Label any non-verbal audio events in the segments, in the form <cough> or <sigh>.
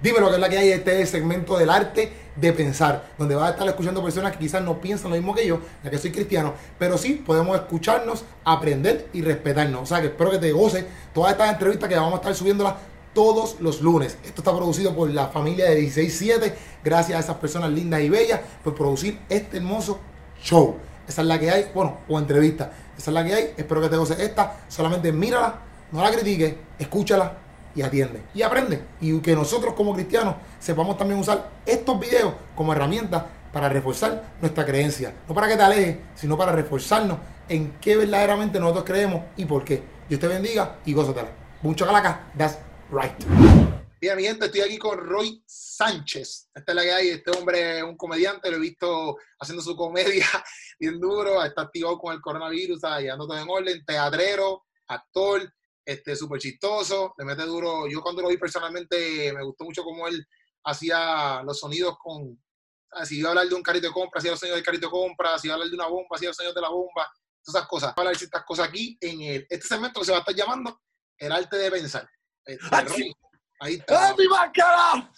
Dime lo que es la que hay. Este segmento del arte de pensar, donde vas a estar escuchando personas que quizás no piensan lo mismo que yo, ya que soy cristiano, pero sí podemos escucharnos, aprender y respetarnos. O sea que espero que te goce todas estas entrevistas que vamos a estar subiéndolas todos los lunes. Esto está producido por la familia de 167. Gracias a esas personas lindas y bellas por producir este hermoso show. Esa es la que hay, bueno, o entrevista. Esa es la que hay. Espero que te goce esta. Solamente mírala, no la critiques, escúchala y atiende. Y aprende. Y que nosotros como cristianos sepamos también usar estos videos como herramientas para reforzar nuestra creencia. No para que te alejes, sino para reforzarnos en qué verdaderamente nosotros creemos y por qué. Dios te bendiga y gózatela. Mucho calaca, that's right. Bien, mi gente, estoy aquí con Roy Sánchez. Esta es la que hay. Este hombre es un comediante, lo he visto haciendo su comedia <laughs> bien duro, está activado con el coronavirus, está llevando todo en orden, teatrero, actor, este, súper chistoso, le mete duro. Yo cuando lo vi personalmente me gustó mucho cómo él hacía los sonidos con, si iba a hablar de un carrito de compra, hacía los sonidos del carrito de compra, si iba a hablar de una bomba, hacía los sonidos de la bomba, todas esas cosas. Voy a hablar de ciertas cosas aquí en el, este segmento que se va a estar llamando El arte de pensar. Este, ahí está. mi máscara!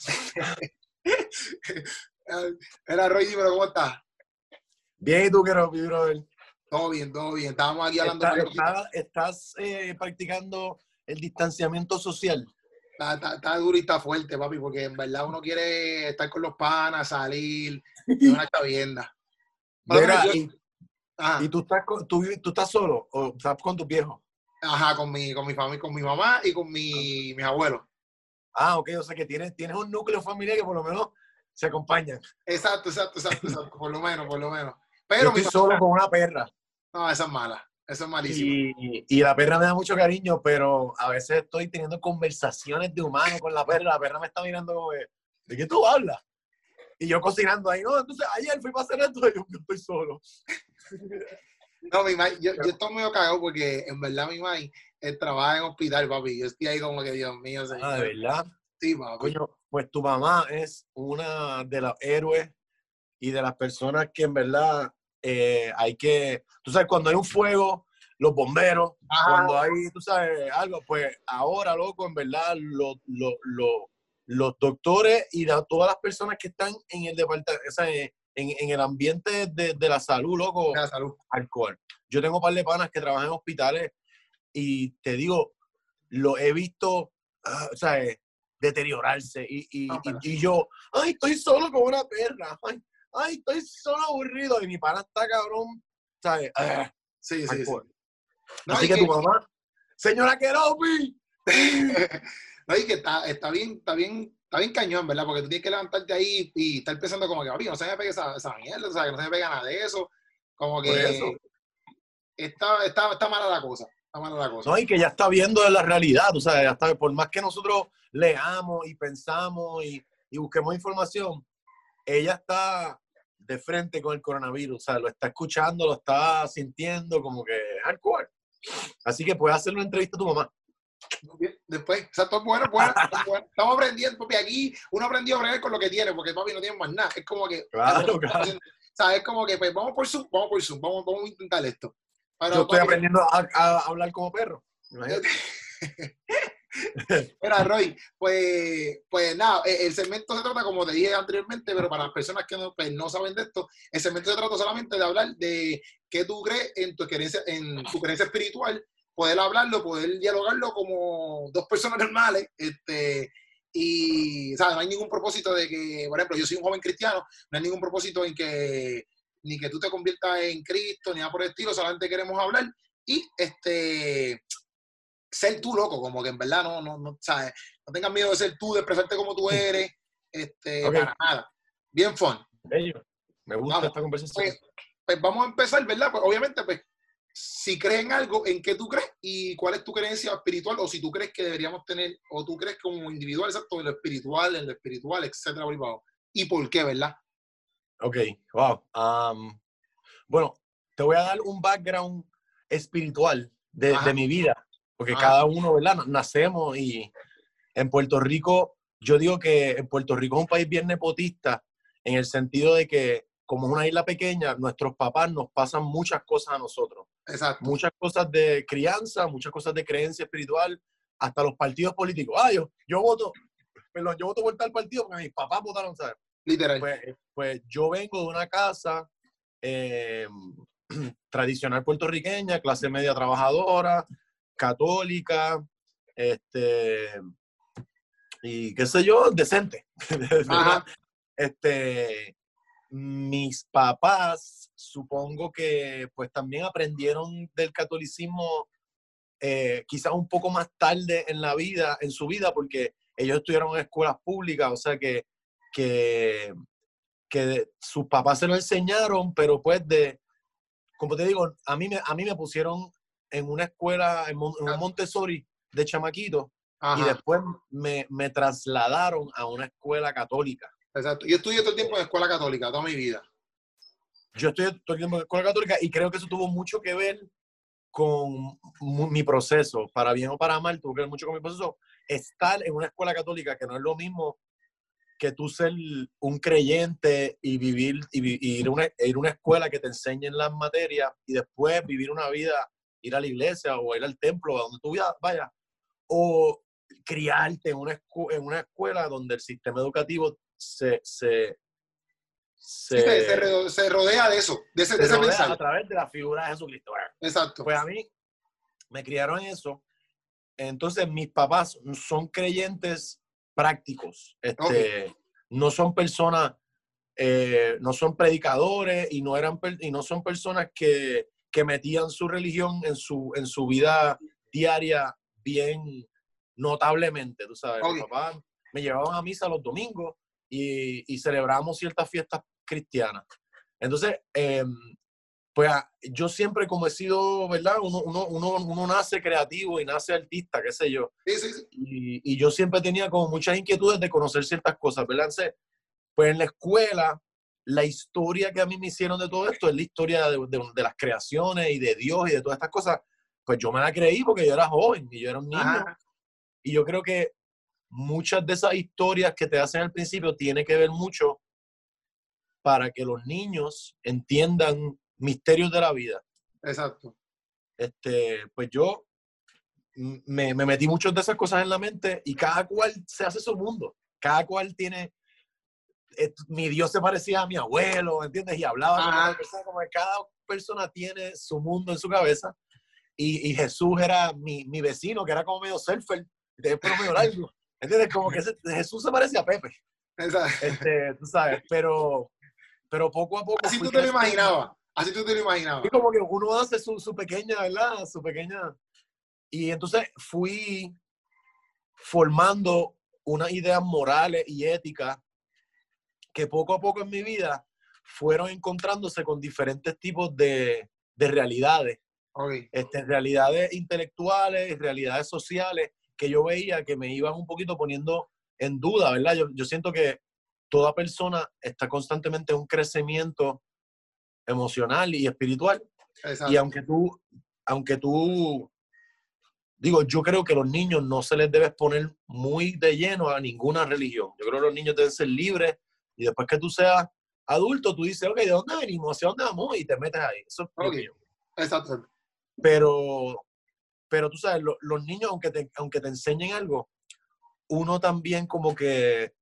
<laughs> Era Roy, dímelo, ¿cómo estás? Bien, ¿y tú qué mi brother? Todo bien, todo bien. Estábamos aquí hablando. ¿Estás eh, practicando el distanciamiento social? Está, duro y está fuerte, papi, porque en verdad uno quiere estar con los panas, salir, una <laughs> chavienda. y, tú, estás, tú, estás solo o estás con tus viejos? Ajá, con mi, con mi familia, con mi mamá y con mi, mis abuelos. Ah, ok, o sea que tienes, tienes un núcleo familiar que por lo menos se acompañan. Exacto, exacto, exacto, exacto por lo menos, por lo menos. Pero Yo estoy solo con una perra. No, esa es mala. Eso es malísimo. Y, la perra me da mucho cariño, pero a veces estoy teniendo conversaciones de humano con la perra. La perra me está mirando como, ¿de qué tú hablas? Y yo cocinando ahí, no, entonces ayer fui para hacer esto <laughs> y yo, estoy solo. No, mi mai, yo, yo, estoy medio cagado porque en verdad mi mai trabaja en hospital, papi. Yo estoy ahí como que, Dios mío, señor. Ah, ¿de verdad? Sí, papi. Coño, pues tu mamá es una de los héroes y de las personas que en verdad eh, hay que, tú sabes, cuando hay un fuego, los bomberos, cuando hay, tú sabes, algo, pues ahora, loco, en verdad, los, los doctores y todas las personas que están en el departamento, en, el ambiente de, la salud, loco, la salud. alcohol. Yo tengo un par de panas que trabajan en hospitales y te digo, lo he visto, uh, o sea, deteriorarse y, y, y, yo, ay, estoy solo como una perra, ay, ay, estoy solo aburrido y mi pana está cabrón, ¿sabes? Ah, sí, sí, sí. Así que, tu mamá, señora Keropi. <laughs> no, y que está, está bien, está bien, está bien cañón, ¿verdad? Porque tú tienes que levantarte ahí y estar pensando como que, no se me pegue esa, esa mierda, o sea, que no se me pega nada de eso. Como que está, está, está mala la cosa. Está mala la cosa. No, y que ya está viendo la realidad, o sea, ya está, por más que nosotros leamos y pensamos y, y busquemos información, ella está de frente con el coronavirus, o sea, lo está escuchando, lo está sintiendo como que hardcore. Así que puedes hacer una entrevista a tu mamá. Después, o sea, todo bueno, bueno, Estamos aprendiendo, papi. Aquí uno aprendió a aprender con lo que tiene, porque papi no tiene más nada. Es como que. Claro, <laughs> claro. O sea, es como que, pues, vamos por Zoom, vamos por Zoom, vamos, vamos a intentar esto. Yo estoy aprendiendo a, a, hablar como perro. <laughs> Mira, Roy, pues, pues nada, e, el segmento se trata, como te dije anteriormente, pero para las personas que no, pues, no saben de esto, el segmento se trata solamente de hablar de qué tú crees en tu creencia, en tu espiritual, poder hablarlo, poder dialogarlo como dos personas normales, este, y, ¿sabes? No hay ningún propósito de que, por ejemplo, yo soy un joven cristiano, no hay ningún propósito en que ni que tú te conviertas en Cristo, ni nada por el estilo, solamente queremos hablar y este ser tú, loco, como que en verdad no, no, no, ¿sabes? No tengas miedo de ser tú, de expresarte como tú eres, este, para nada. Bien fun. Me gusta esta conversación. Pues, pues, vamos a empezar, ¿verdad? Pues obviamente, pues, si crees en algo, ¿en qué tú crees? ¿Y cuál es tu creencia espiritual? O si tú crees que deberíamos tener, o tú crees como individual, exacto, en lo espiritual, en lo espiritual, etcétera, ¿Y por qué, verdad? Ok, wow. Um, bueno, te voy a dar un background espiritual de, de mi vida porque ah. cada uno, ¿verdad? Nacemos y en Puerto Rico, yo digo que en Puerto Rico es un país bien nepotista en el sentido de que como es una isla pequeña, nuestros papás nos pasan muchas cosas a nosotros. Exacto. Muchas cosas de crianza, muchas cosas de creencia espiritual, hasta los partidos políticos. Ah, yo, yo voto, perdón, yo voto por tal partido porque mis papás votaron, ¿sabes? Literal. Pues, pues yo vengo de una casa eh, <clears throat> tradicional puertorriqueña, clase media trabajadora, católica, este, y qué sé yo, decente. <laughs> Este, mis papás, supongo que pues también aprendieron del catolicismo eh, quizás un poco más tarde en la vida, en su vida, porque ellos estudiaron en escuelas públicas, o sea que, que, que sus papás se lo enseñaron, pero pues de, como te digo, a mí me, a mí me pusieron en una escuela, en, Mon- en un Montessori de chamaquito, y después me, me trasladaron a una escuela católica. Exacto. Yo estudié todo el tiempo en escuela católica, toda mi vida. Yo estoy todo el tiempo en escuela católica y creo que eso tuvo mucho que ver con mi proceso, para bien o para mal, tuvo que ver mucho con mi proceso. Estar en una escuela católica, que no es lo mismo que tú ser un creyente y vivir y, ir, a una, ir a una escuela que te enseñen las materias y después vivir una vida, ir a la iglesia o ir al templo, a donde tú vaya- vayas, o criarte en una, escu- en una escuela donde el sistema educativo se, se, Sí, se, se ro- se rodea de eso, de ese, se de ese rodea pensar. a través de la figura de Jesucristo. Exacto. Pues a mí me criaron en eso. Entonces mis papás son creyentes prácticos. Este, No son personas, eh, no son predicadores y no, eran, y no son personas que, que metían su religión en su, en su vida diaria bien notablemente. Tú sabes, papás me llevaban a misa los domingos y, y celebramos ciertas fiestas cristianas. Entonces, em, pues ah, yo siempre como he sido, ¿verdad? Uno, uno, uno, uno nace creativo y nace artista, qué sé yo. Sí, sí, sí. Y, y yo siempre tenía como muchas inquietudes de conocer ciertas cosas, ¿verdad? Entonces, pues en la escuela, la historia que a mí me hicieron de todo esto es la historia de, de- de las creaciones y de Dios y de todas estas cosas. Pues yo me la creí porque yo era joven y yo era un niño. Ajá. Y yo creo que muchas de esas historias que te hacen al principio tiene que ver mucho para que los niños entiendan misterios de la vida. Exacto. Este, pues yo me, me metí muchas de esas cosas en la mente y cada cual se hace su mundo. Cada cual tiene. Eh, mi Dios se parecía a mi abuelo, ¿entiendes? Y hablaba como Ajá. una persona, como que cada persona tiene su mundo en su cabeza. Y, y Jesús era mi, mi vecino, que era como medio surfer, de pelo medio largo. ¿Entiendes? Como que ese- Jesús se parecía a Pepe, Exacto. este, tú sabes, pero, pero poco a poco. Así tú te lo imaginabas. Así tú te lo imaginabas. Y como que uno hace su, su pequeña, ¿verdad? Su pequeña. Y entonces fui formando unas ideas morales y éticas que poco a poco en mi vida fueron encontrándose con diferentes tipos de, de realidades, Ok. este, realidades intelectuales realidades sociales que yo veía que me iban un poquito poniendo en duda, ¿verdad? Yo, yo siento que toda persona está constantemente en un crecimiento emocional y espiritual Exacto. y aunque tú, aunque tú, digo, yo creo que los niños no se les debe exponer muy de lleno a ninguna religión. Yo creo que los niños deben ser libres y después que tú seas adulto, tú dices, ok, ¿de dónde venimos? ¿Hacia dónde vamos? Y te metes ahí. Eso es lo Ok. que yo- Exacto. Pero, pero tú sabes, lo- los niños, aunque te, aunque te enseñen algo, uno también como que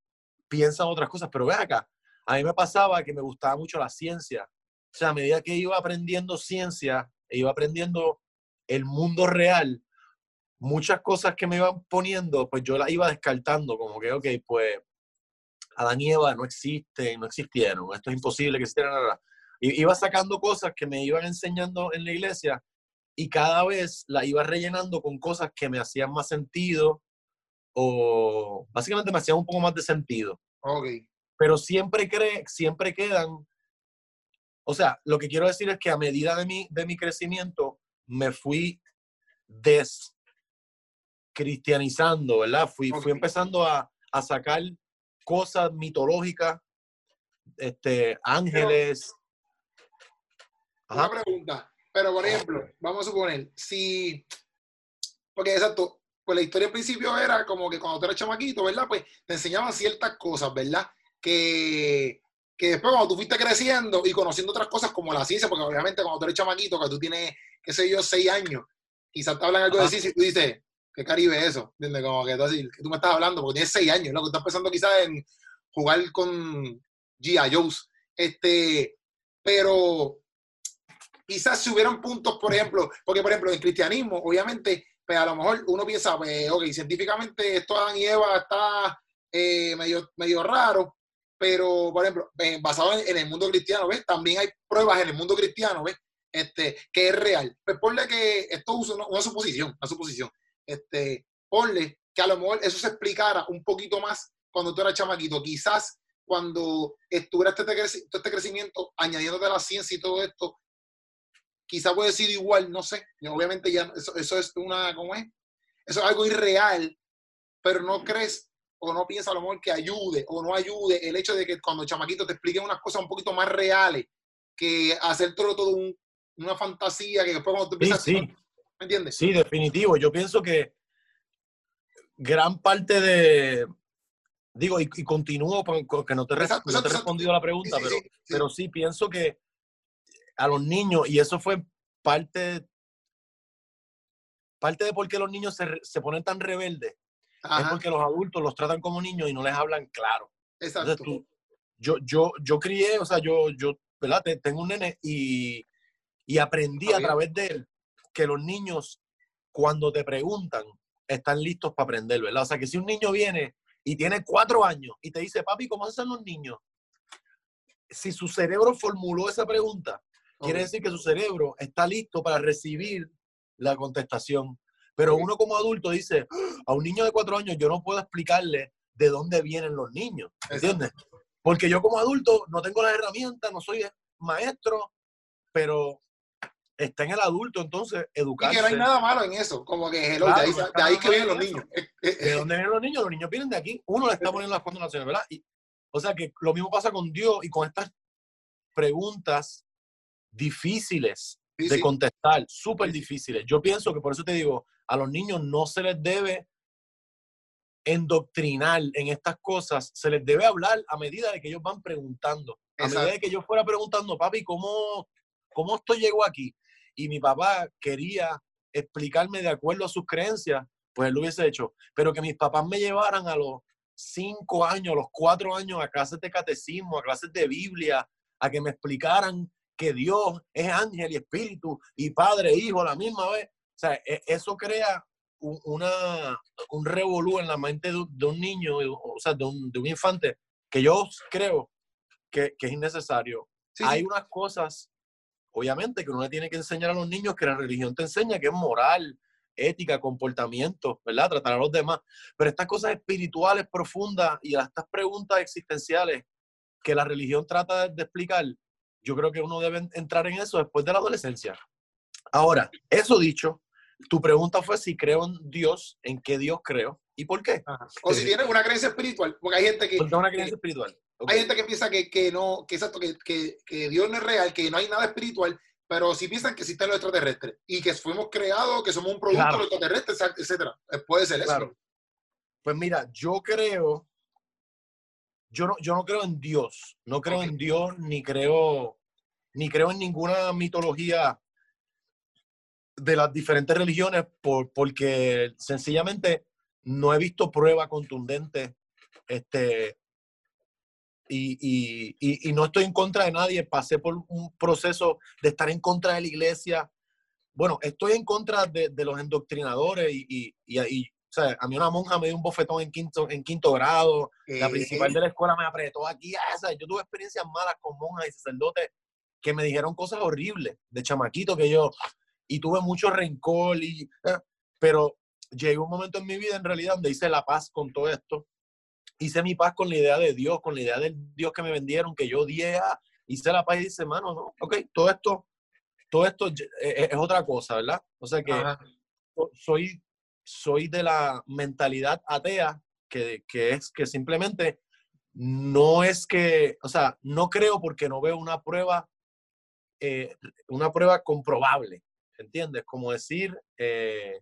piensa en otras cosas. Pero ve acá, a mí me pasaba que me gustaba mucho la ciencia. O sea, a medida que iba aprendiendo ciencia, e iba aprendiendo el mundo real, muchas cosas que me iban poniendo, pues yo las iba descartando, como que, ok, pues Adán y Eva no existen, no existieron, esto es imposible que existieran. Y iba sacando cosas que me iban enseñando en la iglesia y cada vez la iba rellenando con cosas que me hacían más sentido o básicamente me hacían un poco más de sentido Ok. pero siempre, cree, siempre quedan, o sea, lo que quiero decir es que a medida de mi, de mi crecimiento me fui descristianizando, ¿verdad? Fui, fui Ok. empezando a, a sacar cosas mitológicas, este, ángeles. Una Ajá. pregunta. Pero, por ejemplo, vamos a suponer, si. Porque, exacto, pues la historia al principio era como que cuando tú eras chamaquito, ¿verdad? Pues te enseñaban ciertas cosas, ¿verdad? Que, que después cuando tú fuiste creciendo y conociendo otras cosas como la ciencia, porque obviamente cuando tú eres chamaquito, que tú tienes, qué sé yo, seis años, quizás te hablan algo de ciencia y tú dices, ¿Qué Caribe es eso? ¿Entiendes? Como que tú, me estás hablando, porque tienes seis años. Que estás pensando quizás en jugar con G.I. Joe's. Este, pero quizás si hubieran puntos, por ejemplo, porque por ejemplo en el cristianismo, obviamente, pues a lo mejor uno piensa, pues, ok, científicamente esto Adán y Eva está eh, medio, medio raro, pero por ejemplo, eh, basado en, el mundo cristiano, ¿ves? También hay pruebas en el mundo cristiano, ¿ves? Este, que es real. Pues ponle que esto es una suposición, una suposición. Este, ponle que a lo mejor eso se explicara un poquito más cuando tú eras chamaquito. Quizás cuando estuviera este, este crecimiento, añadiéndote la ciencia y todo esto, quizás puede ser igual, no sé. obviamente ya eso, eso, es una, ¿cómo es? Eso es algo irreal, pero no crees o no piensas a lo mejor que ayude o no ayude el hecho de que cuando chamaquito te expliquen unas cosas un poquito más reales que hacer todo, todo una fantasía que después cuando tú empiezas sí, sí. ¿Me entiendes? Sí, definitivo. Yo pienso que gran parte de, digo, y, continúo porque no te, no te he respondido la pregunta, pero, pero sí pienso que a los niños, y eso fue parte, parte de por qué los niños se, se ponen tan rebeldes, es porque los adultos los tratan como niños y no les hablan claro. Exacto. yo, yo, yo crié, o sea, yo, yo ¿verdad? Tengo un nene y, y aprendí a través de él que los niños, cuando te preguntan, están listos para aprender, ¿verdad? O sea, que si un niño viene y tiene cuatro años y te dice, papi, ¿cómo hacen los niños? Si su cerebro formuló esa pregunta, quiere decir que su cerebro está listo para recibir la contestación. Pero uno como adulto dice, a un niño de cuatro años yo no puedo explicarle de dónde vienen los niños, ¿entiendes? Porque yo como adulto no tengo las herramientas, no soy maestro, pero está en el adulto entonces educarse. Y que no hay nada malo en eso, como que de ahí, de ahí que vienen los niños. <laughs> ¿De dónde vienen los niños? Los niños vienen de aquí. Uno le está poniendo las condenaciones, ¿verdad? Y, o sea que lo mismo pasa con Dios y con estas preguntas difíciles de contestar, súper difíciles. Yo pienso que por eso te digo, a los niños no se les debe endoctrinar en estas cosas, se les debe hablar a medida de que ellos van preguntando. A medida de que yo fuera preguntando, papi, ¿cómo, ¿cómo esto llegó aquí? Y mi papá quería explicarme de acuerdo a sus creencias, pues él lo hubiese hecho. Pero que mis papás me llevaran a los cinco años, a los cuatro años a clases de catecismo, a clases de Biblia, a que me explicaran que Dios es ángel y espíritu y padre, e hijo a la misma vez. O sea, e, eso crea un, una, un revolú en la mente de, un niño, o sea, de un, de un infante, que yo creo que, que es innecesario. Hay unas cosas obviamente que uno le tiene que enseñar a los niños que la religión te enseña que es moral, ética, comportamiento, ¿verdad? Tratar a los demás. Pero estas cosas espirituales profundas y estas preguntas existenciales que la religión trata de explicar, yo creo que uno debe entrar en eso después de la adolescencia. Ahora, eso dicho, tu pregunta fue si creo en Dios, en qué Dios creo y por qué. O si tienes una creencia espiritual, porque hay gente que... una creencia espiritual. Hay gente que piensa que, que no, que, exacto, que, que, que, Dios no es real, que no hay nada espiritual, pero sí piensan que existen los extraterrestres y que fuimos creados, que somos un producto de los extraterrestres, etcétera. Eh, puede ser eso. Pues mira, yo creo, yo no, yo no creo en Dios, no creo en Dios, ni creo, ni creo en ninguna mitología de las diferentes religiones, por, porque sencillamente no he visto prueba contundente este, y, y, y, no estoy en contra de nadie, pasé por un proceso de estar en contra de la iglesia. Bueno, estoy en contra de, de los endoctrinadores y, y, o sea, a mí una monja me dio un bofetón en quinto, en quinto grado, la principal de la escuela me apretó aquí, ah, yo tuve experiencias malas con monjas y sacerdotes que me dijeron cosas horribles de chamaquito que yo, y tuve mucho rencor, y, eh, pero llegó un momento en mi vida en realidad donde hice la paz con todo esto hice mi paz con la idea de Dios, con la idea del Dios que me vendieron, que yo odié, hice la paz y dice, mano, no, ok, todo esto, todo esto e, e, es, otra cosa, ¿verdad? O sea que soy, soy de la mentalidad atea, que, que es que simplemente no es que, o sea, no creo porque no veo una prueba, eh, una prueba comprobable, ¿entiendes? Como decir, eh,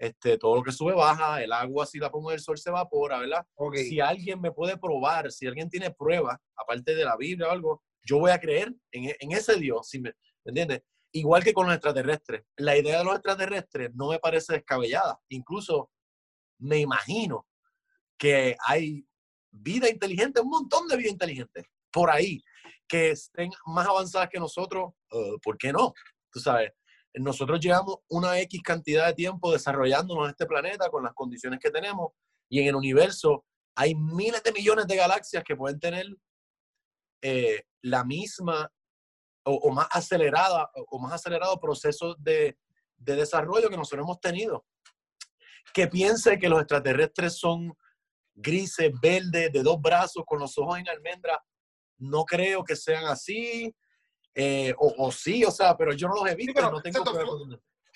este, todo lo que sube baja, el agua si la pongo en el sol se evapora, ¿verdad? Si alguien me puede probar, si alguien tiene pruebas, aparte de la Biblia o algo, yo voy a creer en, e, ese Dios, ¿sí me entiendes? Igual que con los extraterrestres. La idea de los extraterrestres no me parece descabellada. Incluso me imagino que hay vida inteligente, un montón de vida inteligente por ahí, que estén más avanzadas que nosotros, uh, ¿por qué no? Tú sabes, nosotros llevamos una X cantidad de tiempo desarrollándonos en este planeta con las condiciones que tenemos y en el universo hay miles de millones de galaxias que pueden tener eh, la misma o, más acelerada o más acelerado proceso de, de desarrollo que nosotros hemos tenido. Que piense que los extraterrestres son grises, verdes, de dos brazos, con los ojos en almendra, no creo que sean así. Eh, o, sí, o sea, pero yo no los he visto. no tengo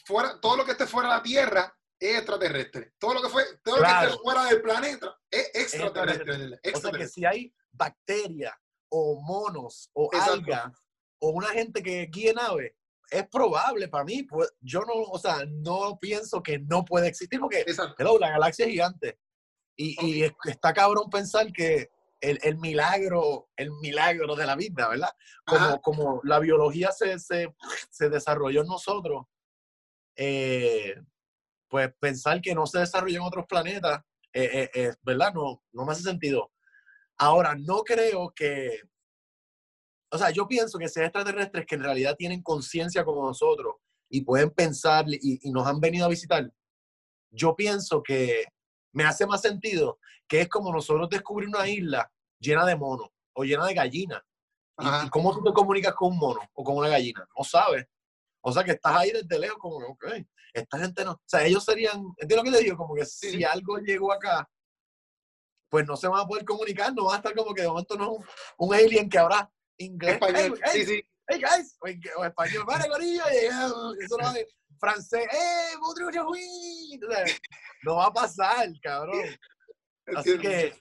fuera, todo lo que esté fuera de la Tierra es extraterrestre. Todo lo que fue, todo lo que esté fuera del planeta es extraterrestre. O sea que si hay bacterias o monos o algas o una gente que guíe nave, es probable para mí. Pues, yo no, o sea, no pienso que no puede existir porque la galaxia es gigante. Y, y, está cabrón pensar que el, milagro, el milagro de la vida, ¿verdad? Como, como la biología se, se, desarrolló en nosotros, eh, pues pensar que no se desarrolló en otros planetas, eh, eh, ¿verdad? No, no me hace sentido. Ahora, no creo que, o sea, yo pienso que sean extraterrestres que en realidad tienen conciencia como nosotros y pueden pensar y, y nos han venido a visitar, yo pienso que me hace más sentido que es como nosotros descubrir una isla llena de monos o llena de gallinas. ¿Y, cómo tú te comunicas con un mono o con una gallina? No sabes. O sea, que estás ahí desde lejos como, ok, esta gente no... O sea, ellos serían, entiendo lo que te digo, como que si algo llegó acá, pues no se van a poder comunicar, no va a estar como que de momento no un, alien que habrá inglés. Español, sí, sí. Hey guys, o, español, vale, gorillo, eso no es francés, eh, no va a pasar, cabrón. Así que,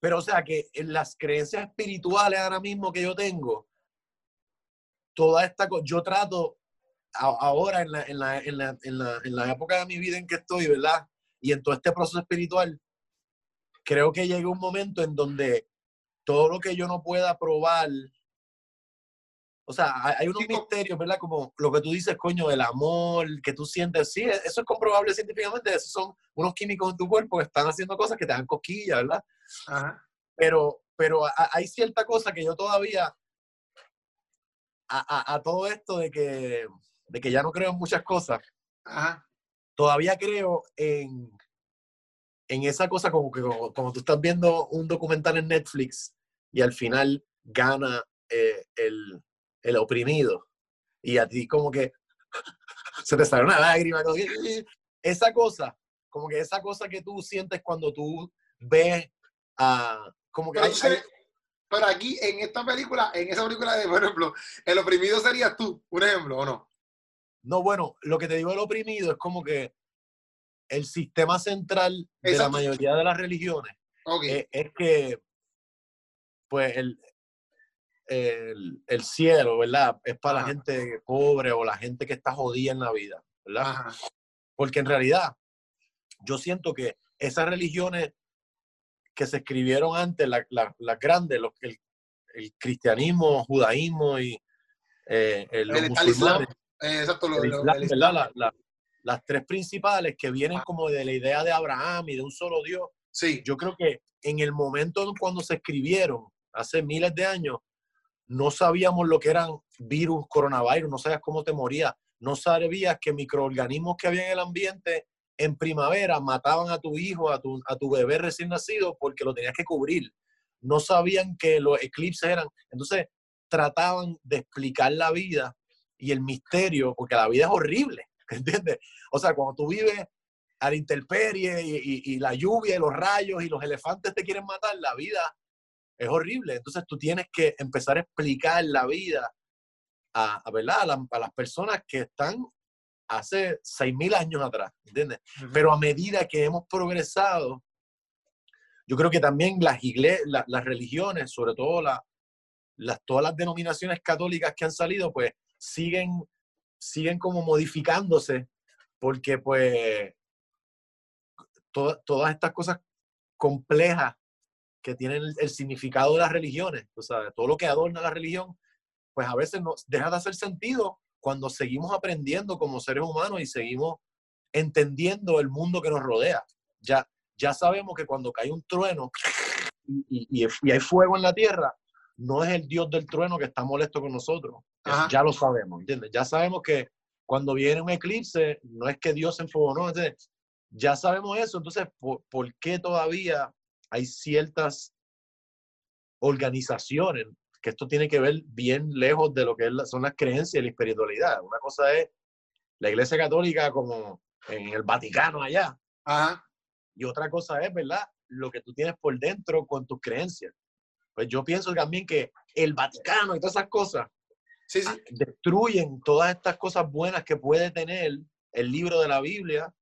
pero o sea que en las creencias espirituales ahora mismo que yo tengo, toda esta cosa, yo trato ahora en la, en, la, en, la, en, la, en la época de mi vida en que estoy, ¿verdad? Y en todo este proceso espiritual, creo que llega un momento en donde todo lo que yo no pueda probar o sea, hay unos misterios, ¿verdad? Como lo que tú dices, coño, el amor que tú sientes. Sí, e, eso es comprobable científicamente. Esos son unos químicos en tu cuerpo que están haciendo cosas que te dan cosquillas, ¿verdad? Ajá. Pero, pero hay cierta cosa que yo todavía, a, a, todo esto de que, de que ya no creo en muchas cosas, Ajá. todavía creo en, en esa cosa como que como, tú estás viendo un documental en Netflix y al final gana eh, el, el oprimido. Y a ti como que se te sale una lágrima. esa cosa, como que esa cosa que tú sientes cuando tú ves a... como que pero, aquí, en esta película, en esa película de, por ejemplo, el oprimido sería tú, un ejemplo, ¿o no? No, bueno, lo que te digo el oprimido es como que el sistema central de la mayoría de las religiones es, es, que, pues, el, el, el, cielo, ¿verdad? Es para la gente pobre o la gente que está jodida en la vida, ¿verdad? Porque en realidad yo siento que esas religiones que se escribieron antes, las la, la grandes, los, el, el, cristianismo, judaísmo y eh, el, los musulmanes, exacto, las tres principales que vienen como de la idea de Abraham y de un solo Dios. Sí. Yo creo que en el momento cuando se escribieron, hace miles de años, no sabíamos lo que eran virus, coronavirus, no sabías cómo te morías, no sabías que microorganismos que había en el ambiente en primavera mataban a tu hijo, a tu, a tu bebé recién nacido porque lo tenías que cubrir. No sabían que los eclipses eran. Entonces trataban de explicar la vida y el misterio, porque la vida es horrible, <laughs> ¿entiendes? O sea, cuando tú vives a la intemperie y, y la lluvia y los rayos y los elefantes te quieren matar, la vida es horrible. Entonces tú tienes que empezar a explicar la vida a, ¿verdad? A, las personas que están hace 6.000 años atrás, ¿entiendes? Pero a medida que hemos progresado, yo creo que también las iglesias, las religiones, sobre todo las, todas las denominaciones católicas que han salido, pues siguen, siguen como modificándose, porque pues todas estas cosas complejas que tienen el, significado de las religiones, o sea, todo lo que adorna la religión, pues a veces no, deja de hacer sentido cuando seguimos aprendiendo como seres humanos y seguimos entendiendo el mundo que nos rodea. Ya, ya sabemos que cuando cae un trueno y, y, hay fuego en la tierra, no es el Dios del trueno que está molesto con nosotros. ya lo sabemos, ¿entiendes? Ya sabemos que cuando viene un eclipse, no es que Dios se enfogó, no. ya sabemos eso. Entonces, ¿por, ¿por, qué todavía hay ciertas organizaciones que esto tiene que ver bien lejos de lo que son las creencias y la espiritualidad? Una cosa es la Iglesia Católica como en el Vaticano allá. Y otra cosa es, ¿verdad? Lo que tú tienes por dentro con tus creencias. Pues yo pienso también que el Vaticano y todas esas cosas ah, destruyen todas estas cosas buenas que puede tener el libro de la Biblia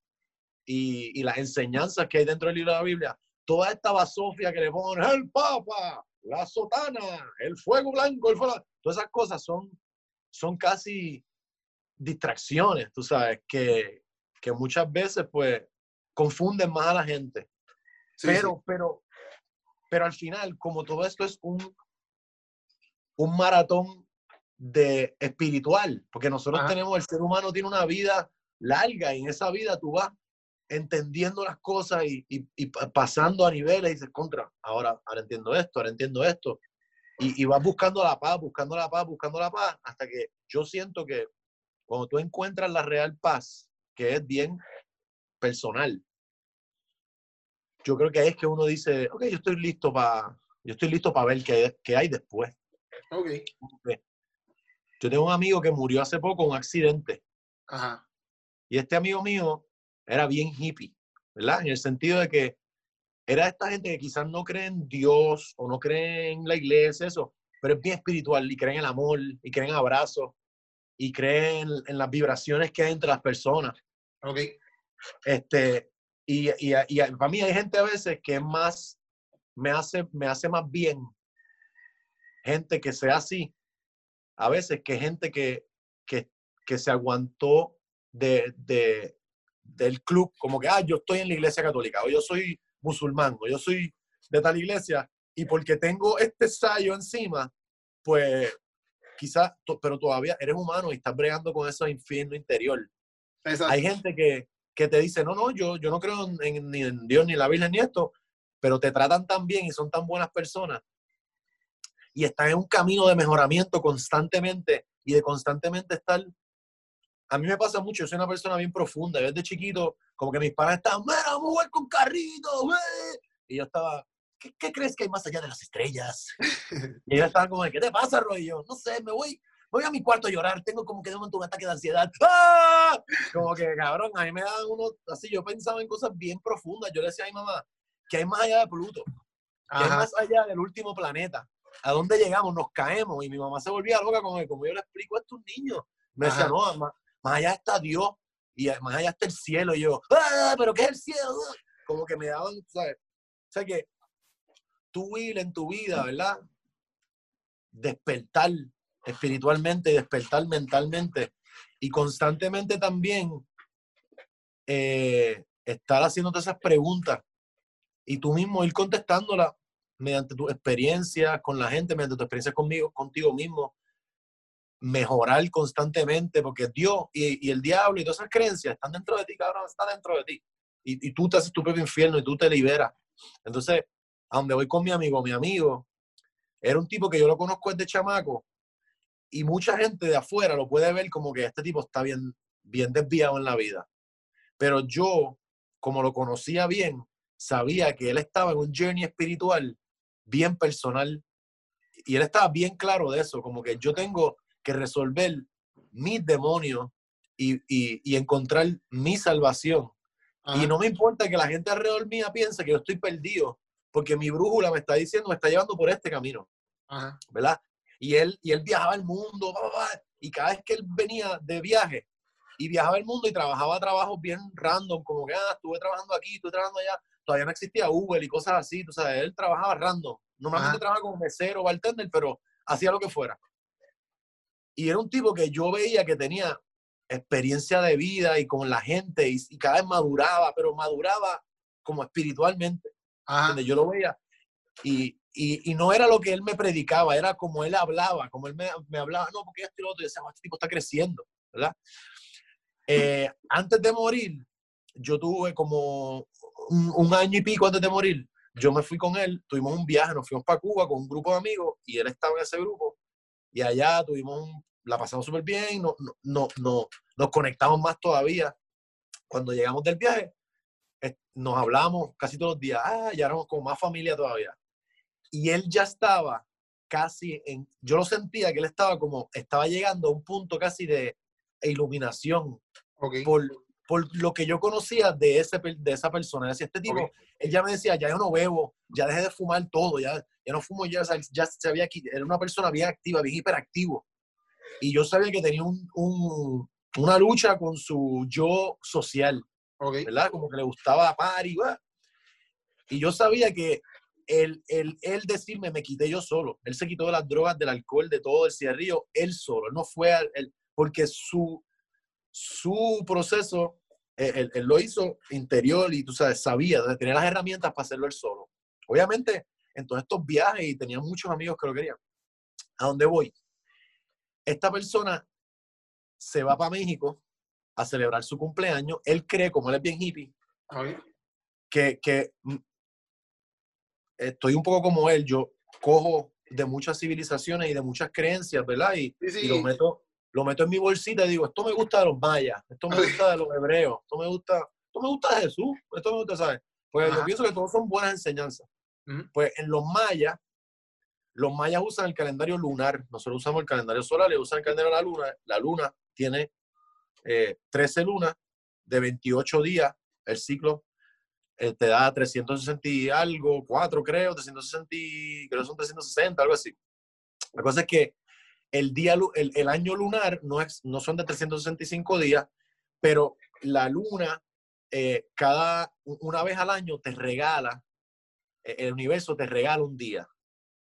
y, y, las enseñanzas que hay dentro del libro de la Biblia. Toda esta basofia que le ponen el Papa, la sotana, el fuego blanco, el fuego... Todas esas cosas son, son casi distracciones, tú sabes, que, que muchas veces pues confunden más a la gente. pero, pero, pero al final, como todo esto es un, un maratón de espiritual, porque nosotros tenemos, el ser humano tiene una vida larga y en esa vida tú vas entendiendo las cosas y, y, pasando a niveles y dices, contra, ahora, ahora entiendo esto, ahora entiendo esto. Y, y vas buscando la paz, buscando la paz, buscando la paz, hasta que yo siento que cuando tú encuentras la real paz, que es bien personal. Yo creo que ahí es que uno dice, ok, yo estoy listo para, yo estoy listo para ver qué, qué, hay después. Ok. Yo tengo un amigo que murió hace poco en un accidente. Ajá. Y este amigo mío era bien hippie, ¿verdad? En el sentido de que era esta gente que quizás no cree en Dios o no cree en la iglesia, eso, pero es bien espiritual y cree en el amor y cree en abrazos y creen en, las vibraciones que hay entre las personas. Ok. Este, y, y, y, para mí hay gente a veces que es más, me hace, me hace más bien gente que sea así, a veces que gente que, que, que se aguantó de, de, del club, como que, ah, yo estoy en la iglesia católica, o yo soy musulmán, o yo soy de tal iglesia, y porque tengo este sallo encima, pues quizás, pero todavía eres humano y estás bregando con ese infierno interior. Hay gente que, que, te dice, no, no, yo, yo no creo en, ni en Dios, ni en la Biblia, ni esto, pero te tratan tan bien y son tan buenas personas y están en un camino de mejoramiento constantemente y de constantemente estar. A mí me pasa mucho, yo soy una persona bien profunda. Desde chiquito, como que mis padres estaban, mira, vamos a jugar con carritos, Y yo estaba, ¿qué, crees que hay más allá de las estrellas? <laughs> y ellos estaban como, ¿qué te pasa, Roy? yo, no sé, me voy, voy a mi cuarto a llorar, tengo como que de momento un ataque de ansiedad. ¡Ah! Como que, cabrón, a mí me dan uno, así, yo pensaba en cosas bien profundas. Yo le decía a mi mamá, ¿qué hay más allá de Pluto? ¿Qué hay más allá del último planeta? ¿A dónde llegamos? Nos caemos. Y mi mamá se volvía loca con él, como yo le explico a estos niños. Me decía, no, más, más, allá está Dios y más allá está el cielo. Y yo, ¡ah! ¿Pero qué es el cielo? Como que me daban, ¿sabes? O sea que tú, Will, en tu vida, ¿verdad? Despertar espiritualmente despertar mentalmente. Y constantemente también eh, estar haciéndote esas preguntas y tú mismo ir contestándolas mediante tu experiencia con la gente, mediante tu experiencia conmigo, contigo mismo, mejorar constantemente, porque Dios y, el diablo y todas esas creencias están dentro de ti, cabrón, está dentro de ti. Y, y tú te haces tu propio infierno y tú te liberas. Entonces, a donde voy con mi amigo, mi amigo era un tipo que yo lo conozco desde chamaco y mucha gente de afuera lo puede ver como que este tipo está bien, bien desviado en la vida. Pero yo, como lo conocía bien, sabía que él estaba en un journey espiritual bien personal y él estaba bien claro de eso, como que yo tengo que resolver mis demonios y, y, encontrar mi salvación. Y no me importa que la gente alrededor mía piense que yo estoy perdido, porque mi brújula me está diciendo, me está llevando por este camino, ¿verdad? Y él, y él viajaba el mundo, y cada vez que él venía de viaje, y viajaba el mundo y trabajaba trabajos bien random, como que, ah, estuve trabajando aquí, estuve trabajando allá, todavía no existía Uber y cosas así, tú sabes, él trabajaba random, normalmente trabajaba como mesero bartender, pero hacía lo que fuera. Y era un tipo que yo veía que tenía experiencia de vida y con la gente y, y cada vez maduraba, pero maduraba como espiritualmente. Donde yo lo veía. Y, y, y, no era lo que él me predicaba, era como él hablaba, como él me, me hablaba, no, porque esto y lo otro, y decía, este tipo está creciendo. ¿verdad? Eh, antes de morir, yo tuve como un, año y pico antes de morir, yo me fui con él, tuvimos un viaje, nos fuimos para Cuba con un grupo de amigos y él estaba en ese grupo y allá tuvimos la pasamos súper bien, no, no, no, nos conectamos más todavía. Cuando llegamos del viaje, nos hablamos casi todos los días, ah, ya éramos como más familia todavía. Y él ya estaba casi en, yo lo sentía que él estaba como, estaba llegando a un punto casi de iluminación por, por lo que yo conocía de, ese, de esa persona. Decía, este tipo, él ya me decía, ya yo no bebo, ya dejé de fumar todo, ya, ya no fumo, ya, ya se había, era una persona bien activa, bien hiperactivo. Y yo sabía que tenía un, un, una lucha con su yo social, ¿verdad? Como que le gustaba party, y yo sabía que el, el, él decirme, me quité yo solo. Él se quitó de las drogas, del alcohol, de todo, el cigarrillo, él solo. no fue, él, porque su, su proceso, eh, él, lo hizo interior y tú sabes, sabía, tenía las herramientas para hacerlo él solo. Obviamente, en todos estos viajes y tenía muchos amigos que lo querían. ¿A dónde voy? Esta persona se va para México a celebrar su cumpleaños. Él cree, como él es bien hippie, que, que mm, estoy un poco como él. Yo cojo de muchas civilizaciones y de muchas creencias, ¿verdad? Y, lo, meto, lo meto en mi bolsita y digo, esto me gusta de los mayas, esto me gusta de los hebreos, esto me gusta, esto me gusta de Jesús, esto me gusta, ¿sabes? Pues yo pienso que todos son buenas enseñanzas. Pues en los mayas, los mayas usan el calendario lunar, nosotros usamos el calendario solar, le usan el calendario de la luna, la luna tiene 13 eh, lunas de 28 días, el ciclo eh, te da 360 y algo, 4 creo, 360, creo que son 360, algo así. La cosa es que el, día, el, el, año lunar no, es, no son de 365 días, pero la luna eh, cada una vez al año te regala, el universo te regala un día,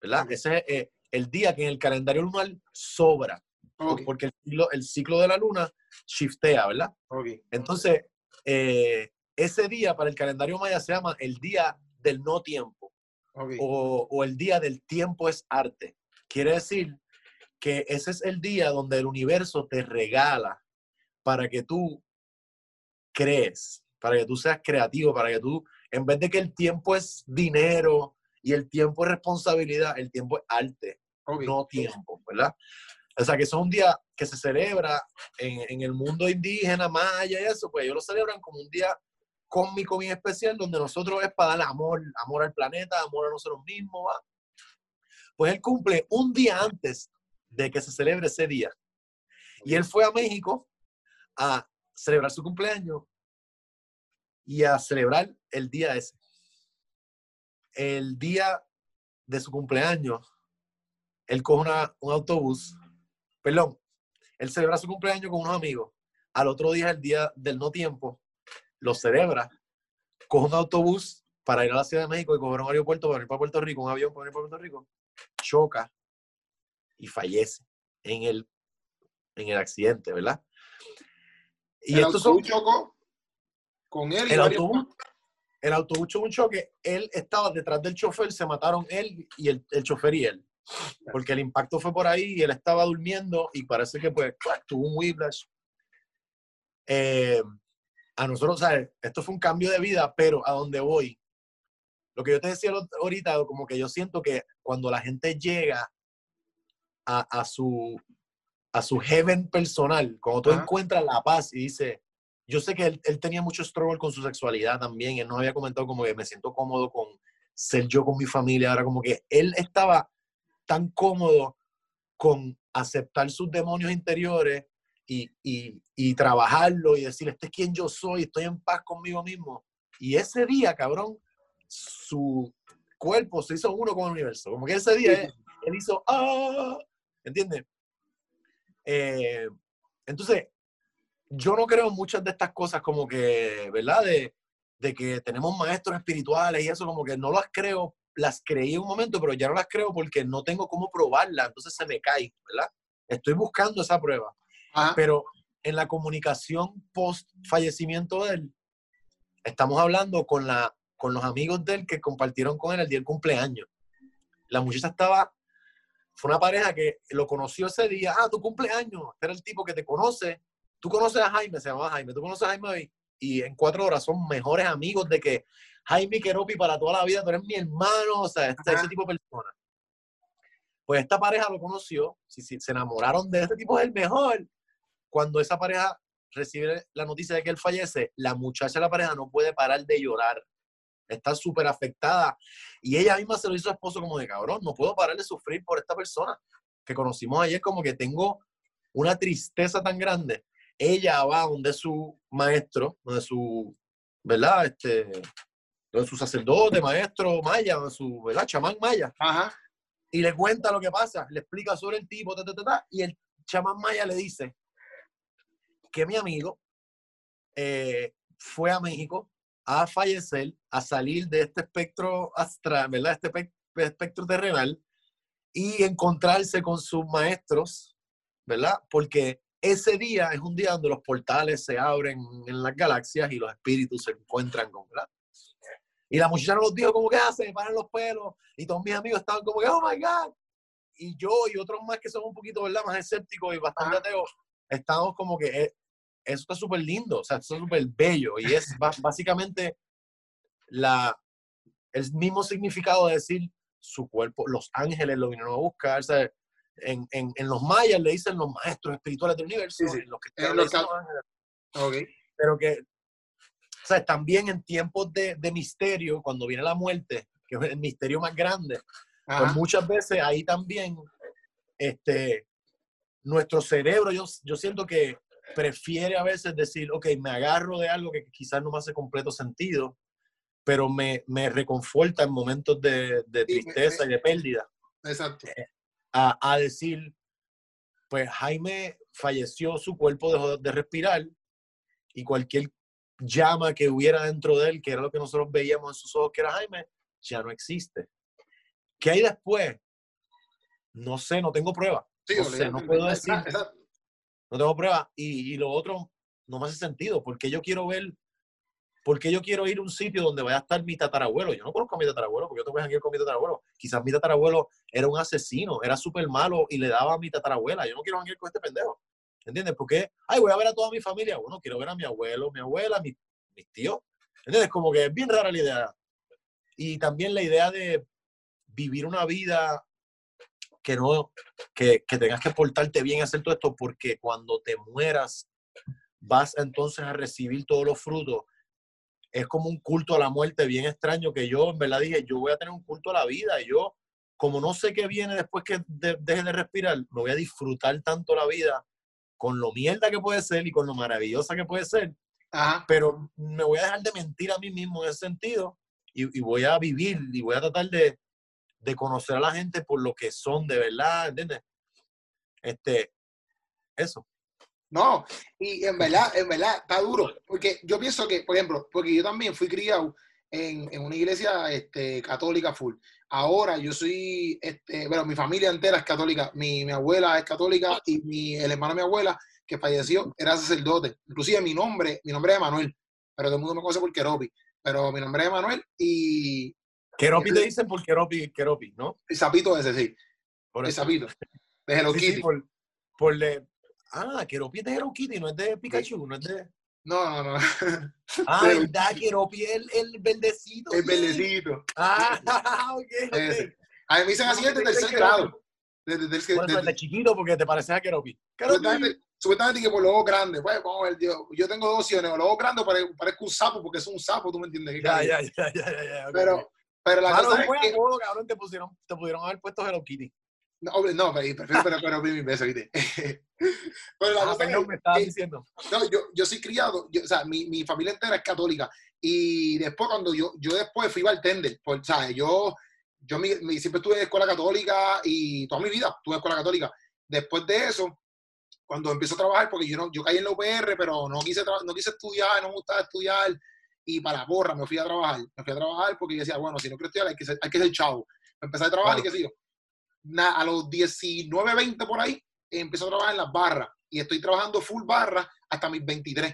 ¿verdad? Ese es el día que en el calendario lunar sobra, porque el ciclo, el ciclo de la luna shiftea, ¿verdad? Entonces, eh, ese día para el calendario maya se llama el día del no tiempo o, o, el día del tiempo es arte. Quiere decir que ese es el día donde el universo te regala para que tú crees, para que tú seas creativo, para que tú, en vez de que el tiempo es dinero y el tiempo es responsabilidad, el tiempo es arte, no tiempo, ¿verdad? O sea, que es un día que se celebra en, en, el mundo indígena, maya y eso, pues ellos lo celebran como un día cósmico bien especial, donde nosotros es para dar amor, amor al planeta, amor a nosotros mismos. ¿va? Pues él cumple un día antes de que se celebre ese día. Y él fue a México a celebrar su cumpleaños y a celebrar el día ese. El día de su cumpleaños, él coge un autobús perdón, él celebra su cumpleaños con unos amigos. Al otro día, el día del no tiempo, lo celebra, coge un autobús para ir a la Ciudad de México y coger un aeropuerto para ir para Puerto Rico, un avión para ir para Puerto Rico, choca y fallece en el, en el accidente, ¿verdad? Y el autobús son, chocó con él. El autobús, el autobús chocó un choque, él estaba detrás del chofer, se mataron él y el, el chofer y él porque el impacto fue por ahí y él estaba durmiendo y parece que pues tuvo un whiplash. Eh, a nosotros, ¿sabes? Esto fue un cambio de vida, pero a dónde voy, lo que yo te decía ahorita, como que yo siento que cuando la gente llega a, a su a su heaven personal, cuando tú encuentras la paz y dice, yo sé que él, él, tenía mucho struggle con su sexualidad también, él nos había comentado como que me siento cómodo con ser yo con mi familia, ahora como que él estaba tan cómodo con aceptar sus demonios interiores y, y, y, trabajarlo y decir, este es quien yo soy, estoy en paz conmigo mismo. Y ese día, cabrón, su cuerpo se hizo uno con el universo. Como que ese día él, hizo, ¡ah! ¿Entiendes? Eh, entonces, yo no creo en muchas de estas cosas como que, ¿verdad? De, de que tenemos maestros espirituales y eso, como que no las creo las creí un momento, pero ya no las creo porque no tengo cómo probarlas, entonces se me cae, ¿verdad? Estoy buscando esa prueba. Pero en la comunicación post fallecimiento de él, estamos hablando con, la, con los amigos de él que compartieron con él el día del cumpleaños. La muchacha estaba, fue una pareja que lo conoció ese día, ah, tu cumpleaños, este era el tipo que te conoce. Tú conoces a Jaime, se llama Jaime, tú conoces a Jaime y, en cuatro horas son mejores amigos de que Jaime Keropi para toda la vida, tú eres mi hermano, o sea, este, ese tipo de persona. Pues esta pareja lo conoció, si, se enamoraron de este tipo, es el mejor. Cuando esa pareja recibe la noticia de que él fallece, la muchacha de la pareja no puede parar de llorar. Está súper afectada. Y ella misma se lo hizo a su esposo como de cabrón, no puedo parar de sufrir por esta persona que conocimos ayer, como que tengo una tristeza tan grande. Ella va donde su maestro, donde su, ¿verdad? Este, donde su sacerdote, maestro maya, donde su, ¿verdad? Chamán maya. Ajá. Y le cuenta lo que pasa, le explica sobre el tipo, ta, ta, ta, y el chamán maya le dice que mi amigo eh, fue a México a fallecer, a salir de este espectro astral, ¿verdad? Este espectro terrenal y encontrarse con sus maestros, ¿verdad? Porque ese día es un día donde los portales se abren en las galaxias y los espíritus se encuentran con, ¿verdad? Y la muchacha nos dijo, como que hace? Paran los pelos. Y todos mis amigos estaban como que, oh my God. Y yo y otros más que son un poquito, ¿verdad? Más escépticos y bastante ateos, estamos como que, eh, eso está súper lindo, o sea, eso es súper bello. Y es básicamente la, el mismo significado de decir, su cuerpo, los ángeles lo vinieron a buscar, En, en, en, los mayas le dicen los maestros espirituales del universo, los que Pero que, o sea, también en tiempos de, de, misterio, cuando viene la muerte, que es el misterio más grande, pues muchas veces ahí también, este, nuestro cerebro, yo, yo siento que prefiere a veces decir, ok, me agarro de algo que quizás no me hace completo sentido, pero me, me reconforta en momentos de, de tristeza y de pérdida. Exacto. Eh, a, a, decir, pues Jaime falleció, su cuerpo dejó de respirar y cualquier llama que hubiera dentro de él, que era lo que nosotros veíamos en sus ojos, que era Jaime, ya no existe. ¿Qué hay después? No sé, no tengo prueba. no sé, no puedo decir. No tengo prueba. Y, y, lo otro no me hace sentido, porque yo quiero ver porque yo quiero ir a un sitio donde vaya a estar mi tatarabuelo? Yo no conozco a mi tatarabuelo, porque yo tengo que ir con mi tatarabuelo. Quizás mi tatarabuelo era un asesino, era súper malo y le daba a mi tatarabuela. Yo no quiero ir con este pendejo. ¿Entiendes? Porque, ay, voy a ver a toda mi familia. Bueno, quiero ver a mi abuelo, mi abuela, mis, mis tíos. ¿Entiendes? Como que es bien rara la idea. Y también la idea de vivir una vida que no, que, que tengas que portarte bien, hacer todo esto, porque cuando te mueras, vas entonces a recibir todos los frutos. Es como un culto a la muerte bien extraño que yo en verdad dije, yo voy a tener un culto a la vida y yo, como no sé qué viene después que deje de respirar, me voy a disfrutar tanto la vida con lo mierda que puede ser y con lo maravillosa que puede ser, pero me voy a dejar de mentir a mí mismo en ese sentido y, voy a vivir y voy a tratar de, de, conocer a la gente por lo que son de verdad, ¿entiendes? Este, eso. No, y en verdad, en verdad, está duro. Porque yo pienso que, por ejemplo, porque yo también fui criado en, en una iglesia este, católica full. Ahora yo soy, este, bueno, mi familia entera es católica. Mi, mi abuela es católica y mi, el hermano de mi abuela, que falleció, era sacerdote. Inclusive mi nombre, mi nombre es Manuel, pero todo el mundo me conoce por Keropi. Pero mi nombre es Manuel y... Keropi te dicen por Keropi, Keropi, ¿no? El sapito ese, sí. Por el sapito. De Hello Kitty. por, por, le, Ah, Keropi es de Hello Kitty, no es de Pikachu, no es de. No, no, no. Ah, verdad, Keropi es el, el verdecito. El verdecito. Ah, <laughs> ok, ok. A mí me dicen así desde tercer grado. Desde, desde, desde, desde, chiquito porque te pareces a Keropi. Supuestamente, supuestamente que por los ojos grandes. Pues, vamos a ver, yo, yo tengo dos opciones. O los ojos grandes parezco un sapo porque es un sapo, tú me entiendes. Ya, ya, ya, ya, ya. Pero, pero la cosa es que... cabrón, te, pusieron, te pudieron haber puesto Hello Kitty. No, no, prefiero pero, pero mi beso, ¿viste? <laughs> pero la ah, cosa me estabas diciendo. No, yo, yo soy criado, yo, o sea, mi, mi, familia entera es católica. Y después, cuando yo, yo después fui bartender, pues, ¿sabes? Yo, yo mi, siempre estuve en escuela católica y toda mi vida estuve en escuela católica. Después de eso, cuando empiezo a trabajar, porque yo, no, yo caí en la UPR, pero no quise, no quise estudiar, no me gustaba estudiar, y para la me fui a trabajar. Me fui a trabajar porque yo decía, bueno, si no quiero estudiar, hay que ser, hay que ser chavo. Empecé a trabajar y qué sé yo a los 19, 20 por ahí, empecé a trabajar en las barras y estoy trabajando full barra hasta mis 23.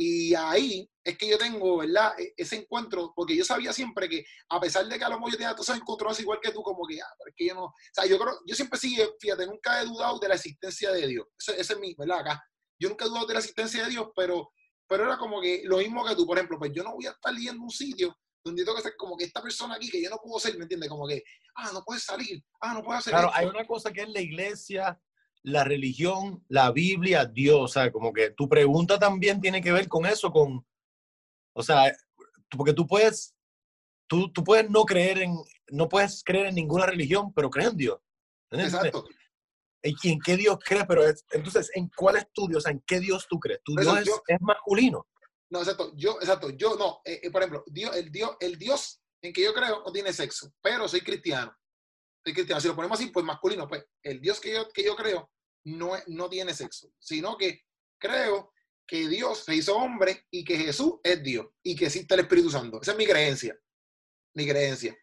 Y ahí es que yo tengo, ¿verdad? E, ese encuentro, porque yo sabía siempre que, a pesar de que a lo mejor yo tenía todos esos encuentros igual que tú, como que, ah, pero es que yo no, o sea, yo creo, yo siempre sí, fíjate, nunca he dudado de la existencia de Dios. Ese, es mi, ¿verdad? Acá. yo nunca he dudado de la existencia de Dios, pero, pero era como que lo mismo que tú, por ejemplo, pues yo no voy a estar leyendo un sitio donde tengo que ser como que esta persona aquí que yo no puedo ser, ¿me entiendes? Como que, ah, no puedes salir, ah, no puedes hacer Claro, esto. hay una cosa que es la iglesia, la religión, la Biblia, Dios, o sea, como que tu pregunta también tiene que ver con eso, con, o sea, porque tú puedes, tú, tú puedes no creer en, no puedes creer en ninguna religión, pero crees en Dios. ¿entiendes? Exacto. ¿En, y en qué Dios crees? Pero es- entonces, ¿en cuál es tu Dios? O sea, ¿en qué Dios tú crees? ¿Tu Dios es, yo- es masculino? No, exacto. Yo, exacto. Yo no. eh, eh, por ejemplo, Dios, el, Dios, el Dios en que yo creo no tiene sexo, pero soy cristiano. Soy cristiano. Si lo ponemos así, pues masculino, pues el Dios que yo, que yo creo no, es- no tiene sexo, sino que creo que Dios se hizo hombre y que Jesús es Dios y que existe el Espíritu Santo. Esa es mi creencia. Mi creencia.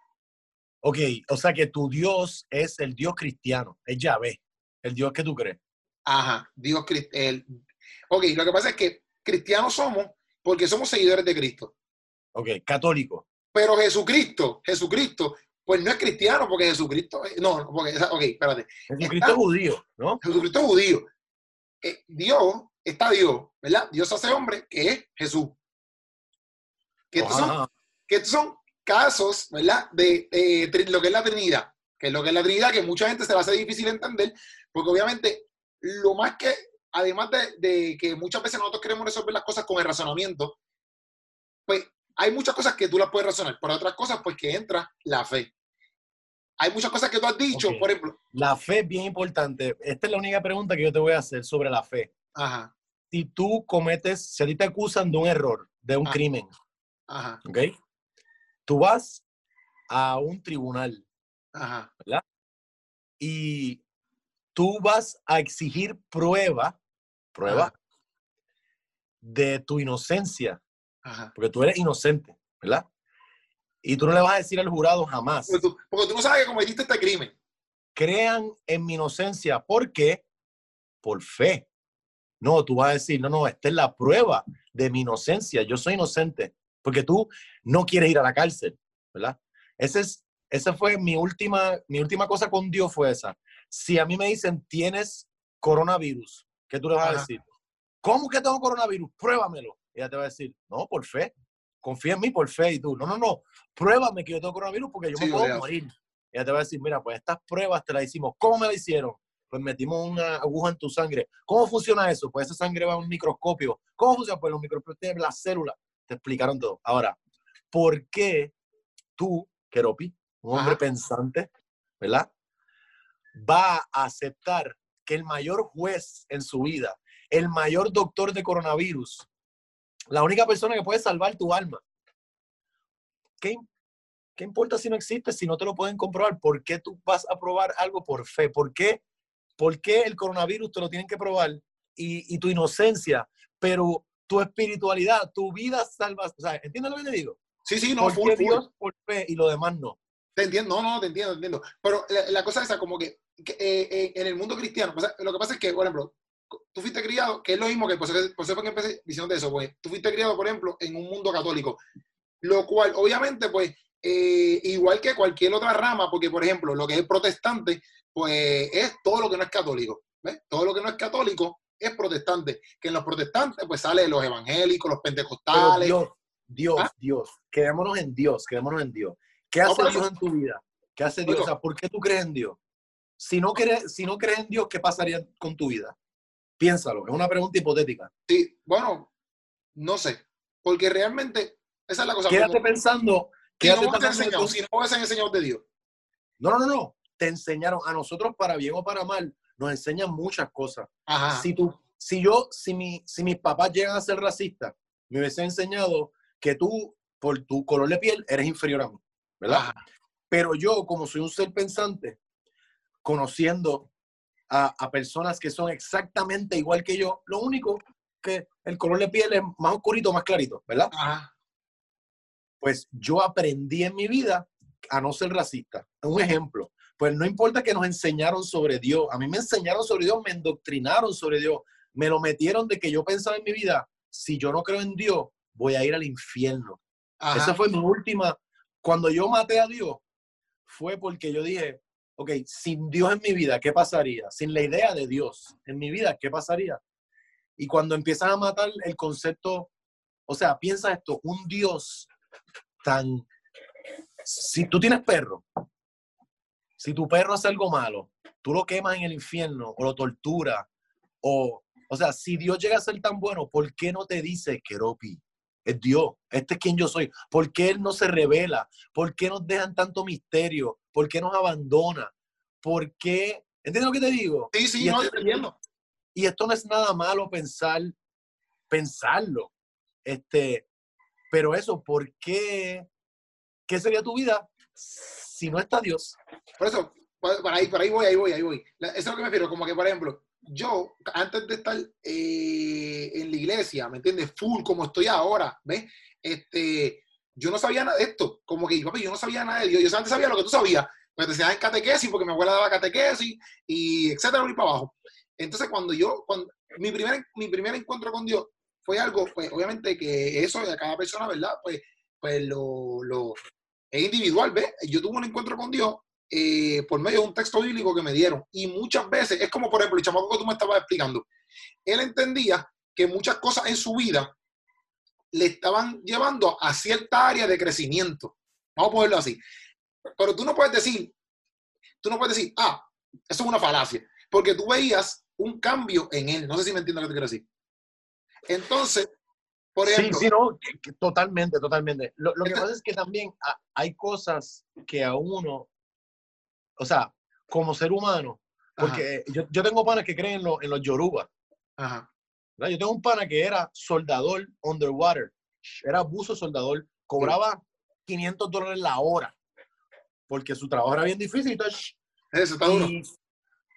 Ok, o sea que tu Dios es el Dios cristiano, es Yahvé, el Dios que tú crees. Ajá, Dios el Ok, lo que pasa es que cristianos somos porque somos seguidores de Cristo. Ok, católico. Pero Jesucristo, Jesucristo, pues no es cristiano porque Jesucristo, eh, no, porque, ok, espérate, Jesucristo es judío, ¿no? Jesucristo es judío. Eh, Dios, está Dios, ¿verdad? Dios hace hombre, que es Jesús. Que estos son, que estos son casos, ¿verdad? De lo que es la Trinidad, que es lo que es la Trinidad, que mucha gente se le hace difícil entender, porque obviamente lo más que, además de, de que muchas veces nosotros queremos resolver las cosas con el razonamiento, pues hay muchas cosas que tú las puedes razonar, pero otras cosas pues que entra la fe. Hay muchas cosas que tú has dicho, por ejemplo, La fe es bien importante. Esta es la única pregunta que yo te voy a hacer sobre la fe. ajá, Si tú cometes, si a ti te acusan de un error, de un Ah. crimen, ajá, ¿ok? Tú vas a un tribunal ajá, y tú vas a exigir prueba, prueba, Ajá. de tu inocencia, ajá. porque tú eres inocente, ¿verdad? Y tú no le vas a decir al jurado jamás, Porque tú, porque tú no sabes que cometiste este crimen. crean en mi inocencia. ¿Por qué? Por fe. No, tú vas a decir, no, no, esta es la prueba de mi inocencia. Yo soy inocente porque tú no quieres ir a la cárcel, ¿verdad? Ese es, esa fue mi última, mi última cosa con Dios fue esa. Si a mí me dicen, tienes coronavirus, ¿qué tú le vas a decir? ¿Cómo que tengo coronavirus? Pruébamelo. Ella te va a decir, no, por fe. Confía en mí por fe. Y tú, no, no, no, pruébame que yo tengo coronavirus porque yo Sí, me puedo morir. Ella te va a decir, mira, pues estas pruebas te las hicimos. ¿Cómo me la hicieron? Pues metimos una aguja en tu sangre. ¿Cómo funciona eso? Pues esa sangre va a un microscopio. ¿Cómo funciona? Pues los microscopios tienen las células. Te explicaron todo. Ahora, ¿por qué tú, Keropi, un hombre Ajá. pensante, ¿verdad? Va a aceptar que el mayor juez en su vida, el mayor doctor de coronavirus, la única persona que puede salvar tu alma, ¿qué, ¿qué importa si no existe, si no te lo pueden comprobar? ¿Por qué tú vas a probar algo por fe? ¿Por qué, por qué el coronavirus te lo tienen que probar y, y tu inocencia, pero tu espiritualidad, tu vida salva? O sea, ¿entiendes lo que te digo? Sí, sí, no, ¿Por full, qué full. Dios por fe y lo demás no? Te entiendo, no, no, te entiendo, te entiendo. Pero la, la cosa es como que, eh, eh, en el mundo cristiano, o sea, lo que pasa es que, por ejemplo, tú fuiste criado, que es lo mismo que, por eso, por eso fue que empecé diciendo eso, pues, tú fuiste criado, por ejemplo, en un mundo católico, lo cual, obviamente, pues, eh, igual que cualquier otra rama, porque, por ejemplo, lo que es protestante, pues, es todo lo que no es católico, ¿ves? Todo lo que no es católico es protestante, que en los protestantes, pues, sale los evangélicos, los Pero pentecostales, Dios, Dios, ¿Ah? Dios, quedémonos en Dios, quedémonos en Dios. ¿Qué hace Dios en tu vida? ¿Qué hace Dios? O sea, ¿por qué tú crees en Dios? Si no crees, si no crees en Dios, ¿qué pasaría con tu vida? Piénsalo, es una pregunta hipotética. Sí, bueno, no sé, porque realmente esa es la cosa. Quédate como- pensando, si quédate no de enseñado, si no hubiesen enseñado de Dios. No, no, no, no. Te enseñaron, a nosotros para bien o para mal, nos enseñan muchas cosas. Ajá. Si tú, si yo, si mi, si mis papás llegan a ser racistas, me hubiesen enseñado que tú, por tu color de piel, eres inferior a mí, ¿verdad? Ajá. Pero yo, como soy un ser pensante, conociendo a, a personas que son exactamente igual que yo, lo único que el color de piel es más oscurito, más clarito, ¿verdad? Ajá. Pues yo aprendí en mi vida a no ser racista. Un ejemplo, pues no importa que nos enseñaron sobre Dios, a mí me enseñaron sobre Dios, me endoctrinaron sobre Dios, me lo metieron de que yo pensaba en mi vida, si yo no creo en Dios, voy a ir al infierno. Ajá. Esa fue mi última. Cuando yo maté a Dios, fue porque yo dije, ok, sin Dios en mi vida, ¿qué pasaría? Sin la idea de Dios en mi vida, ¿qué pasaría? Y cuando empiezan a matar el concepto, o sea, piensa esto, un Dios tan... Si tú tienes perro, si tu perro hace algo malo, tú lo quemas en el infierno o lo tortura, o, o sea, si Dios llega a ser tan bueno, ¿por qué no te dice, Keropi, es Dios, este es quien yo soy? ¿Por qué Él no se revela? ¿Por qué nos dejan tanto misterio? ¿Por qué nos abandona? ¿Por qué? ¿Entiendes lo que te digo? Sí, sí, y no, esto, entiendo. Y esto no es nada malo pensar, pensarlo. Este, pero eso, ¿por qué? ¿Qué sería tu vida si no está Dios? Por eso, por ahí, por ahí voy, ahí voy, ahí voy. Eso es lo que me refiero, como que, por ejemplo, yo, antes de estar eh, en la iglesia, ¿me entiendes? Full, como estoy ahora, ¿ves? Este, yo no sabía nada de esto. Como que, papi, yo no sabía nada de Dios. Yo antes sabía lo que tú sabías. Me decían en catequesis, porque mi abuela daba catequesis, y etcétera, y para abajo. Entonces, cuando yo, cuando, mi, primer, mi primer encuentro con Dios fue algo, pues, obviamente que eso de cada persona, ¿verdad? Pues, pues lo, lo es individual, ¿ves? Yo tuve un encuentro con Dios eh, por medio de un texto bíblico que me dieron. Y muchas veces, es como por ejemplo el chamaco que tú me estabas explicando, él entendía que muchas cosas en su vida le estaban llevando a cierta área de crecimiento. Vamos a ponerlo así. Pero tú no puedes decir, tú no puedes decir, ah, eso es una falacia, porque tú veías un cambio en él. No sé si me entiendes lo que te quiero decir. Entonces, por ejemplo. Sí, sí, no, totalmente, totalmente. Lo, lo que pasa es que también hay cosas que a uno o sea, como ser humano, porque yo, yo, tengo panas que creen en, lo, en los yoruba. Ajá. Yo tengo un pana que era soldador underwater, era buzo soldador, cobraba 500 dólares la hora, porque su trabajo era bien difícil. Entonces, Eso está duro.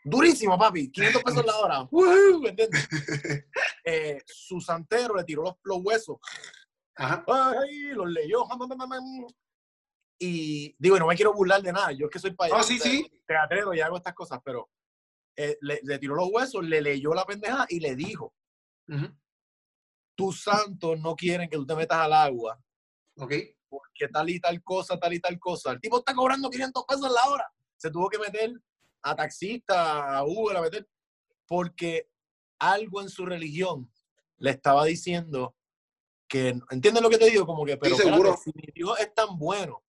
Durísimo, papi, 500 pesos la hora. <laughs> ¿Entiendes? <laughs> eh, su santero le tiró los, los huesos. Ajá. Ay, los leyó. Y digo, no me quiero burlar de nada, yo es que soy payaso, oh, sí, sí. teatrero y hago estas cosas, pero eh, le, le, tiró los huesos, le leyó la pendeja y le dijo, tus santos no quieren que tú te metas al agua. Ok. Porque tal y tal cosa, tal y tal cosa. El tipo está cobrando 500 pesos la hora. Se tuvo que meter a taxista, a Uber, a meter, porque algo en su religión le estaba diciendo que, ¿entiendes lo que te digo? Como que, pero seguro. si mi Dios es tan bueno,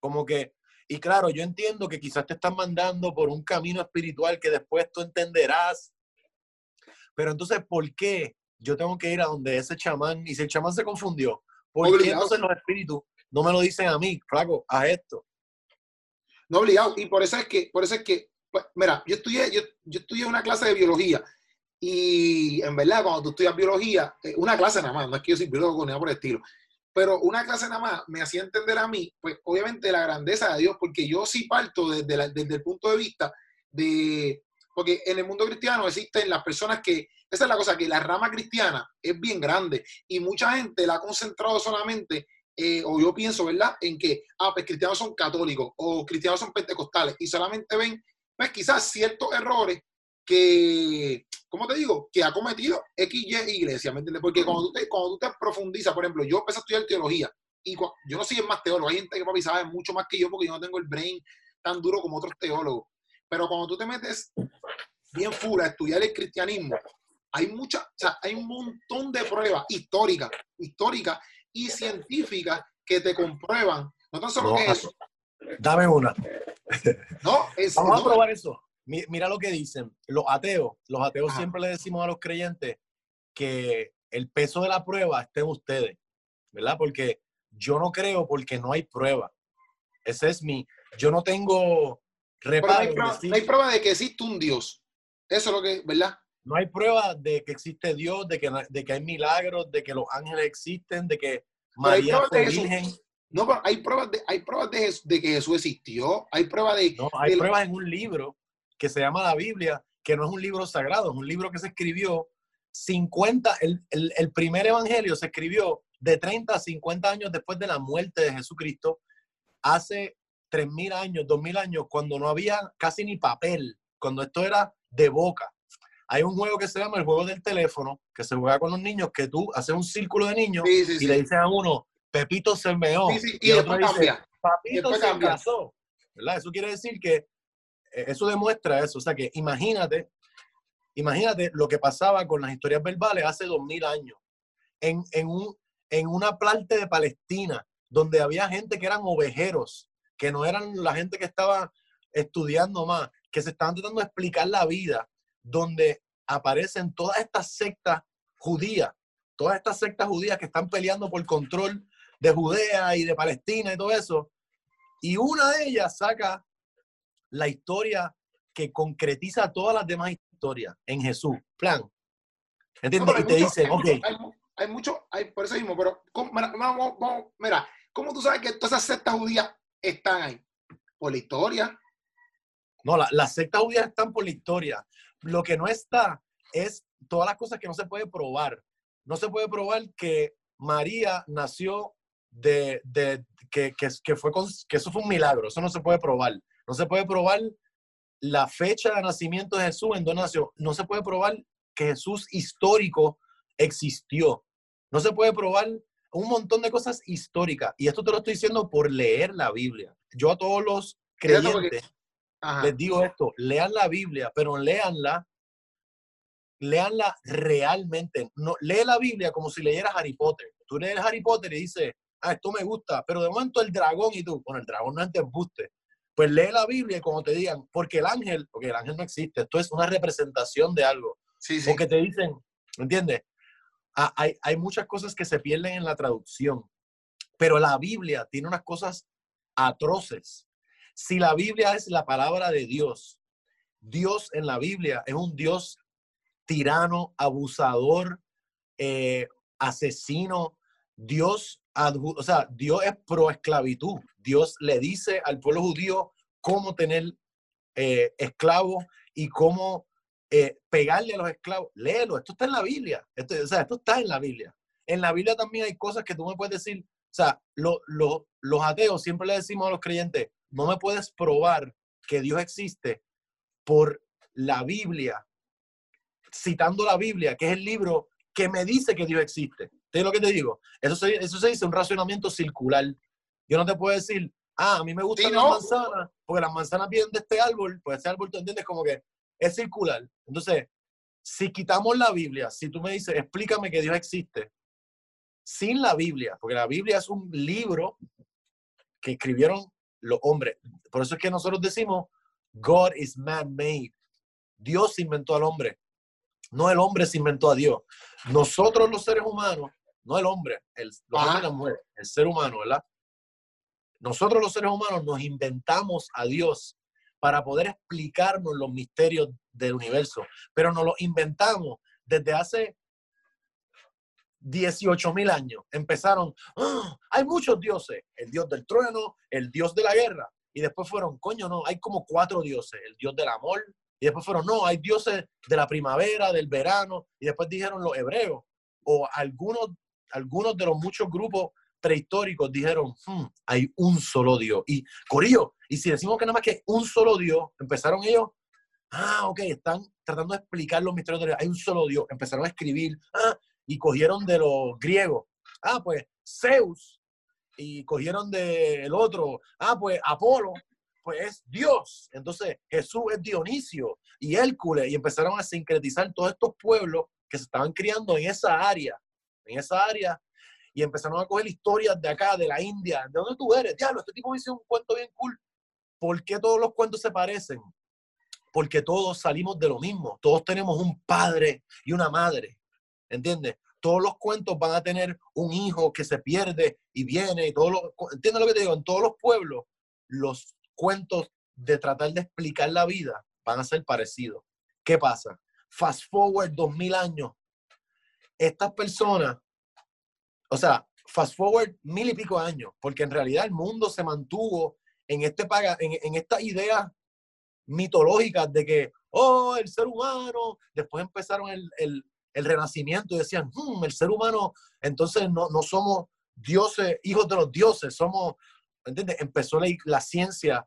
como que, y claro, yo entiendo que quizás te están mandando por un camino espiritual que después tú entenderás. Pero entonces, ¿por qué yo tengo que ir a donde ese chamán? Y si el chamán se confundió, ¿por qué entonces los espíritus no me lo dicen a mí, flaco, a esto? No obligado. Y por eso es que, por eso es que, pues, mira, yo estudié, yo, yo estudié una clase de biología. Y en verdad, cuando tú estudias biología, eh, una clase nada más, no es que yo soy biólogo ni nada por el estilo pero una clase nada más me hacía entender a mí, pues obviamente la grandeza de Dios, porque yo sí parto desde, desde el punto de vista de, porque en el mundo cristiano existen las personas que, esa es la cosa, que la rama cristiana es bien grande y mucha gente la ha concentrado solamente, eh, o yo pienso, ¿verdad?, en que, ah, pues cristianos son católicos o cristianos son pentecostales y solamente ven, pues quizás ciertos errores que, ¿cómo te digo? Que ha cometido XY iglesia, ¿me entiendes? Porque cuando tú, te, cuando profundizas, por ejemplo, yo empecé a estudiar teología y yo no soy el más teólogo, hay gente que papi sabe mucho más que yo porque yo no tengo el brain tan duro como otros teólogos. Pero cuando tú te metes bien full a estudiar el cristianismo, hay mucha, o sea, hay un montón de pruebas históricas, históricas y científicas que te comprueban, no tan solo no, eso. Dame una. No, es, Vamos no, a probar eso. Mira lo que dicen. Los ateos, los ateos Ajá. siempre le decimos a los creyentes que el peso de la prueba esté en ustedes, ¿verdad? Porque yo no creo porque no hay prueba. Ese es mi. Yo no tengo reparo. No hay, prueba, no hay, prueba, de que existe un Dios. Eso es lo que, ¿verdad? No hay prueba de que existe Dios, de que, de que hay milagros, de que los ángeles existen, de que María fue virgen. No, pero hay pruebas, de, hay pruebas de, de, que Jesús existió. Hay pruebas de. No, hay de, pruebas en un libro que se llama la Biblia, que no es un libro sagrado, es un libro que se escribió 50, el, el, el, primer evangelio se escribió de 30 a 50 años después de la muerte de Jesucristo, hace 3.000 años, 2.000 años, cuando no había casi ni papel, cuando esto era de boca. Hay un juego que se llama el juego del teléfono, que se juega con los niños, que tú haces un círculo de niños sí, sí, y le dices a uno, Pepito se meó. y, y otro dice, cambia. Papito se cambia. casó. ¿verdad? Eso quiere decir que eso demuestra eso. O sea que imagínate imagínate lo que pasaba con las historias verbales hace dos mil años. En, en, un, en una planta de Palestina, donde había gente que eran ovejeros, que no eran la gente que estaba estudiando más, que se estaban tratando de explicar la vida, donde aparecen todas estas sectas judías, todas estas sectas judías que están peleando por control de Judea y de Palestina y todo eso. Y una de ellas saca la historia que concretiza todas las demás historias en Jesús. Plan. ¿Entiendes? y te dicen, ok. Hay, mucho, hay, por eso mismo, pero mira, ¿cómo tú sabes que todas esas sectas judías están ahí? Por la historia. No, las sectas judías están por la historia. Lo que no está es todas las cosas que no se puede probar. No se puede probar que María nació de, de que, que, que, fue que eso fue un milagro. Eso no se puede probar. No se puede probar la fecha de nacimiento de Jesús en donde No se puede probar que Jesús histórico existió. No se puede probar un montón de cosas históricas. Y esto te lo estoy diciendo por leer la Biblia. Yo a todos los creyentes les digo esto, lean la Biblia, pero leanla, leanla realmente. No, lee la Biblia como si leyeras Harry Potter. Tú lees Harry Potter y dices, ah, esto me gusta, pero de momento el dragón y tú, bueno, el dragón no es te embuste. Pues lee la Biblia y como te digan, porque el ángel, porque el ángel no existe, esto es una representación de algo. Sí, sí. Porque te dicen, ¿me entiendes? Ah, hay, hay muchas cosas que se pierden en la traducción, pero la Biblia tiene unas cosas atroces. Si la Biblia es la palabra de Dios, Dios en la Biblia es un Dios tirano, abusador, eh, asesino. Dios, o sea, Dios es pro esclavitud. Dios le dice al pueblo judío cómo tener eh, esclavos y cómo eh, pegarle a los esclavos. Léelo, esto está en la Biblia. Esto, o sea, esto está en la Biblia. En la Biblia también hay cosas que tú me puedes decir. O sea, los ateos siempre le decimos a los creyentes, no me puedes probar que Dios existe por la Biblia, citando la Biblia, que es el libro que me dice que Dios existe. ¿Te lo que te digo? Eso se, eso se dice un racionamiento circular. Yo no te puedo decir, ah, a mí me gustan las manzanas, porque las manzanas vienen de este árbol, pues ese árbol, ¿tú entiendes? Como que es circular. Entonces, si quitamos la Biblia, si tú me dices, explícame que Dios existe, sin la Biblia, porque la Biblia es un libro que escribieron los hombres. Por eso es que nosotros decimos, God is man-made. Dios inventó al hombre. No el hombre se inventó a Dios. Nosotros los seres humanos, no el hombre, el, el ser humano, ¿verdad? Nosotros los seres humanos nos inventamos a Dios para poder explicarnos los misterios del universo, pero nos lo inventamos desde hace 18 mil años. Empezaron, ¡Ah! hay muchos dioses, el dios del trueno, el dios de la guerra, y después fueron, coño, no, hay como cuatro dioses, el dios del amor, y después fueron, no, hay dioses de la primavera, del verano, y después dijeron los hebreos, o algunos, algunos de los muchos grupos prehistóricos dijeron, hmm, hay un solo Dios. Y Corillo, y si decimos que nada más que un solo Dios, empezaron ellos, ah, ok, están tratando de explicar los misterios de Dios, hay un solo Dios, empezaron a escribir, ah, y cogieron de los griegos, ah, pues Zeus, y cogieron del otro, ah, pues Apolo, pues es Dios. Entonces Jesús es Dionisio y Hércules, y empezaron a sincretizar todos estos pueblos que se estaban criando en esa área, en esa área y empezaron a coger historias de acá, de la India, ¿de dónde tú eres? Diablo, este tipo me hizo un cuento bien cool. ¿Por qué todos los cuentos se parecen? Porque todos salimos de lo mismo. Todos tenemos un padre y una madre. ¿Entiendes? Todos los cuentos van a tener un hijo que se pierde y viene. Y todo lo, ¿Entiendes lo que te digo? En todos los pueblos, los cuentos de tratar de explicar la vida van a ser parecidos. ¿Qué pasa? Fast forward dos mil años. Estas personas o sea, fast forward mil y pico años, porque en realidad el mundo se mantuvo en, este, en, en esta idea mitológica de que, oh, el ser humano, después empezaron el, el renacimiento y decían, hmm, el ser humano, entonces no, no, somos dioses, hijos de los dioses, somos, ¿entiendes? Empezó la, la ciencia.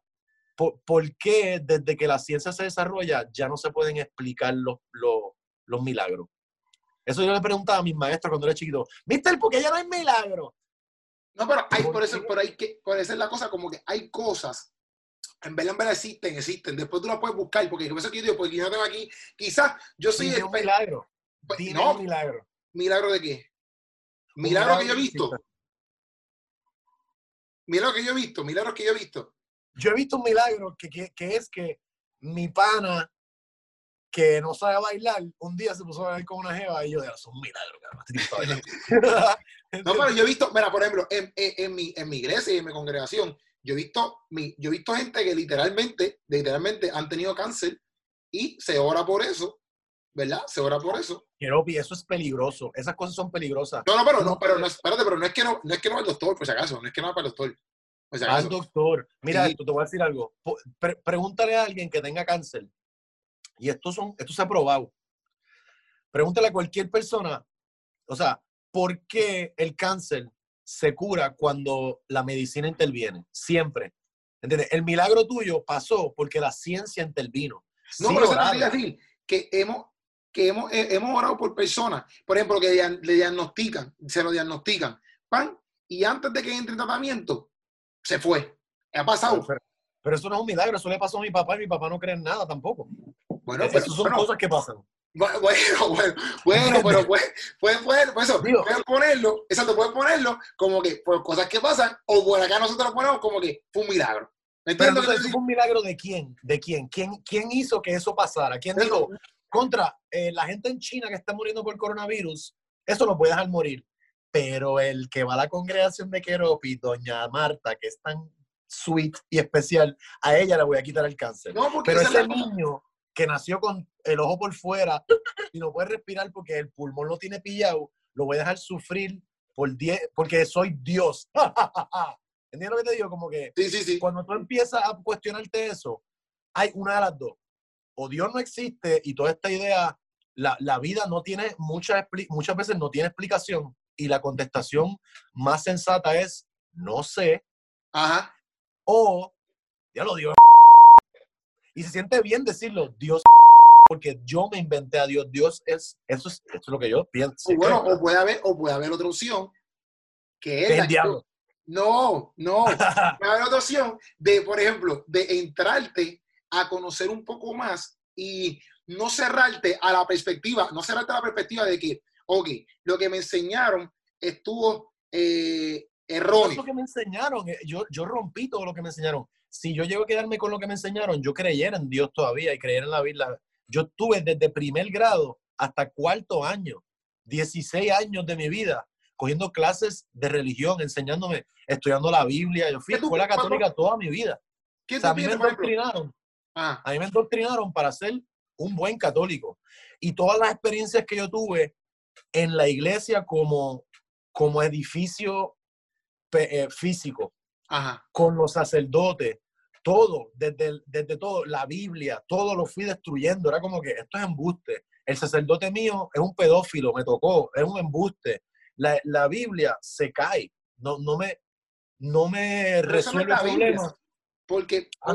¿Por, ¿Por, qué desde que la ciencia se desarrolla ya no se pueden explicar los, los, los milagros? Eso yo le preguntaba a mis maestros cuando era chiquito. Mister, ¿por qué ya no hay milagro? No, pero hay, por eso, por ahí que, por eso es la cosa, como que hay cosas en verdad, en verdad existen, existen. Después tú las puedes buscar, porque eso que yo digo, porque yo no tengo aquí, quizás yo soy un milagro. Pues, Dime no. un milagro. milagro de qué? Un Milagro que yo he visto. Milagro que yo he visto, milagros que yo he visto. Yo he visto un milagro que, que, que es que mi pana que no sabe bailar, un día se puso a bailar con una jeva y yo, "Diablo, es un milagro, cabrón, este tipo está bailando". <laughs> No, pero yo he visto, mira, por ejemplo, en, en- en mi, en mi iglesia y en mi congregación, yo he visto, mi, yo he visto gente que literalmente, literalmente han tenido cáncer y se ora por eso, ¿verdad? Se ora por eso. Keropi, eso es peligroso. Esas cosas son peligrosas. No, no, pero no, No, pero no, espérate, pero no es que no, no es que no al doctor, por si acaso, no es que no va para el doctor. Por si Al doctor. Mira Sí. esto, te voy a decir algo. Pre- pregúntale a alguien que tenga cáncer. Y esto, son, esto se ha probado. Pregúntale a cualquier persona. O sea, ¿por qué el cáncer se cura cuando la medicina interviene? Siempre. ¿Entiendes? El milagro tuyo pasó porque la ciencia intervino. No, pero eso quiere decir que hemos, que hemos, hemos orado por personas, por ejemplo, que le diagnostican, se lo diagnostican, pan, y antes de que entre en tratamiento, se fue. Ha pasado. Pero, pero eso no es un milagro, eso le pasó a mi papá y mi papá no cree en nada tampoco. Bueno, Esas pero, son bueno, cosas que pasan. bu- <laughs> bueno, bueno, bueno, pero puedes, puedes, poner- por eso, puedes ponerlo, exacto, puedes ponerlo como que por cosas que pasan, o por acá nosotros lo ponemos como que fue un milagro. Que entonces, te ¿eso fue un milagro de quién? ¿De quién? ¿Quién, quién hizo que eso pasara? ¿Quién dijo? Contra eh, la gente en China que está muriendo por coronavirus? Eso lo puede dejar morir. Pero el que va a la congregación de Keropi, doña Marta, que es tan sweet y especial, a ella le voy a quitar el cáncer. No, Pero ese la niño que nació con el ojo por fuera <laughs> y no puede respirar porque el pulmón lo tiene pillado, lo voy a dejar sufrir por 10, porque soy Dios. <laughs> ¿Entiendes lo que te digo? Como que Sí, sí, sí. cuando tú empiezas a cuestionarte eso, hay una de las dos. O Dios no existe y toda esta idea, la, la vida no tiene muchas, muchas veces no tiene explicación y la contestación más sensata es no sé Ajá. o ya lo digo. Y se siente bien decirlo, Dios porque yo me inventé a Dios. Dios es, eso es, eso es lo que yo pienso. O bueno, o puede haber, o puede haber otra opción, que es el diablo. No, no. Puede haber otra opción de, por ejemplo, de entrarte a conocer un poco más y no cerrarte a la perspectiva, no cerrarte a la perspectiva de que, ok, lo que me enseñaron estuvo eh, es erróneo. lo que me enseñaron. eh, Yo, yo rompí todo lo que me enseñaron. Si yo llego a quedarme con lo que me enseñaron, yo creyera en Dios todavía y creyera en la Biblia. Yo tuve desde primer grado hasta cuarto año, 16 años de mi vida, cogiendo clases de religión, enseñándome, estudiando la Biblia. Yo fui a ¿Qué tú- escuela católica toda mi vida. ¿Qué O sea, tú a mí me endoctrinaron. Ah, A mí me endoctrinaron para ser un buen católico. Y todas las experiencias que yo tuve en la iglesia como, como edificio eh, físico, ajá. con los sacerdotes, todo, desde, el- desde todo, la Biblia, todo lo fui destruyendo. Era como que esto es embuste. El sacerdote mío es un pedófilo, me tocó, es un embuste. La, la Biblia se cae, no, no me, no me Pero resuelve el problema. Porque, Ah.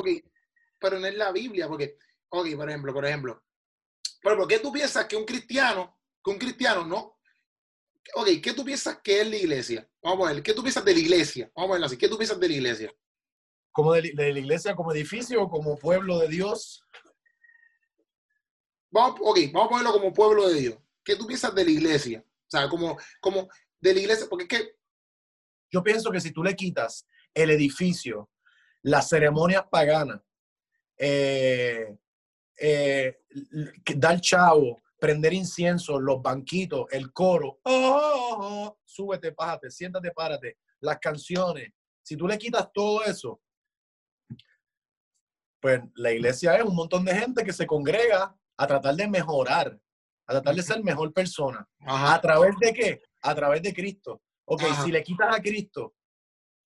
Pero no es la Biblia, porque, ok, por ejemplo, por ejemplo, por ejemplo, ¿qué tú piensas que un cristiano, que un cristiano no? Ok, ¿qué tú piensas que es la iglesia? Vamos a ver, ¿qué tú piensas de la iglesia? Vamos a verlo así, ¿qué tú piensas de la iglesia? Como de, la iglesia, como edificio, como pueblo de Dios. Vamos, ok, vamos a ponerlo como pueblo de Dios. ¿Qué tú piensas de la iglesia? O sea, como, como de la iglesia, porque es que, Yo pienso que si tú le quitas el edificio, las ceremonias paganas, eh, eh, dar chavo, prender incienso, los banquitos, el coro, oh, oh, oh, súbete, pájate, siéntate, párate, las canciones, si tú le quitas todo eso, pues la iglesia es un montón de gente que se congrega a tratar de mejorar, a tratar de ser mejor persona. ¿A través de qué? A través de Cristo. Ok, Ajá. si le quitas a Cristo,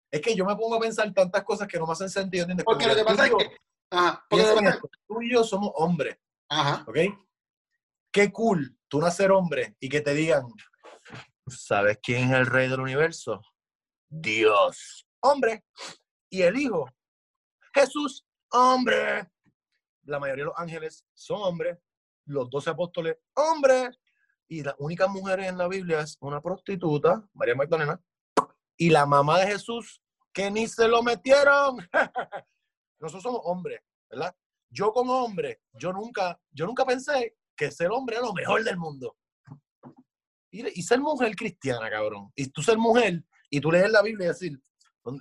es que yo me pongo a pensar tantas cosas que no me hacen sentido. ¿entiendes? porque Como lo que pasa es que, ajá, porque tú y yo somos hombres, ajá, ¿ok? Qué cool tú nacer hombre y que te digan, ¿sabes quién es el rey del universo? Dios. Hombre. Y el hijo, Jesús, hombre. La mayoría de los ángeles son hombres, los doce apóstoles, hombres. Y las únicas mujeres en la Biblia es una prostituta, María Magdalena, y la mamá de Jesús, que ni se lo metieron. <laughs> nosotros somos hombres, ¿verdad? Yo como hombre, yo nunca, yo nunca pensé que ser hombre era lo mejor del mundo. Y, y ser mujer cristiana, cabrón. Y tú ser mujer y tú lees la Biblia y decir,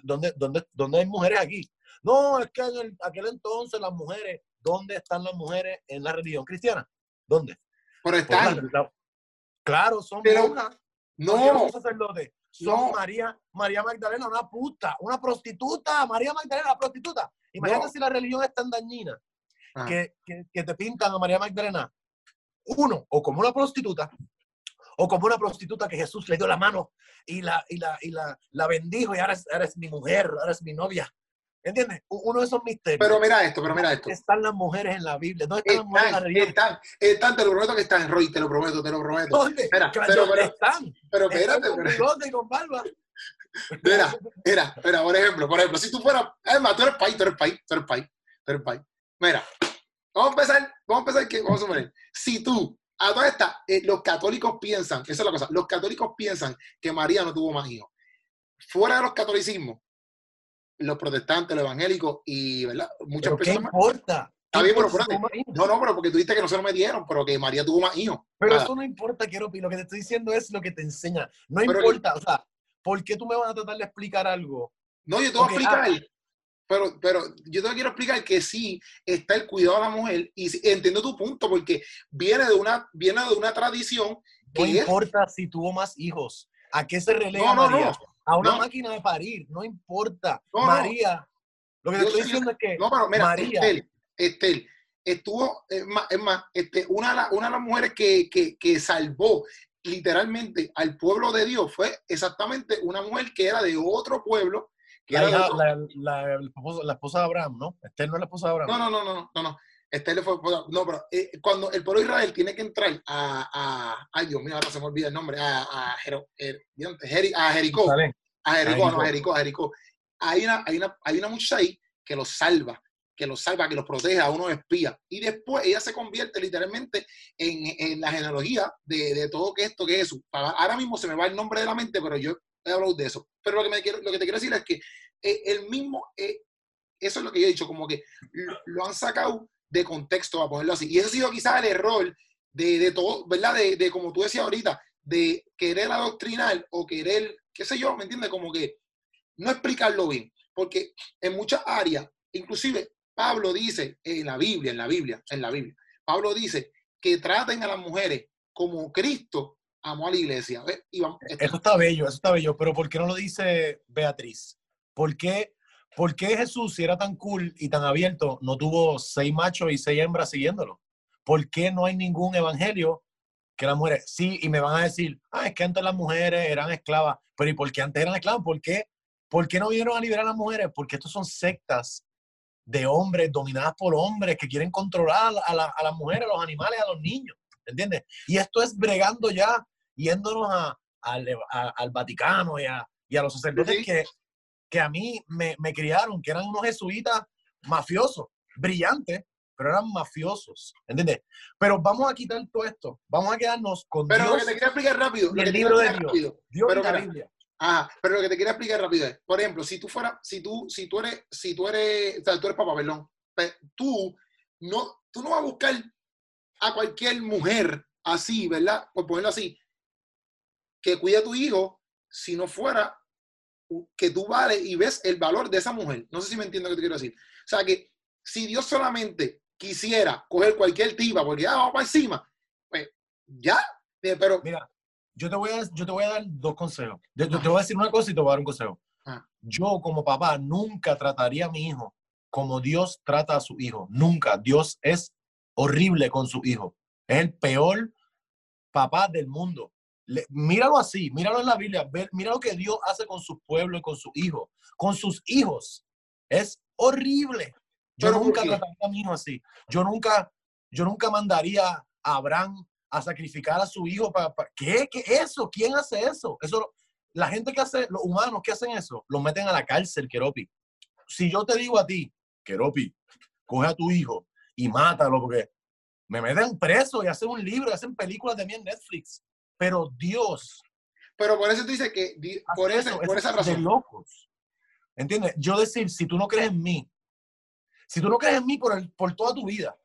¿dónde, dónde, dónde hay mujeres aquí? No, es que en el- aquel entonces las mujeres, ¿dónde están las mujeres en la religión cristiana? ¿Dónde? Pero Pues la- la- claro, son Pero- monjas, no No, sacerdotes. Son No. María, María Magdalena, una puta, una prostituta, María Magdalena, una prostituta. Imagínate No. si la religión es tan dañina que, que, que te pintan a María Magdalena, uno, o como una prostituta, o como una prostituta que Jesús le dio la mano y la, y la, y la, la bendijo y ahora es, ahora es mi mujer, ahora es mi novia. ¿Entiendes? Uno de esos misterios. pero mira esto, pero mira esto. ¿Dónde están las mujeres en la Biblia? ¿Dónde están las mujeres en la Están, religión? están, están, te lo prometo que están, Roy, te lo prometo, te lo prometo. ¿Dónde? Espera, pero- pero- están. Pero Están espérate, con pero- y con barba. Mira, mira, mira, por ejemplo, por ejemplo, si tú fueras, es más, tú eres país, tú eres país, tú eres país, tú eres país. Mira, vamos a empezar, vamos a empezar que, vamos a suponer, si tú, a toda esta, eh, los católicos piensan, esa es la cosa, los católicos piensan que María no tuvo más hijos. Fuera de los catolicismos, los protestantes, los evangélicos y, ¿verdad? Muchas ¿Pero qué personas. más- importa? Está bien, pero ¿Qué? No, no, pero porque tú dijiste que no se lo metieron, pero que María tuvo más hijos. Pero Nada. eso no importa, Keropi. Lo que te estoy diciendo es lo que te enseña. No Pero- importa, o sea, ¿por qué tú me vas a tratar de explicar algo? No, yo te voy a explicar. Pero, pero yo te quiero explicar que sí está el cuidado de la mujer y entiendo tu punto porque viene de una, viene de una tradición No que es, importa si tuvo más hijos. ¿A qué se relega No, no, María? no. A una máquina de parir. No importa. María. Lo que te estoy diciendo es que no, pero mira, María. Estel, Estel, estuvo, es más, es más, este, una, de una de las mujeres que, que, que salvó literalmente al pueblo de Dios fue exactamente una mujer que era de otro pueblo, que la, era de hija- otro- la- la- la esposa, la esposa de Abraham, ¿no? Esther no es la esposa de Abraham. No, no, no, no, no, no. Este le fue, no, pero eh, cuando el pueblo de Israel tiene que entrar a, a ay Dios mío, ahora se me olvida el nombre, a, a, Jero- eh, Jeri- a Jericó, a Jericó, no, a Jericó, a Jericó. Hay una, hay una, hay una muchacha ahí que los salva, que los salva, que los protege a unos espías. Y después ella se convierte literalmente en, en la genealogía de, de todo que esto que es Jesús. Ahora mismo se me va el nombre de la mente, pero yo he hablado de eso. Pero lo que, me quiero, lo que te quiero decir es que eh, el mismo, eso es lo que yo he dicho, como que lo han sacado de contexto, a ponerlo así. Y ese ha sido quizás el error de, de todo, ¿verdad? De, de, como tú decías ahorita, de querer adoctrinar o querer, qué sé yo, ¿me entiendes? Como que no explicarlo bien. Porque en muchas áreas, inclusive Pablo dice en la Biblia, en la Biblia, en la Biblia, Pablo dice que traten a las mujeres como Cristo amó a la iglesia. Eso está bello, eso está bello, pero ¿por qué no lo dice Beatriz? ¿Por qué, por qué Jesús, si era tan cool y tan abierto, no tuvo seis machos y seis hembras siguiéndolo? ¿Por qué no hay ningún evangelio que las mujeres, sí, y me van a decir, ah, es que antes las mujeres eran esclavas, pero ¿y por qué antes eran esclavas? ¿Por qué? ¿Por qué no vinieron a liberar a las mujeres? Porque estos son sectas de hombres, dominadas por hombres que quieren controlar a, la- a las mujeres, a los animales, a los niños, ¿entiendes? Y esto es bregando ya, yéndonos a, al, a- al Vaticano y a, y a los sacerdotes Sí. que, que a mí me, me criaron, que eran unos jesuitas mafiosos, brillantes, pero eran mafiosos, ¿entiendes? Pero vamos a quitar todo esto, vamos a quedarnos con Pero lo Dios que te quiero explicar rápido. lo el que libro de Dios. rápido, Dios pero y la mira, Biblia. Ah, pero lo que te quiero explicar rápido es, por ejemplo, si tú fueras, si tú, si tú eres, si tú eres, o sea, tú eres papá, perdón, pe- tú no, tú no vas a buscar a cualquier mujer así, ¿verdad? Por ponerlo así, que cuida a tu hijo si no fuera que tú vales y ves el valor de esa mujer. No sé si me entiendo lo que te quiero decir. O sea que si Dios solamente quisiera coger cualquier tipa, porque ah, vamos para encima, pues ya, eh, pero Mira, yo te voy a, yo te voy a dar dos consejos. Yo, yo te voy a decir una cosa y te voy a dar un consejo. Ah. Yo como papá nunca trataría a mi hijo como Dios trata a su hijo. Nunca. Dios es horrible con su hijo. Es el peor papá del mundo. Le- míralo así, míralo en la Biblia. ve- mira lo que Dios hace con su pueblo y con su hijo. Con sus hijos. Es horrible. Yo ¿Pero por nunca trataría a mi hijo así. Yo nunca, yo nunca mandaría a Abraham a sacrificar a su hijo para, ¿qué? ¿Qué eso? ¿Quién hace eso? Eso la gente que hace, los humanos que hacen eso, los meten a la cárcel, Keropi. Si yo te digo a ti, Keropi, coge a tu hijo y mátalo porque me meten preso y hacen un libro y hacen películas de mí en Netflix. Pero Dios, pero por eso tú dices que di- por, ese, eso, por esa es de razón. locos. ¿Entiendes? Yo decir, si tú no crees en mí, Si tú no crees en mí por, el, por toda tu vida,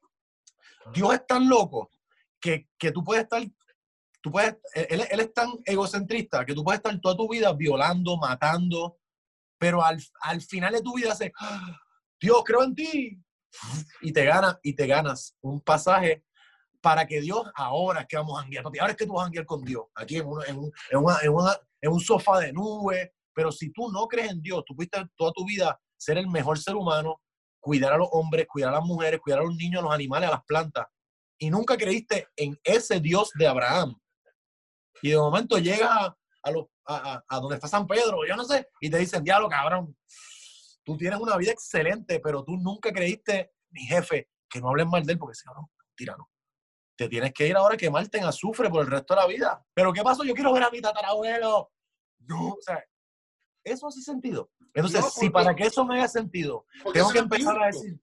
Dios es tan loco que, que tú puedes estar, tú puedes, él, él, es tan egocentrista que tú puedes estar toda tu vida violando, matando, pero al, al final de tu vida hace, ¡Ah! Dios, creo en ti, y te ganas, y te ganas un pasaje para que Dios, ahora es que vamos a janguear, ahora es que tú vas a janguear con Dios, aquí en, en, un, en, una, en, una, en un sofá de nube, pero si tú no crees en Dios, tú fuiste toda tu vida ser el mejor ser humano, cuidar a los hombres, cuidar a las mujeres, cuidar a los niños, a los animales, a las plantas, y nunca creíste en ese Dios de Abraham. Y de momento llegas a, a, a, a, donde está San Pedro, yo no sé, y te dicen, diablo, cabrón, tú tienes una vida excelente, pero tú nunca creíste, mi jefe, que no hablen mal de él, porque ese cabrón, tirano. Te tienes que ir ahora a quemarte en azufre por el resto de la vida. Pero ¿qué pasó? Yo quiero ver a mi tatarabuelo. No, o sea, eso hace sentido. Entonces, no, si para que eso me haga sentido, tengo que empezar a decir,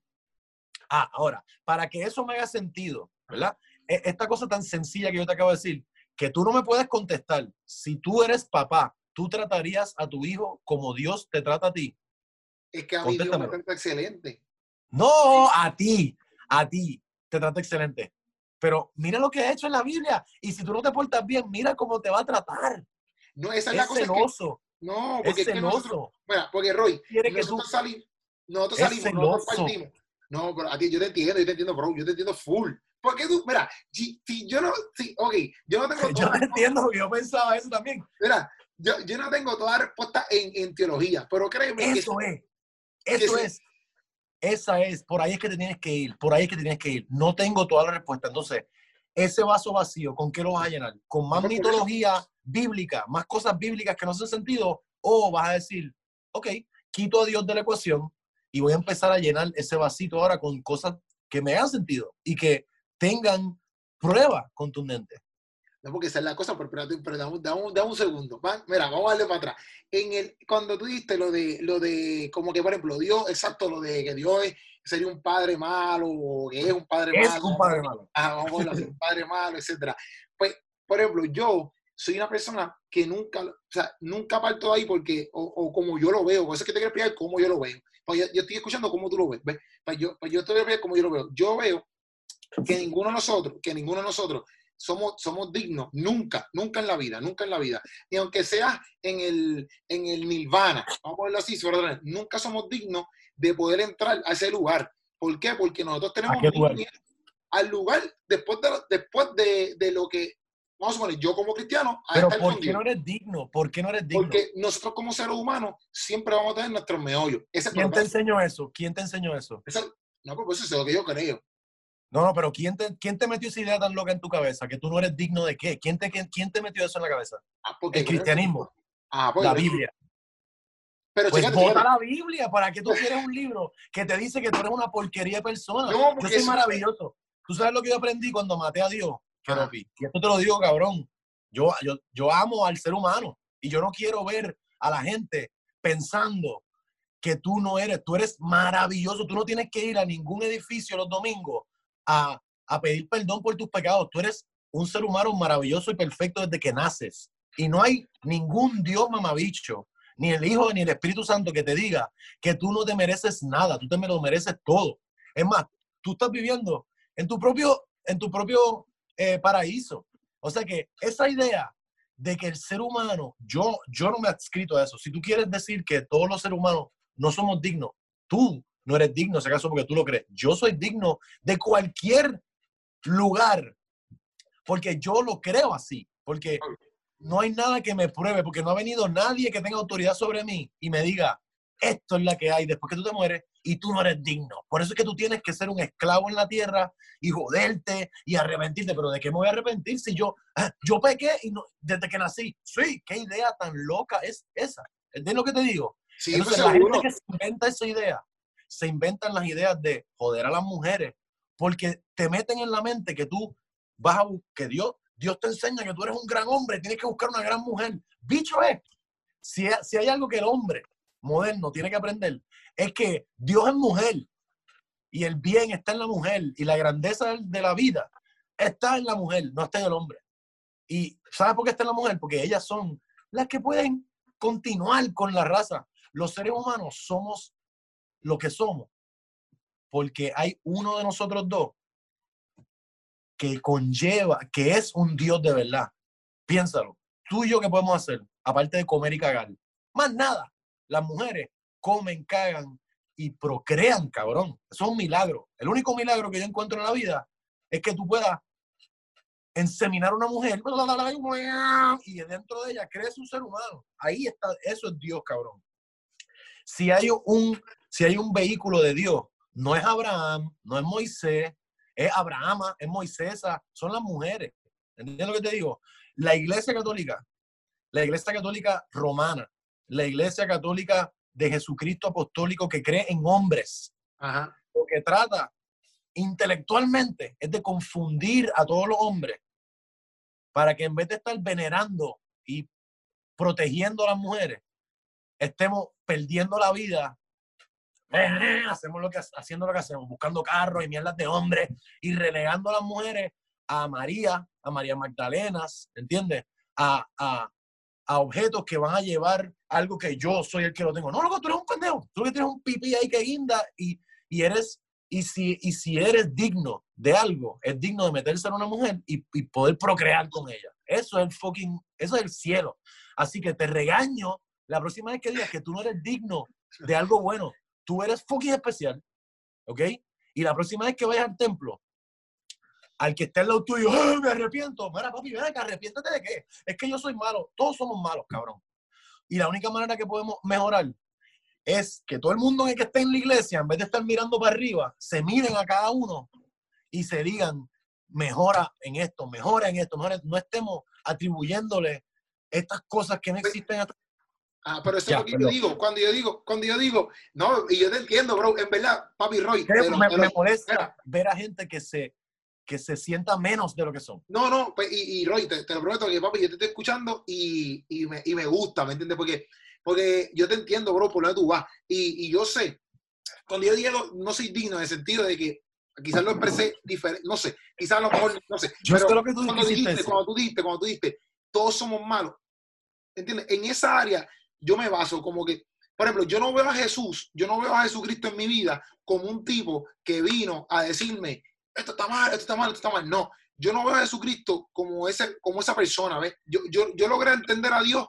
ah, ahora, para que eso me haga sentido, ¿verdad? E, esta cosa tan sencilla que yo te acabo de decir, que tú no me puedes contestar, si tú eres papá, ¿tú tratarías a tu hijo como Dios te trata a ti? Es que a mí Dios me trata excelente. No, a ti, a ti te trata excelente. Pero mira lo que ha hecho en la Biblia. Y si tú no te portas bien, mira cómo te va a tratar. No, esa es, es la cosa. Celoso. Que, no, porque es, es que nosotros, mira, porque Roy, nosotros, tú, salimos, nosotros salimos, nosotros partimos. No, pero a ti yo te entiendo, yo te entiendo, bro, yo te entiendo full. Porque tú, mira, si, si yo no, si, ok, yo no tengo. <laughs> Yo te entiendo, yo pensaba eso también. Mira, yo, yo no tengo toda la respuesta en, en teología, pero créeme eso que. Es, eso que es. Esa es, por ahí es que te tienes que ir, por ahí es que te tienes que ir. No tengo toda la respuesta. Entonces, ese vaso vacío, ¿con qué lo vas a llenar? ¿Con más mitología bíblica, más cosas bíblicas que no hacen sentido? ¿O vas a decir, ok, quito a Dios de la ecuación y voy a empezar a llenar ese vasito ahora con cosas que me hagan sentido y que tengan pruebas contundentes? No, porque esa es la cosa, pero, pero, pero dame, dame, dame, un segundo. Va, mira, vamos a darle para atrás. En el, cuando tú diste lo de, lo de, como que por ejemplo, Dios, exacto, lo de que Dios es, sería un padre malo o que es un padre es malo. un padre malo. Ah, vamos a un padre malo, etcétera. Pues, por ejemplo, yo soy una persona que nunca, o sea, nunca parto de ahí porque, o, o como yo lo veo, por eso es que te quiero explicar cómo yo lo veo. Pues yo, yo, estoy escuchando cómo tú lo ves. ¿ves? Pues yo, pues yo te voy a explicar cómo yo lo veo. Yo veo que ninguno de nosotros, que ninguno de nosotros somos, somos dignos, nunca, nunca en la vida, nunca en la vida. Y aunque sea en el, en el nirvana, vamos a verlo así, ¿verdad? nunca somos dignos de poder entrar a ese lugar. ¿Por qué? Porque nosotros tenemos lugar? al lugar después de, después de, de, lo que, vamos a poner, yo como cristiano, a Pero ¿por qué no eres digno? ¿Por qué no eres digno? Porque nosotros como seres humanos siempre vamos a tener nuestros meollos. Ese ¿Quién te enseñó eso? ¿Quién te enseñó eso? Eso, no, pues eso es lo que yo creo. No, no, pero ¿quién te, ¿quién te metió esa idea tan loca en tu cabeza? Que tú no eres digno de qué? ¿Quién te, quién, quién te metió eso en la cabeza? Ah, el cristianismo. Ah, pues, la Biblia. Pero pues fíjate. la Biblia. ¿Para qué tú quieres un libro que te dice que tú eres una porquería de persona? No, yo soy eso- maravilloso. ¿Tú sabes lo que yo aprendí cuando maté a Dios? Ajá. Keropi? Y esto te lo digo, cabrón. Yo, yo, yo amo al ser humano y yo no quiero ver a la gente pensando que tú no eres, tú eres maravilloso. Tú no tienes que ir a ningún edificio los domingos a, pedir perdón por tus pecados. Tú eres un ser humano maravilloso y perfecto desde que naces. Y no hay ningún Dios mamabicho, ni el Hijo ni el Espíritu Santo que te diga que tú no te mereces nada, tú te lo mereces todo. Es más, tú estás viviendo en tu propio, en tu propio eh, paraíso. O sea que esa idea de que el ser humano, yo, yo no me adscrito a eso. Si tú quieres decir que todos los seres humanos no somos dignos, tú no eres digno, si acaso porque tú lo crees. Yo soy digno de cualquier lugar, porque yo lo creo así, porque no hay nada que me pruebe, porque no ha venido nadie que tenga autoridad sobre mí y me diga, esto es la que hay después que tú te mueres y tú no eres digno. Por eso es que tú tienes que ser un esclavo en la tierra y joderte y arrepentirte. Pero ¿de qué me voy a arrepentir si yo, ah, yo pequé y no, desde que nací? Sí, qué idea tan loca es esa. ¿Entiendes lo que te digo? Sí, Entonces, pues la gente que se inventa esa idea, se inventan las ideas de joder a las mujeres, porque te meten en la mente que tú vas a buscar, que Dios, Dios te enseña que tú eres un gran hombre, tienes que buscar una gran mujer. Bicho es, si, si hay algo que el hombre moderno tiene que aprender, es que Dios es mujer y el bien está en la mujer y la grandeza de la vida está en la mujer, no está en el hombre. ¿Y sabes por qué está en la mujer? Porque ellas son las que pueden continuar con la raza. Los seres humanos somos lo que somos porque hay uno de nosotros dos que conlleva, que es un Dios de verdad. Piénsalo. Tú y yo, ¿qué podemos hacer? Aparte de comer y cagar. Más nada. Las mujeres comen, cagan y procrean, cabrón. Eso es un milagro. El único milagro que yo encuentro en la vida es que tú puedas enseminar a una mujer <laughs> y dentro de ella crece un ser humano. Ahí está, eso es Dios, cabrón. Si hay un, si hay un vehículo de Dios, no es Abraham, no es Moisés, es Abraham, es Moisés, son las mujeres. ¿Entiendes lo que te digo? La iglesia católica, la iglesia católica romana, la iglesia católica de Jesucristo apostólico que cree en hombres, lo que trata intelectualmente es de confundir a todos los hombres para que en vez de estar venerando y protegiendo a las mujeres, estemos perdiendo la vida, hacemos lo que, haciendo lo que hacemos, buscando carros y mierdas de hombres y relegando a las mujeres a María, a María Magdalenas, ¿entiendes? A, a, a, objetos que van a llevar algo que yo soy el que lo tengo. No, loco, tú eres un pendejo, tú que tienes un pipí ahí que guinda y, y eres y si, y si eres digno de algo, es digno de meterse en una mujer y, y, poder procrear con ella. Eso es el fucking, eso es el cielo. Así que te regaño la próxima vez que digas que tú no eres digno de algo bueno. Tú eres fucking especial. ¿Ok? Y la próxima vez que vayas al templo, al que esté al lado tuyo, ¡Ah, me arrepiento. Mira, papi, ven acá, arrepiéntate de qué. Es que yo soy malo. Todos somos malos, cabrón. Y la única manera que podemos mejorar es que todo el mundo en el que esté en la iglesia, en vez de estar mirando para arriba, se miren a cada uno y se digan, mejora en esto, mejora en esto, mejora no estemos atribuyéndole estas cosas que no existen. Ah, pero eso es lo que yo digo, cuando yo digo, cuando yo digo, no, y yo te entiendo, bro, en verdad, papi Roy. Pero, me, me, molesta ver a gente que se, que se sienta menos de lo que son. No, no, pues, y, y Roy, te, te, lo prometo que papi, yo te estoy escuchando y, y, me, y me gusta, ¿me entiendes? Porque porque yo te entiendo, bro, por donde tú vas. Y, y yo sé, cuando yo digo no soy digno en el sentido de que quizás lo expresé diferente, no sé, quizás a lo mejor, no sé. Yo pero que tú cuando, dijiste, cuando tú dijiste, cuando tú dijiste, todos somos malos, ¿entiendes? En esa área yo me baso como que, por ejemplo, yo no veo a Jesús, yo no veo a Jesucristo en mi vida como un tipo que vino a decirme, esto está mal, esto está mal, esto está mal. No, yo no veo a Jesucristo como, ese, como esa persona, ¿ves? Yo, yo, yo logré entender a Dios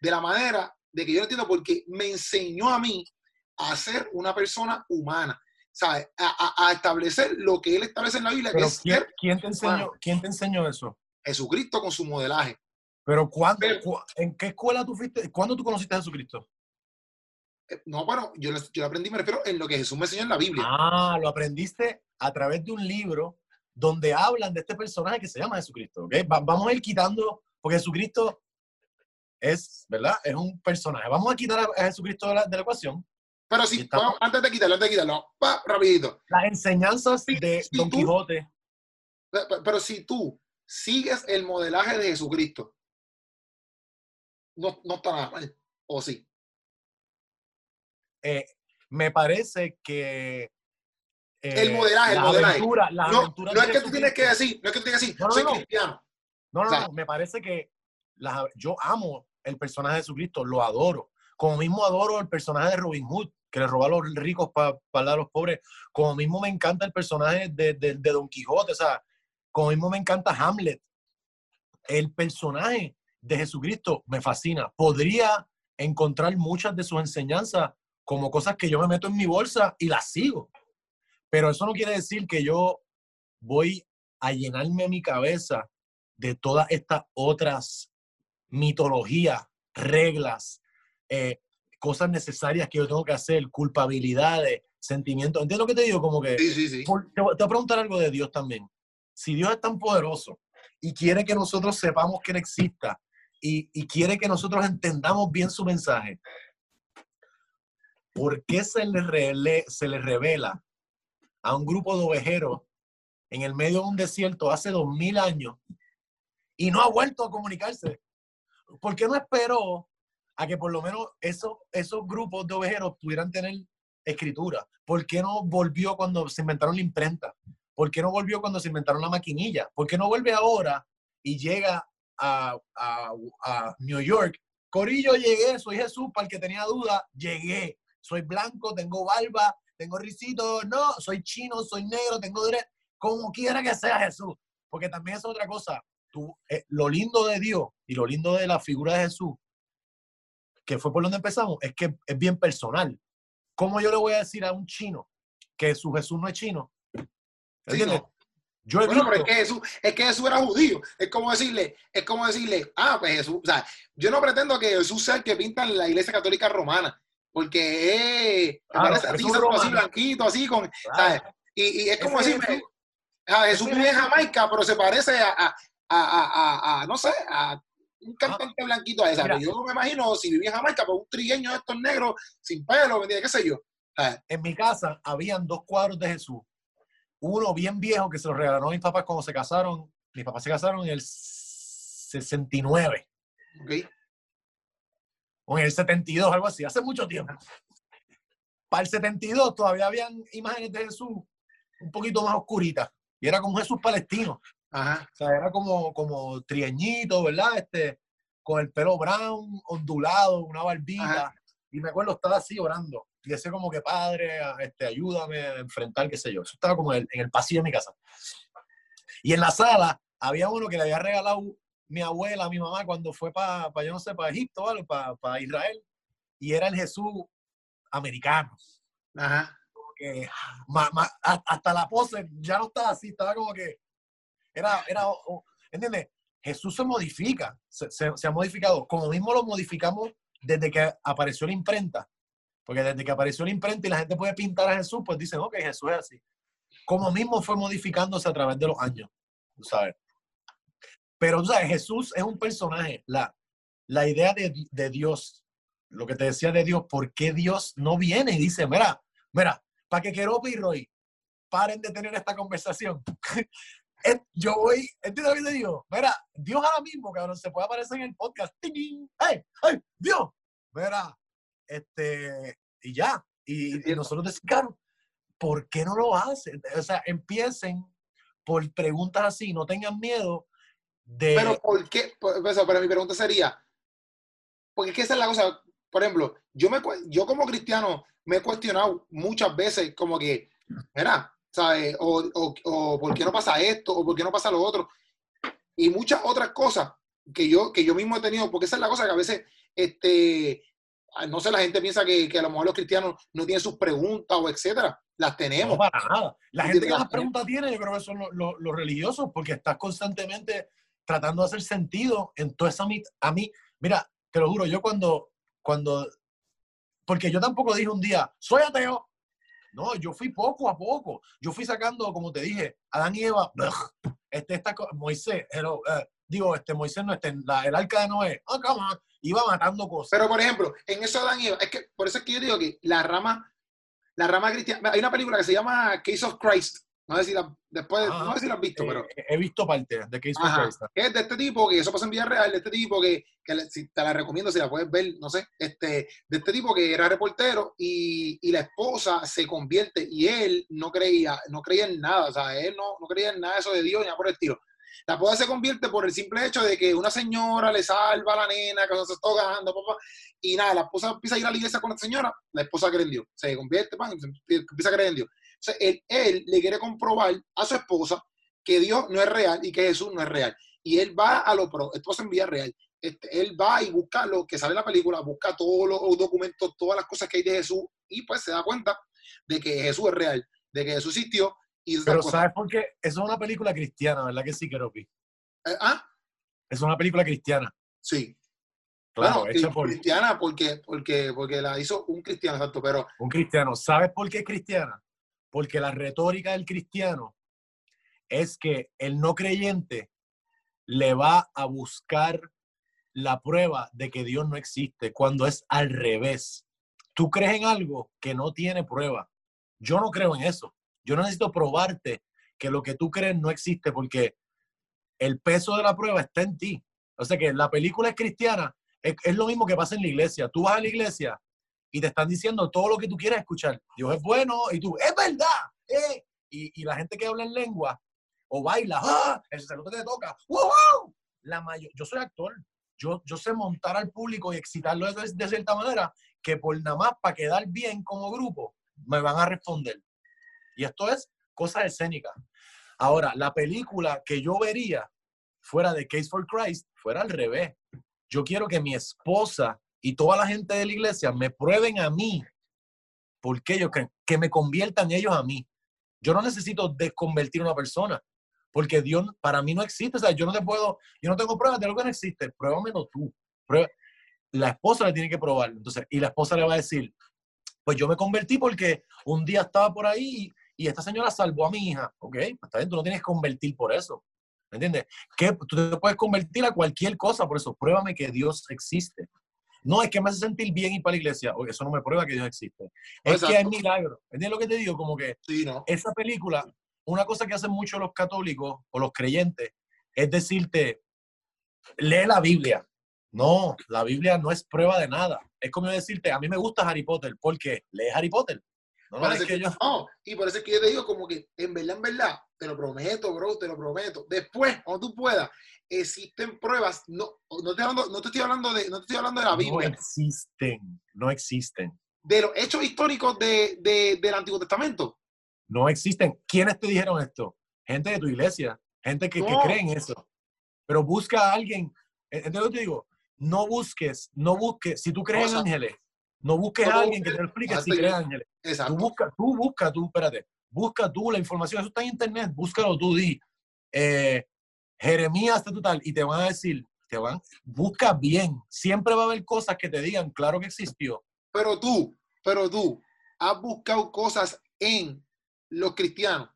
de la manera de que yo no entiendo porque me enseñó a mí a ser una persona humana, ¿sabes? A, a, establecer lo que él establece en la Biblia. Pero ¿quién, ¿quién, te enseñó, ¿quién te enseñó eso? Jesucristo con su modelaje. Pero, ¿cuándo, ¿en qué escuela tú fuiste? ¿Cuándo tú conociste a Jesucristo? Eh, no, bueno, yo, yo lo aprendí, me refiero en lo que Jesús me enseñó en la Biblia. Ah, lo aprendiste a través de un libro donde hablan de este personaje que se llama Jesucristo. ¿okay? vamos a ir quitando, porque Jesucristo es, ¿verdad? Es un personaje. Vamos a quitar a Jesucristo de la, de la ecuación. Pero sí, vamos, antes de quitarlo, antes de quitarlo, pa, rapidito. Las enseñanzas de Don tú, Quijote. Pero, pero, si tú sigues el modelaje de Jesucristo, no, no está nada mal, ¿o sí? Eh, me parece que eh, el modelaje, el modelaje. Aventura, la no, no es que tú tienes que decir, no es que tú tienes que decir, no, soy no, cristiano. No, no, o sea, no, me parece que las, yo amo el personaje de Jesucristo, lo adoro. Como mismo adoro el personaje de Robin Hood, que le roba a los ricos para pa dar a los pobres. Como mismo me encanta el personaje de, de, de, Don Quijote, o sea, como mismo me encanta Hamlet. El personaje de Jesucristo me fascina. Podría encontrar muchas de sus enseñanzas como cosas que yo me meto en mi bolsa y las sigo. Pero eso no quiere decir que yo voy a llenarme mi cabeza de todas estas otras mitología, reglas, eh, cosas necesarias que yo tengo que hacer, culpabilidades, sentimientos. ¿Entiendes lo que te digo? Como que sí, sí, sí. Te, te, voy a preguntar algo de Dios también. Si Dios es tan poderoso y quiere que nosotros sepamos que Él exista y, quiere que nosotros entendamos bien su mensaje, ¿por qué se le, se le revela a un grupo de ovejeros en el medio de un desierto hace dos mil años y no ha vuelto a comunicarse? ¿por qué no esperó a que por lo menos esos, esos grupos de ovejeros pudieran tener escritura? ¿Por qué no volvió cuando se inventaron la imprenta? ¿Por qué no volvió cuando se inventaron la maquinilla? ¿Por qué no vuelve ahora y llega a, a, a New York? Corillo, llegué, soy Jesús, para el que tenía duda, llegué. Soy blanco, tengo barba, tengo risitos, no, soy chino, soy negro, tengo derecho, como quiera que sea Jesús. Porque también es otra cosa. Tú, eh, lo lindo de Dios y lo lindo de la figura de Jesús, que fue por donde empezamos, es que es bien personal. ¿Cómo yo le voy a decir a un chino que su Jesús no es chino? ¿Entiendes? Yo he bueno, pero es que, Jesús, es que Jesús era judío. Es como decirle, es como decirle, ah, pues Jesús, o sea, yo no pretendo que Jesús sea el que pinta en la iglesia católica romana, porque es, parece así, así blanquito, así con, ¿sabes? Y, y, es como decirme, Jesús vive en Jamaica, pero se parece a, a, a, a no sé, a un cantante blanquito a esa. Pero yo me imagino si vivía en Jamaica, pues un trigueño de estos negros sin pelo, qué sé yo. En mi casa habían dos cuadros de Jesús uno bien viejo que se lo regaló mis papás cuando se casaron. Mis papás se casaron en el 69. Okay. O en el 72, algo así, hace mucho tiempo. Para el 72 todavía habían imágenes de Jesús un poquito más oscuritas. Y era como Jesús palestino. Ajá. O sea, era como, como trieñito, ¿verdad? Este, con el pelo brown, ondulado, una barbita. Y me acuerdo, estaba así orando y decía como que padre, este, ayúdame a enfrentar, qué sé yo. Eso estaba como en el, pasillo de mi casa. Y en la sala había uno que le había regalado mi abuela, mi mamá, cuando fue para, yo no sé, para Egipto, ¿vale? Para Israel. Y era el Jesús americano. Ajá. Que, hasta la pose ya no estaba así, estaba como que. Era, era, ¿entiendes? Jesús se modifica, se, se ha modificado. Como mismo lo modificamos desde que apareció la imprenta. Porque desde que apareció la imprenta y la gente puede pintar a Jesús, pues dicen, ok, Jesús es así. Como mismo fue modificándose a través de los años, tú sabes. Pero, tú sabes, Jesús es un personaje. La, la idea de, de Dios, lo que te decía de Dios, ¿por qué Dios no viene y dice, mira, mira, para que quiero y Roy paren de tener esta conversación? <laughs> yo voy, ¿entiendes lo que te digo? Mira, Dios ahora mismo, cabrón, se puede aparecer en el podcast. ¡Ey! ¡Ay! ¡Dios! Mira, este, y ya. Y, nosotros decimos, claro, ¿por qué no lo hacen? O sea, empiecen por preguntas así, no tengan miedo de... Pero ¿por qué? Pero mi pregunta sería, porque es que esa es la cosa, por ejemplo, yo, me, yo como cristiano me he cuestionado muchas veces como que, mira, ¿sabes? O, o, o por qué no pasa esto, o por qué no pasa lo otro. Y muchas otras cosas que yo, que yo mismo he tenido, porque esa es la cosa que a veces este, no sé, la gente piensa que, que, a lo mejor los cristianos no tienen sus preguntas o etcétera. Las tenemos. No, para nada. La gente que las preguntas tiene, yo creo que son los, religiosos, porque estás constantemente tratando de hacer sentido en toda esa... A mí, mira, te lo juro, yo cuando, cuando... Porque yo tampoco dije un día, soy ateo. No, yo fui poco a poco. Yo fui sacando, como te dije, Adán y Eva, este, esta, Moisés, eh, digo, este Moisés no, este, el arca de Noé, oh, come on iba matando cosas. Pero, por ejemplo, en eso Adán Eva, es que por eso es que yo digo que la rama, la rama cristiana, hay una película que se llama Case of Christ, no sé si la, después, no sé si la has visto, pero... Eh, he visto parte de Case of Christ. Es de este tipo, que eso pasa en vida real, de este tipo que, que si te la recomiendo, si la puedes ver, no sé, este, de este tipo que era reportero y, y la esposa se convierte y él no creía, no creía en nada, o sea, él no, no creía en nada de eso de Dios ni nada por el estilo. La boda se convierte por el simple hecho de que una señora le salva a la nena que se está ahogando, papá, y nada, la esposa empieza a ir a la iglesia con la señora, la esposa cree en Dios, se convierte, empieza a creer en Dios. O él, le quiere comprobar a su esposa que Dios no es real y que Jesús no es real. Y él va a lo pro, esto se envía real. Este, él va y busca lo que sale en la película, busca todos los documentos, todas las cosas que hay de Jesús y pues se da cuenta de que Jesús es real, de que Jesús existió pero ¿sabes por qué? Eso es una película cristiana, ¿verdad que sí, Keropi? Eh, ¿Ah? Es una película cristiana. Sí. Claro, hecha por... cristiana porque, porque, porque la hizo un cristiano, exacto, pero... Un cristiano. ¿Sabes por qué es cristiana? Porque la retórica del cristiano es que el no creyente le va a buscar la prueba de que Dios no existe, cuando es al revés. Tú crees en algo que no tiene prueba. Yo no creo en eso. Yo necesito probarte que lo que tú crees no existe porque el peso de la prueba está en ti. O sea que la película es cristiana, es, lo mismo que pasa en la iglesia. Tú vas a la iglesia y te están diciendo todo lo que tú quieres escuchar. Dios es bueno y tú, es verdad. Eh". Y, la gente que habla en lengua o baila, ¡ah! el sacerdote te toca, ¡wow! La mayor, yo soy actor, yo, yo sé montar al público y excitarlo de, de cierta manera que por nada más para quedar bien como grupo, me van a responder. Y esto es cosa escénica. Ahora, la película que yo vería fuera de Case for Christ fuera al revés. Yo quiero que mi esposa y toda la gente de la iglesia me prueben a mí porque ellos creen que me conviertan ellos a mí. Yo no necesito desconvertir a una persona porque Dios para mí no existe. O sea, yo no te puedo, yo no tengo pruebas de lo que no existe. Pruébamelo tú. La esposa le tiene que probar. Entonces, y la esposa le va a decir, pues yo me convertí porque un día estaba por ahí y esta señora salvó a mi hija. Ok, está bien, tú no tienes que convertir por eso. ¿Me entiendes? Que tú te puedes convertir a cualquier cosa por eso. Pruébame que Dios existe. No es que me hace sentir bien ir para la iglesia. Oye, eso no me prueba que Dios existe. Es que hay milagro. ¿Entiendes lo que te digo? Como que esa película, una cosa que hacen mucho los católicos o los creyentes es decirte, lee la Biblia. No, la Biblia no es prueba de nada. Es como decirte, a mí me gusta Harry Potter, porque lee Harry Potter. No, y por eso es que yo te digo como que, en verdad, en verdad, te lo prometo, bro, te lo prometo. Después, cuando tú puedas, existen pruebas, no, no, te, hablando, no te estoy hablando de, no te estoy hablando de la Biblia. No existen, no existen. De los hechos históricos de, de, del Antiguo Testamento. No existen. ¿Quiénes te dijeron esto? Gente de tu iglesia, gente que, que cree en eso. Pero busca a alguien, ¿entiendes lo que te digo? No busques, no busques, si tú crees en ángeles, no busques a alguien que te lo explique si crees ángeles. Tú busca, tú busca, tú, espérate, busca tú la información, eso está en internet, búscalo tú, di, eh, Jeremías, total, y te van a decir, te van, busca bien, siempre va a haber cosas que te digan, claro que existió. Pero tú, pero tú, has buscado cosas en los cristianos.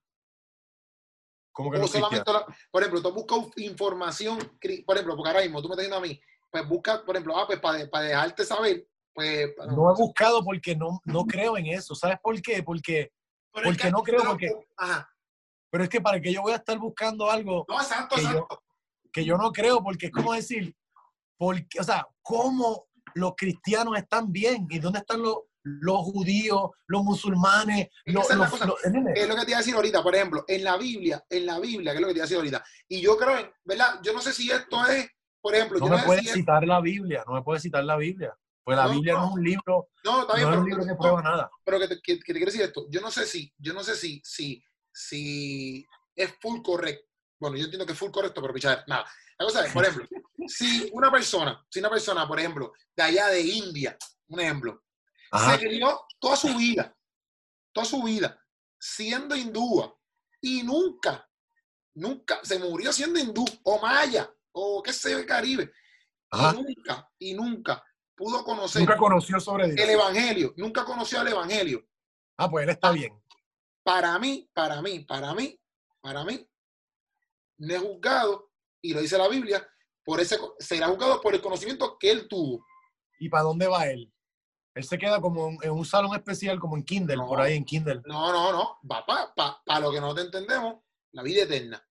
¿Cómo que no solamente por ejemplo, tú has buscado información, por ejemplo, porque ahora mismo tú me estás diciendo a mí, pues busca, por ejemplo, ah, pues para, para dejarte saber pues, no he buscado porque no, no creo en eso. ¿Sabes por qué? Porque, porque no creo, porque... Pero es que para que yo voy a estar buscando algo no, exacto, que, Yo, que yo no creo, porque es como decir, porque, o sea, ¿cómo los cristianos están bien? ¿Y dónde están los, los judíos, los musulmanes? Los, es, lo que te iba a decir ahorita, por ejemplo, en la Biblia, en la Biblia, que es lo que te iba a decir ahorita. Y yo creo, en, ¿verdad? Yo no sé si esto es, por ejemplo... No me puedes citar la Biblia, no me puedes citar la Biblia. Pues la Biblia no, es un libro, no, está bien, no es un libro que prueba nada. Pero que te, que, te, quiero decir esto, yo no sé si, yo no sé si, si, si es full correcto. Bueno, yo entiendo que es full correcto, pero pichar, nada. La cosa es, por ejemplo, <laughs> si una persona, si una persona, por ejemplo, de allá de India, un ejemplo, se crió toda su vida, toda su vida, siendo hindúa, y nunca, nunca se murió siendo hindú, o maya, o qué sé yo, el Caribe, y nunca, y nunca pudo conocer. Nunca conoció sobre El Evangelio. Nunca conoció el Evangelio. Ah, pues él está bien. Para mí, para mí, para mí, para mí, no es juzgado, y lo dice la Biblia, por ese, será juzgado por el conocimiento que él tuvo. ¿Y para dónde va él? Él se queda como en un salón especial, como en Kindle, por ahí en Kindle. No, no, no. Va para pa, lo que no te entendemos, la vida eterna.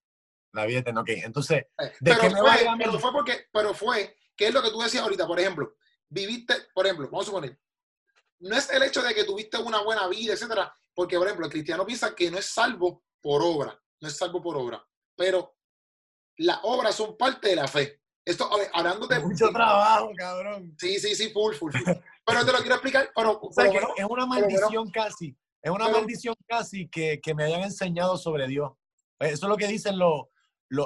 La vida eterna, ok. Entonces, eh, ¿de pero, fue, pero fue porque, pero fue, ¿qué es lo que tú decías ahorita? Por ejemplo, viviste, por ejemplo, vamos a suponer, no es el hecho de que tuviste una buena vida, etcétera, porque, por ejemplo, el cristiano piensa que no es salvo por obra, no es salvo por obra, pero las obras son parte de la fe. Esto, hablando de... Mucho trabajo, cabrón. Sí, sí, sí, full, full, Pero te lo quiero explicar, pero... <laughs> es una maldición casi, es una maldición casi que, que me hayan enseñado sobre Dios. Eso es lo que dicen los,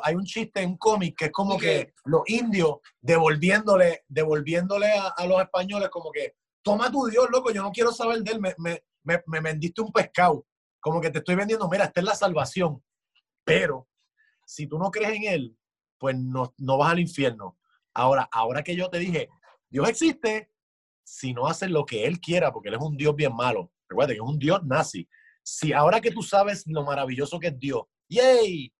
hay un chiste en cómic que es como que los indios devolviéndole, devolviéndole a, los españoles como que, toma tu Dios, loco, yo no quiero saber de él, me, me, me, vendiste un pescado, como que te estoy vendiendo, mira, esta es la salvación, pero si tú no crees en él, pues no, no vas al infierno. Ahora, ahora que yo te dije, Dios existe, si no haces lo que él quiera, porque él es un Dios bien malo, recuerda que es un Dios nazi. Si ahora que tú sabes lo maravilloso que es Dios, ¡yay!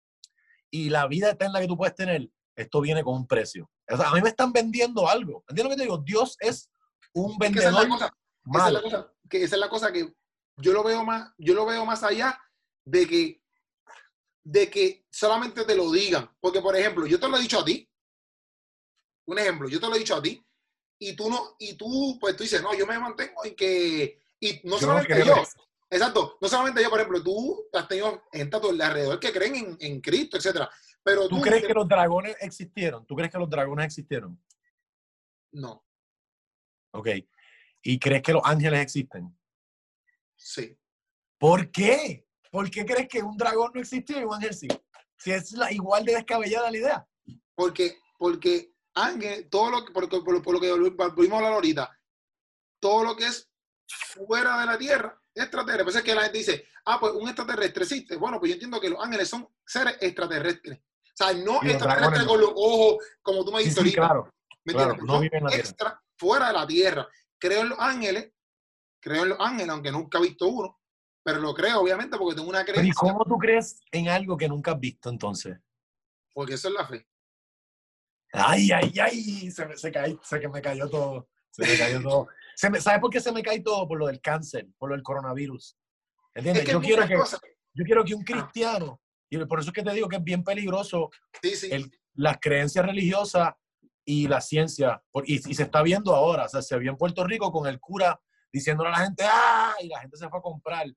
Y la vida eterna que tú puedes tener, esto viene con un precio. a mí me están vendiendo algo. ¿Entiendes lo que te digo? Dios es un vendedor. Esa es, la cosa, que esa es la cosa que yo lo veo más, yo lo veo más allá de que, de que solamente te lo digan. Porque, por ejemplo, yo te lo he dicho a ti. Un ejemplo, yo te lo he dicho a ti. Y tú no, y tú, pues tú dices, no, yo me mantengo en que, y no solamente yo, Exacto. No solamente yo, por ejemplo, tú has tenido gente a tu alrededor que creen en, en Cristo, etcétera. Pero tú, crees que los dragones existieron? ¿Tú crees que los dragones existieron? No. Ok. ¿Y crees que los ángeles existen? Sí. ¿Por qué? ¿Por qué crees que un dragón no existió y un ángel sí? Si es la, igual de descabellada la idea. Porque, porque ángel, todo lo que, por, por- por lo que volvimos a hablar ahorita, todo lo que es fuera de la tierra, extraterrestre. Por eso es que la gente dice, ah, pues un extraterrestre existe. Bueno, pues yo entiendo que los ángeles son seres extraterrestres. O sea, no extraterrestres con los ojos, como tú me dijiste sí, claro. ¿Me claro, entiendes? no viven en la tierra. extra, fuera de la tierra. Creo en los ángeles, creo en los ángeles, aunque nunca he visto uno, pero lo creo, obviamente, porque tengo una Pero ¿y creencia, cómo tú crees en algo que nunca has visto entonces? porque eso es la fe. Ay, ay, ay, se me, se cae- se me cayó todo. Se me cayó todo. Se me, ¿Sabes por qué se me cae todo? Por lo del cáncer, por lo del coronavirus. ¿Entiendes? Es que yo, quiero que, cosas- yo quiero que un Ah. cristiano, y por eso es que te digo que es bien peligroso sí, sí. el- las creencias religiosas y la ciencia. Por- y, y se está viendo ahora, o sea, se vio en Puerto Rico con el cura diciéndole a la gente, ¡ah! Y la gente se fue a comprar.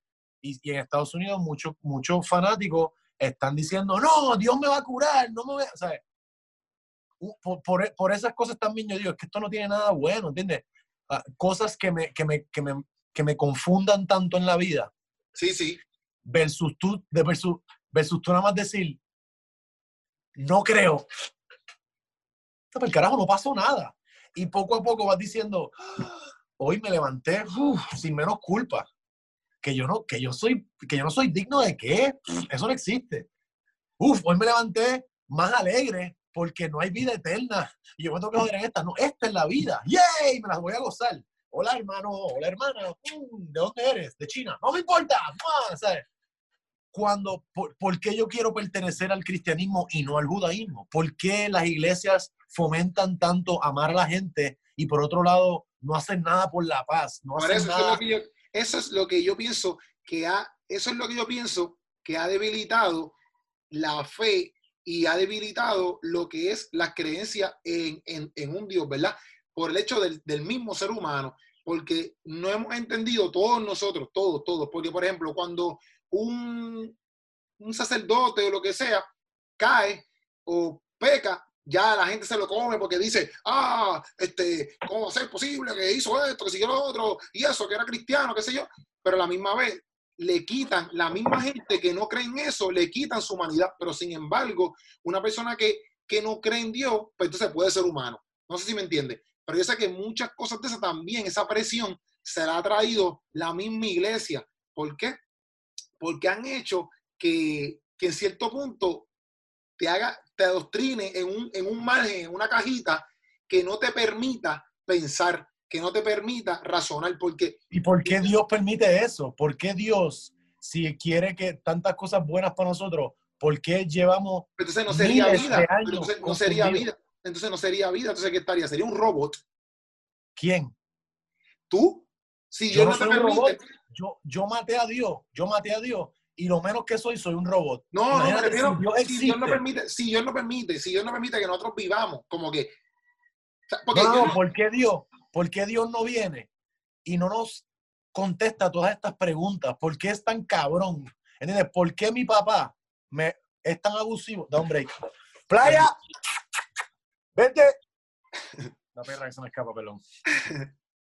Y, y en Estados Unidos muchos muchos fanáticos están diciendo, no, Dios me va a curar, no me va a... O sea, por, por- por esas cosas también yo digo, es que esto no tiene nada bueno, ¿entiendes? Ah, cosas que me, que, me, que, me, que me confundan tanto en la vida Sí, sí. versus tú, de versus, versus tú nada más decir, no creo. Pero el carajo no pasó nada. Y poco a poco vas diciendo, "Ah, hoy me levanté uf, sin menos culpa. Que yo no, que yo soy, que yo no soy digno de qué. Eso no existe. Uf, hoy me levanté más alegre porque no hay vida eterna. Y yo me tengo que joder en esta. No, esta es la vida. ¡Yay! Me las voy a gozar. Hola, hermano. Hola, hermana. Mm, ¿De dónde eres? De China. No me importa. ¿Sabes? Cuando, por, por qué yo quiero pertenecer al cristianismo y no al judaísmo? ¿Por qué las iglesias fomentan tanto amar a la gente y por otro lado no hacen nada por la paz? No hacen eso, eso es nada. lo que yo, eso es lo que yo pienso que ha, eso es lo que yo pienso que ha debilitado la fe y ha debilitado lo que es la creencia en, en- un Dios, ¿verdad? Por el hecho del, del mismo ser humano, porque no hemos entendido todos nosotros, todos, todos, porque por ejemplo, cuando un, un sacerdote o lo que sea cae o peca, ya la gente se lo come porque dice, ah, este, ¿cómo va posible que hizo esto, que siguió lo otro, y eso, que era cristiano, qué sé yo? Pero a la misma vez le quitan, la misma gente que no cree en eso, le quitan su humanidad, pero sin embargo, una persona que, que no cree en Dios, pues entonces puede ser humano. No sé si me entiende, pero yo sé que muchas cosas de esas también, esa presión, se la traído la misma iglesia. ¿Por qué? Porque han hecho que, que en cierto punto te haga, te adoctrine en un, en un margen, en una cajita que no te permita pensar, que no te permita razonar, porque ¿Y por qué Dios permite eso? ¿Por qué Dios, si quiere que tantas cosas buenas para nosotros, por qué llevamos entonces no sería Miles vida, entonces no sería vida, entonces no sería vida, entonces ¿qué estaría? Sería un robot. quién? Tú, si Yo no no, te soy un permite, robot. Yo, yo maté a Dios, yo maté a Dios y lo menos que soy, soy un robot. no, no, me refiero, si Dios si Dios no permite, si Dios no permite, si Dios no permite que nosotros vivamos, como que, o sea, porque no, no- ¿por qué Dios? ¿Por qué Dios no viene y no nos contesta todas estas preguntas? ¿Por qué es tan cabrón? ¿Entiendes? ¿Por qué mi papá me, es tan abusivo? Da un break. ¡Playa! ¡Vente! La perra que se me escapa, perdón.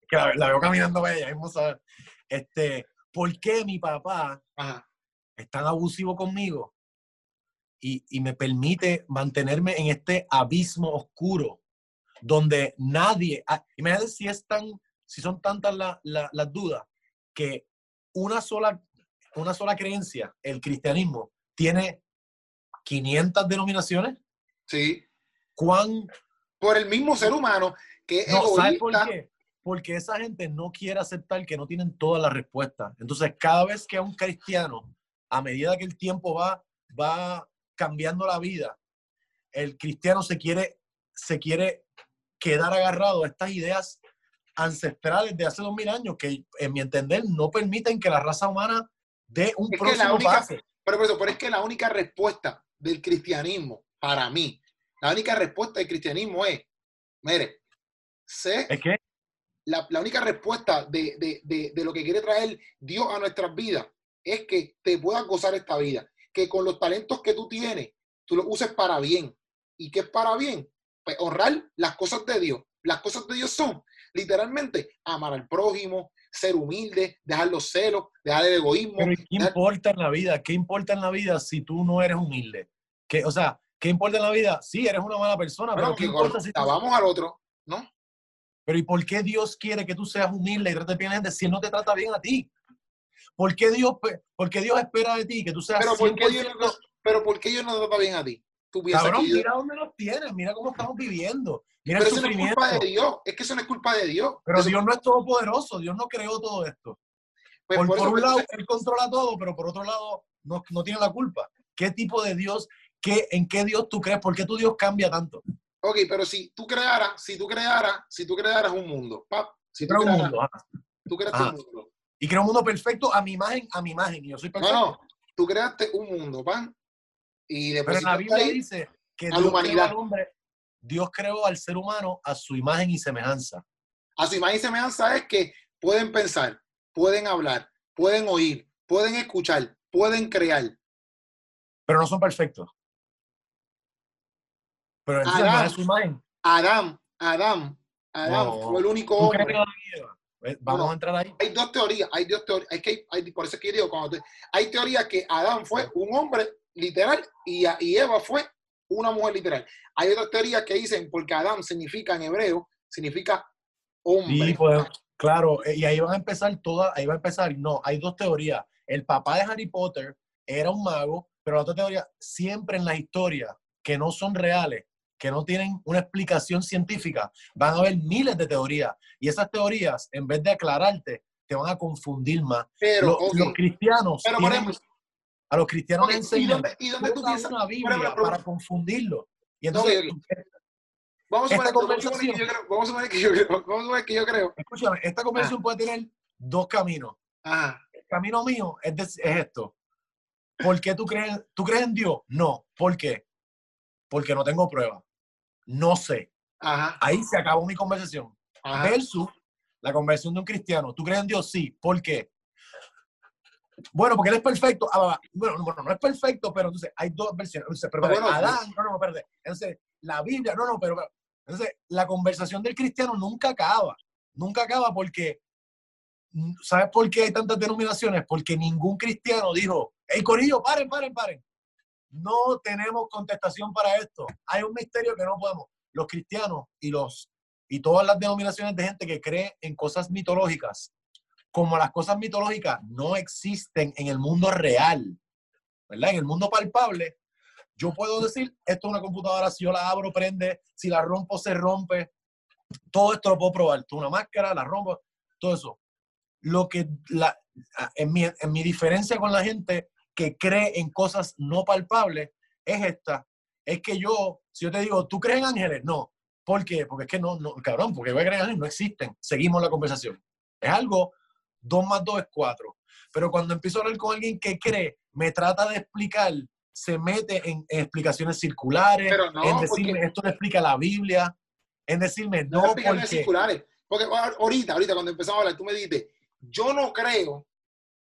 Que la, la veo caminando bella, vamos a ver. Este, ¿Por qué mi papá Ajá. es tan abusivo conmigo y, y me permite mantenerme en este abismo oscuro donde nadie, ah, imagínate si es tan, si son tantas la- la- las dudas que una sola, una sola creencia, el cristianismo, tiene 500 denominaciones. Sí, ¿Cuán por el mismo ser humano que es no, ¿sabes por qué? Porque esa gente no quiere aceptar que no tienen todas las respuestas. Entonces, cada vez que un cristiano, a medida que el tiempo va, va cambiando la vida, el cristiano se quiere, se quiere quedar agarrado a estas ideas ancestrales de hace dos mil años que, en mi entender, no permiten que la raza humana dé un Es que la próximo única-. Pero, es que la única respuesta del cristianismo, para mí, la única respuesta del cristianismo es, mire, sé, Es que la, la única respuesta de, de- de- de lo que quiere traer Dios a nuestras vidas es que te puedas gozar esta vida, que con los talentos que tú tienes, tú los uses para bien. ¿Y qué es para bien? Pues honrar las cosas de Dios. Las cosas de Dios son literalmente amar al prójimo, ser humilde, dejar los celos, dejar el egoísmo. Pero ¿y ¿qué dejar- importa en la vida? ¿Qué importa en la vida si tú no eres humilde? ¿Qué, o sea, ¿qué importa en la vida? Sí, eres una mala persona, Bueno, pero ¿qué importa si tú- vamos al otro, ¿no? Pero ¿y por qué Dios quiere que tú seas humilde y trates bien a gente si Él no te trata bien a ti? ¿Por qué Dios, por qué Dios espera de ti que tú seas Pero ¿por qué Dios 100%? no, pero ¿por qué Dios no trata bien a ti? Tú Cabrón, que mira dónde nos tienes, mira cómo estamos viviendo, mira pero el eso no es culpa de Dios, es que eso no es culpa de Dios. Pero Eso- Dios no es todopoderoso, Dios no creó todo esto. pues, por, por por eso, un lado, Él controla todo, pero por otro lado, no, no tiene la culpa. ¿Qué tipo de Dios, qué, en qué Dios tú crees? ¿Por qué tu Dios cambia tanto? Ok, pero si tú crearas, si tú crearas, si tú crearas un mundo, pap, si tú un mundo, tú creaste Ajá. un mundo. Y crea un mundo perfecto a mi imagen, a mi imagen. Y yo soy No, perfecto. no, tú creaste un mundo, pan, y pero después en la Biblia ahí, dice que Dios creó humanidad. al hombre, Dios creó al ser humano a su imagen y semejanza. a su imagen y semejanza es que pueden pensar, pueden hablar, pueden oír, pueden escuchar, pueden crear. Pero no son perfectos. Pero no es su imagen. Adán, Adán, Adán No. fue el único ¿Tú crees hombre. Eh, Vamos No. a entrar ahí. Hay dos teorías, hay dos teorías, hay que, hay, por eso es que yo digo, cuando te- hay teorías que Adán fue un hombre literal y, Eva fue una mujer literal. Hay otras teorías que dicen, porque Adán significa en hebreo, significa hombre. Sí, pues, claro, eh, y ahí van a empezar todas, ahí va a empezar, no, hay dos teorías. El papá de Harry Potter era un mago, pero la otra teoría, siempre en las historias que no son reales, que no tienen una explicación científica, van a haber miles de teorías. Y esas teorías, en vez de aclararte, te van a confundir más. pero, Los, ok, los cristianos, pero por tienen- ejemplo, a los cristianos ¿y enseñan y dónde tú piensas? una Biblia pero- pero- para confundirlo. Y entonces, Ok, Vamos a suponer, que yo conversación- creo, vamos a suponer que yo creo, vamos a suponer que yo creo. escúchame, esta conversación puede tener dos caminos. El camino mío es, de- es esto. ¿Por qué tú crees, tú crees en Dios? No. ¿Por qué? Porque no tengo prueba. No sé. ajá, Ahí se acabó mi conversación. ajá. Versus la conversión de un cristiano. ¿Tú crees en Dios? Sí. ¿Por qué? Bueno, porque él es perfecto. Ah, bueno, bueno, no es perfecto, pero entonces hay dos versiones. Entonces, pero, Ah, espérate, bueno, Adán, no, no, espérate. Entonces, la Biblia, no, no, pero, pero- entonces, la conversación del cristiano nunca acaba. Nunca acaba porque, ¿sabes por qué hay tantas denominaciones? Porque ningún cristiano dijo, hey, Corillo, paren, paren, paren. No tenemos contestación para esto. Hay un misterio que no podemos. Los cristianos y los y todas las denominaciones de gente que cree en cosas mitológicas, como las cosas mitológicas no existen en el mundo real, ¿verdad? En el mundo palpable, yo puedo decir, esto es una computadora, si yo la abro, prende, si la rompo, se rompe. Todo esto lo puedo probar. Es una máscara, la rompo, todo eso. Lo que, la, en, mi, en mi diferencia con la gente que cree en cosas no palpables, es esta. Es que yo, si yo te digo, ¿tú crees en ángeles? No. ¿Por qué? Porque es que no, no cabrón, porque voy a creer en ángeles, no existen. Seguimos la conversación. Es algo, dos más dos es cuatro. Pero cuando empiezo a hablar con alguien que cree, me trata de explicar, se mete en, en explicaciones circulares, no, en decirme, porque- esto no explica la Biblia, en decirme, No, no, porque... circulares. Porque ahor- ahorita, ahorita cuando empezamos a hablar, tú me dijiste, yo no creo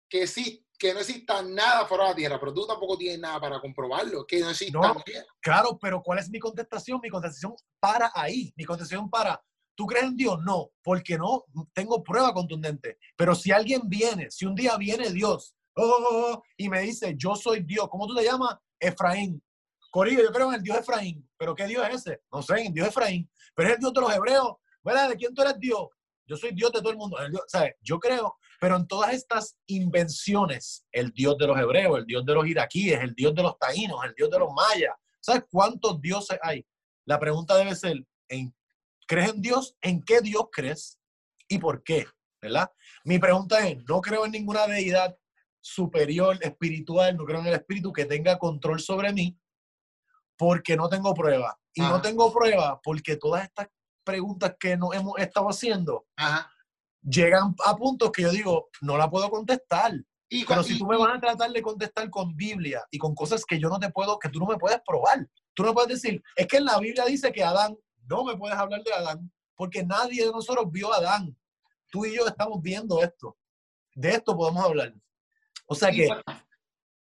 que, sí, que no exista nada fuera de la Tierra, pero tú tampoco tienes nada para comprobarlo, que no exista No. Claro, pero ¿cuál es mi contestación? Mi contestación para ahí. Mi contestación para, ¿tú crees en Dios? No, porque no tengo prueba contundente. Pero si alguien viene, si un día viene Dios oh, oh, oh, y me dice, yo soy Dios, ¿cómo tú te llamas? Efraín. Corillo, yo creo en el Dios Efraín. ¿Pero qué Dios es ese? No sé, en Dios Efraín. Pero es el Dios de los hebreos. ¿Verdad? ¿De quién tú eres Dios? Yo soy Dios de todo el mundo. ¿sabes? Yo creo, pero en todas estas invenciones, el Dios de los hebreos, el Dios de los iraquíes, el Dios de los taínos, el Dios de los mayas, ¿sabes cuántos dioses hay? La pregunta debe ser, ¿en, ¿crees en Dios? ¿En qué Dios crees? ¿Y por qué? ¿Verdad? Mi pregunta es, no creo en ninguna deidad superior, espiritual, no creo en el espíritu que tenga control sobre mí, porque no tengo prueba. Y no tengo prueba porque todas estas preguntas que nos hemos estado haciendo Ajá. llegan a puntos que yo digo, no la puedo contestar. Y, Pero si tú me vas a tratar de contestar con Biblia y con cosas que yo no te puedo, que tú no me puedes probar, tú no puedes decir, es que en la Biblia dice que Adán, no me puedes hablar de Adán, porque nadie de nosotros vio a Adán. Tú y yo estamos viendo esto. De esto podemos hablar. O sea que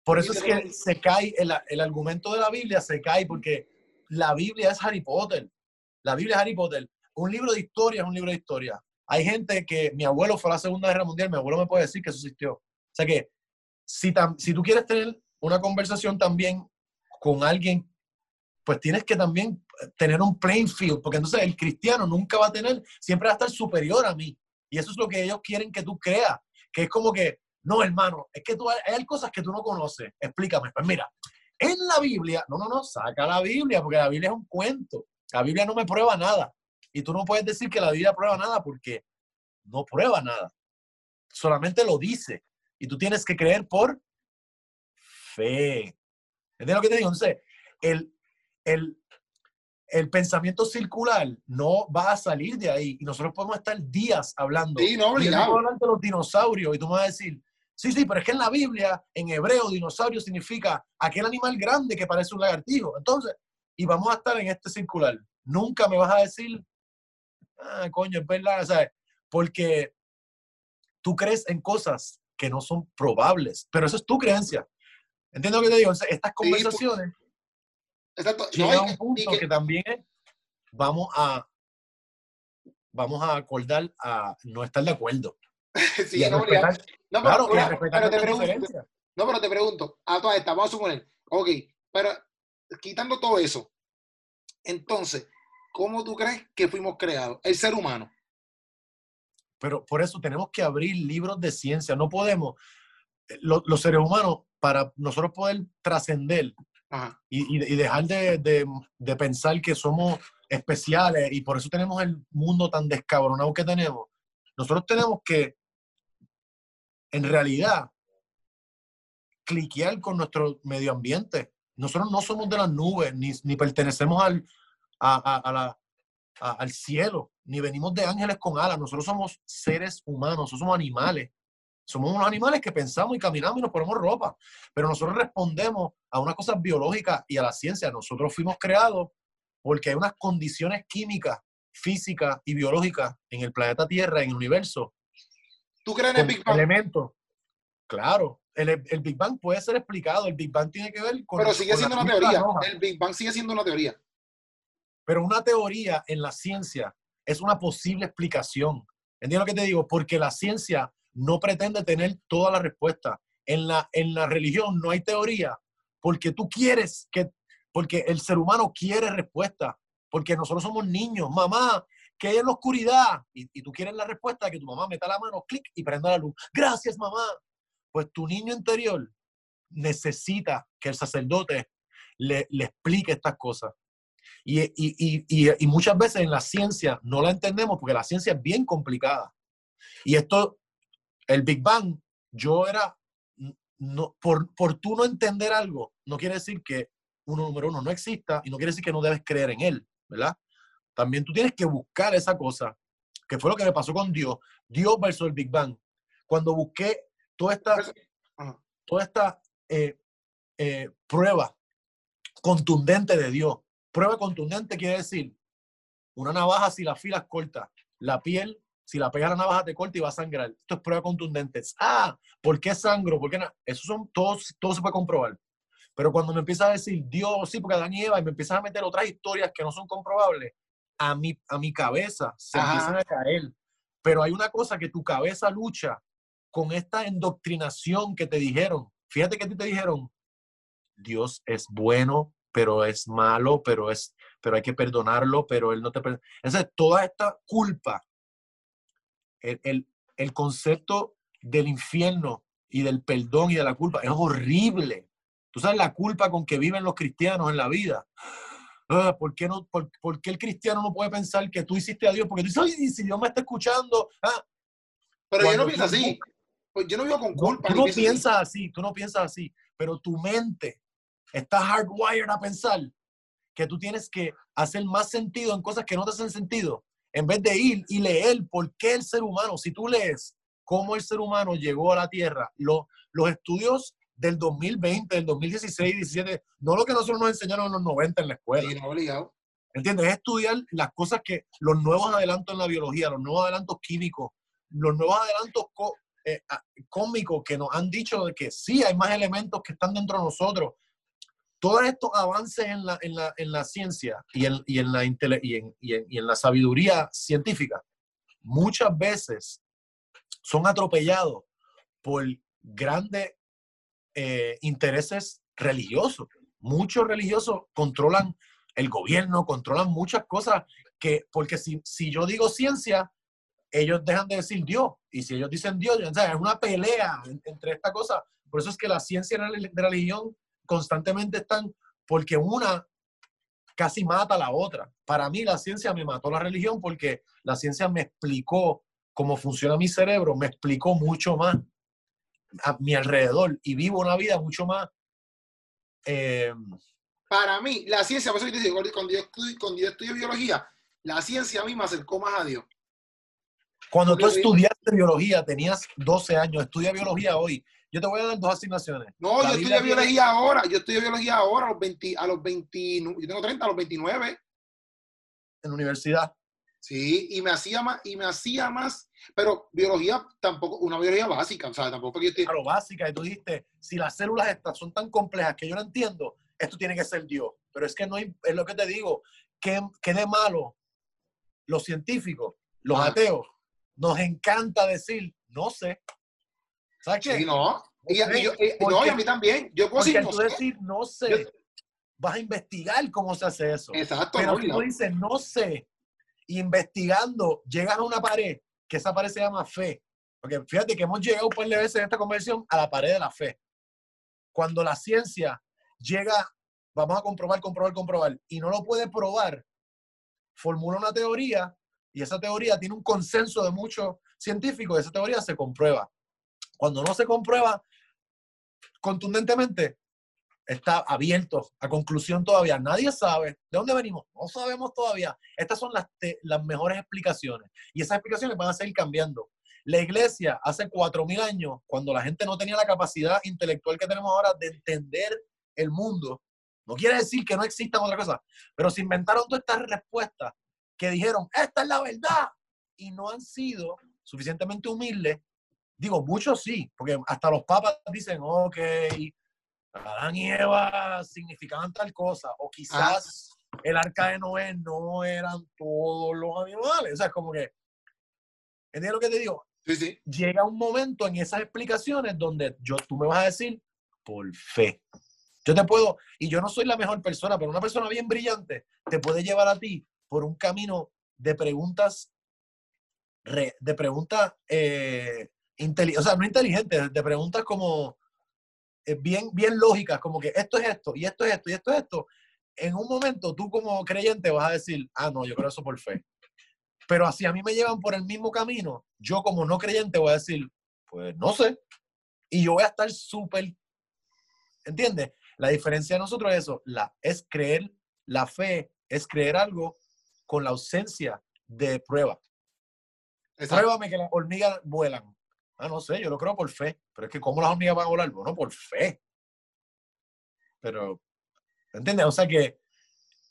por eso es que se cae, el, el argumento de la Biblia se cae porque la Biblia es Harry Potter. La Biblia es Harry Potter. Un libro de historia es un libro de historia. hay gente que mi abuelo fue a la Segunda Guerra Mundial, mi abuelo me puede decir que eso existió. O sea que si, si tú quieres tener una conversación también con alguien, pues tienes que también tener un playing field, porque entonces el cristiano nunca va a tener, siempre va a estar superior a mí. Y eso es lo que ellos quieren que tú creas, que es como que, no, hermano, es que tú, hay cosas que tú no conoces. Explícame. Pues mira, en la Biblia, no, no, no, saca la Biblia, porque la Biblia es un cuento. La Biblia no me prueba nada. Y tú no puedes decir que la Biblia prueba nada porque no prueba nada. Solamente lo dice. Y tú tienes que creer por fe. ¿Entiendes lo que te digo? Entonces, el, el, el pensamiento circular no va a salir de ahí. Y nosotros podemos estar días hablando. Sí, no, obligado. Y de los dinosaurios y tú me vas a decir, sí, sí, pero es que en la Biblia, en hebreo, dinosaurio significa aquel animal grande que parece un lagartijo. Entonces, y vamos a estar en este circular. Nunca me vas a decir, ah, coño, es verdad, ¿sabes? Porque tú crees en cosas que no son probables, pero eso es tu creencia. ¿Entiendes lo que te digo? Estas pues, conversaciones Exacto. llega a un punto que, también vamos a vamos a acordar a no estar de acuerdo. <laughs> sí, no, no, claro, pero, pero, te pregunto, no, pero te pregunto, a todas estas, vamos a suponer, ok, pero quitando todo eso, entonces, ¿cómo tú crees que fuimos creados? El ser humano. Pero por eso tenemos que abrir libros de ciencia. No podemos, eh, los seres humanos, para nosotros poder trascender y, y, dejar de, de, de, pensar que somos especiales y por eso tenemos el mundo tan descabronado que tenemos, nosotros tenemos que, en realidad, cliquear con nuestro medio ambiente. Nosotros no somos de las nubes, ni, ni pertenecemos al, a, la, al cielo, ni venimos de ángeles con alas. Nosotros somos seres humanos, nosotros somos animales. Somos unos animales que pensamos y caminamos y nos ponemos ropa, pero nosotros respondemos a unas cosas biológicas y a la ciencia. Nosotros fuimos creados porque hay unas condiciones químicas, físicas y biológicas en el planeta Tierra, en el universo. ¿Tú crees en el Big Bang? Elementos. Claro, el, el, Big Bang puede ser explicado. El Big Bang tiene que ver con. Pero sigue siendo una teoría. El Big Bang sigue siendo una teoría. Pero una teoría en la ciencia es una posible explicación. ¿Entiendes lo que te digo? Porque la ciencia no pretende tener toda la respuesta. En la, en la religión no hay teoría porque tú quieres que, porque el ser humano quiere respuesta, porque nosotros somos niños, mamá, que hay en la oscuridad y, y tú quieres la respuesta que tu mamá meta la mano, clic y prenda la luz. Gracias, mamá. Pues tu niño interior necesita que el sacerdote le, le explique estas cosas. Y, y, y, muchas veces en la ciencia no la entendemos porque la ciencia es bien complicada. Y esto el Big Bang, yo era, no, por, por tú no entender algo, no quiere decir que uno número uno no exista y no quiere decir que no debes creer en él, ¿verdad? También tú tienes que buscar esa cosa, que fue lo que me pasó con Dios, Dios versus el Big Bang. Cuando busqué toda esta, toda esta eh, eh, prueba contundente de Dios, prueba contundente quiere decir una navaja si la fila es corta, la piel si la pega la navaja te corta y va a sangrar. Esto es prueba contundente. Ah, ¿por qué sangro? ¿Por qué Eso son todos, todo se puede comprobar. Pero cuando me empieza a decir Dios, sí, porque Adán y Eva, y me empiezas a meter otras historias que no son comprobables, a mi, a mi cabeza se empiezan a caer. Pero hay una cosa que tu cabeza lucha con esta endoctrinación que te dijeron. Fíjate que a ti te dijeron, Dios es bueno, pero es malo, pero es, pero hay que perdonarlo, pero él no te perdona. Entonces, toda esta culpa el, el, concepto del infierno y del perdón y de la culpa es horrible. Tú sabes la culpa con que viven los cristianos en la vida. Ah, ¿por, qué no, por, qué el cristiano no puede pensar que tú hiciste a Dios? Porque tú dices, Ay, si Dios me está escuchando. Ah. Pero yo no pienso así. Pues yo no vivo con culpa. tú no piensas así. tú no piensas así. Pero tu mente está hardwired a pensar que tú tienes que hacer más sentido en cosas que no te hacen sentido en vez de ir y leer por qué el ser humano, si tú lees cómo el ser humano llegó a la Tierra, los estudios del 2020, del 2016, 17, no lo que nosotros nos enseñaron en los 90 en la escuela. Sí, no obligado. ¿Entiendes? Es estudiar las cosas que, los nuevos adelantos en la biología, los nuevos adelantos químicos, los nuevos adelantos eh, cómicos que nos han dicho de que sí hay más elementos que están dentro de nosotros, todos estos avances en la, en la, ciencia y en, y en la, y en, y en, la sabiduría científica muchas veces son atropellados por grandes eh, intereses religiosos. Muchos religiosos controlan el gobierno, controlan muchas cosas que, porque si, si yo digo ciencia, ellos dejan de decir Dios. Y si ellos dicen Dios, o sea, es una pelea entre estas cosas. Por eso es que la ciencia y la religión constantemente están, porque una casi mata a la otra. Para mí la ciencia me mató la religión porque la ciencia me explicó cómo funciona mi cerebro, me explicó mucho más a mi alrededor y vivo una vida mucho más... Eh, Para mí, la ciencia, por eso te digo, cuando yo, estudio, cuando yo estudio biología, la ciencia a mí me acercó más a Dios. Cuando tú estudiaste biología, tenías 12 años, estudia biología hoy. Yo te voy a dar dos asignaciones. No, yo estudio biología ahora. Yo estudio biología ahora a los 20, a los 20, yo tengo 30, a los 29. En la universidad. Sí, y me hacía más, y me hacía más, pero biología tampoco, una biología básica, o sea, tampoco que yo lo básica, y tú dijiste, si las células estas son tan complejas que yo no entiendo, esto tiene que ser Dios. Pero es que no es lo que te digo, que, que de malo los científicos, los ah. ateos, nos encanta decir, no sé. ¿Sabes qué? Sí, no. Y, no, a mí también. Yo puedo decir, no tú decir, no sé, vas a investigar cómo se hace eso. Exacto. Pero si tú dices, no sé, investigando, llegas a una pared, que esa pared se llama fe. Porque fíjate que hemos llegado un par de veces en esta conversión a la pared de la fe. Cuando la ciencia llega, vamos a comprobar, comprobar, comprobar, y no lo puede probar, formula una teoría y esa teoría tiene un consenso de muchos científicos, esa teoría se comprueba. Cuando no se comprueba contundentemente, está abierto a conclusión todavía. Nadie sabe de dónde venimos, no sabemos todavía. Estas son las, las mejores explicaciones y esas explicaciones van a seguir cambiando. La iglesia hace cuatro mil años, cuando la gente no tenía la capacidad intelectual que tenemos ahora de entender el mundo, no quiere decir que no existan otras cosas, pero se inventaron todas estas respuestas que dijeron, esta es la verdad, y no han sido suficientemente humildes. Digo, muchos sí, porque hasta los papas dicen, ok, Adán y Eva significaban tal cosa, o quizás el arca de Noé no eran todos los animales. O sea, es como que, ¿entiendes lo que te digo? Sí, sí. Llega un momento en esas explicaciones donde yo, tú me vas a decir, por fe. Yo te puedo, y yo no soy la mejor persona, pero una persona bien brillante te puede llevar a ti por un camino de preguntas, de preguntas, eh, o sea, no inteligentes, de preguntas como eh, bien, bien lógicas, como que esto es esto, y esto es esto, y esto es esto. En un momento tú como creyente vas a decir, ah, no, yo creo eso por fe. Pero así a mí me llevan por el mismo camino, yo como no creyente voy a decir, pues no sé. Y yo voy a estar súper, ¿entiendes? La diferencia de nosotros es eso, la, es creer, la fe es creer algo con la ausencia de prueba. Pruébame que las hormigas vuelan. Ah, no sé, yo lo creo por fe. Pero es que ¿cómo las hormigas van a volar? Bueno, por fe. Pero, ¿entiendes? O sea que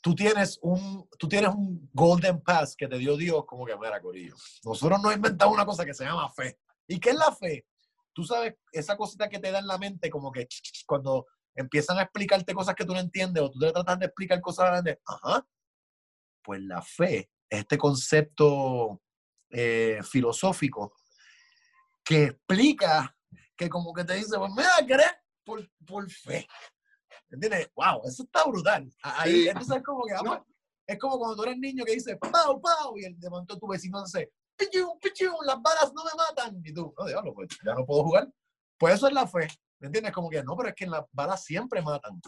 tú tienes un, tú tienes un golden pass que te dio Dios como que, mira, Corillo. Nosotros no inventamos una cosa que se llama fe. ¿Y qué es la fe? Tú sabes, esa cosita que te da en la mente, como que cuando empiezan a explicarte cosas que tú no entiendes o tú te tratas de explicar cosas grandes, ajá, pues la fe, este concepto eh, filosófico que explica, que como que te dice, pues mira, crees por, por fe. ¿Entiendes? Wow, eso está brutal. Ahí, entonces es como que, es como cuando tú eres niño que dice, pau, pau, y el de momento tu vecino dice, pichum, pichum, las balas no me matan. Y tú, no, diablo, pues ya no puedo jugar. Pues eso es la fe. ¿Me entiendes? Como que no, pero es que las balas siempre matan.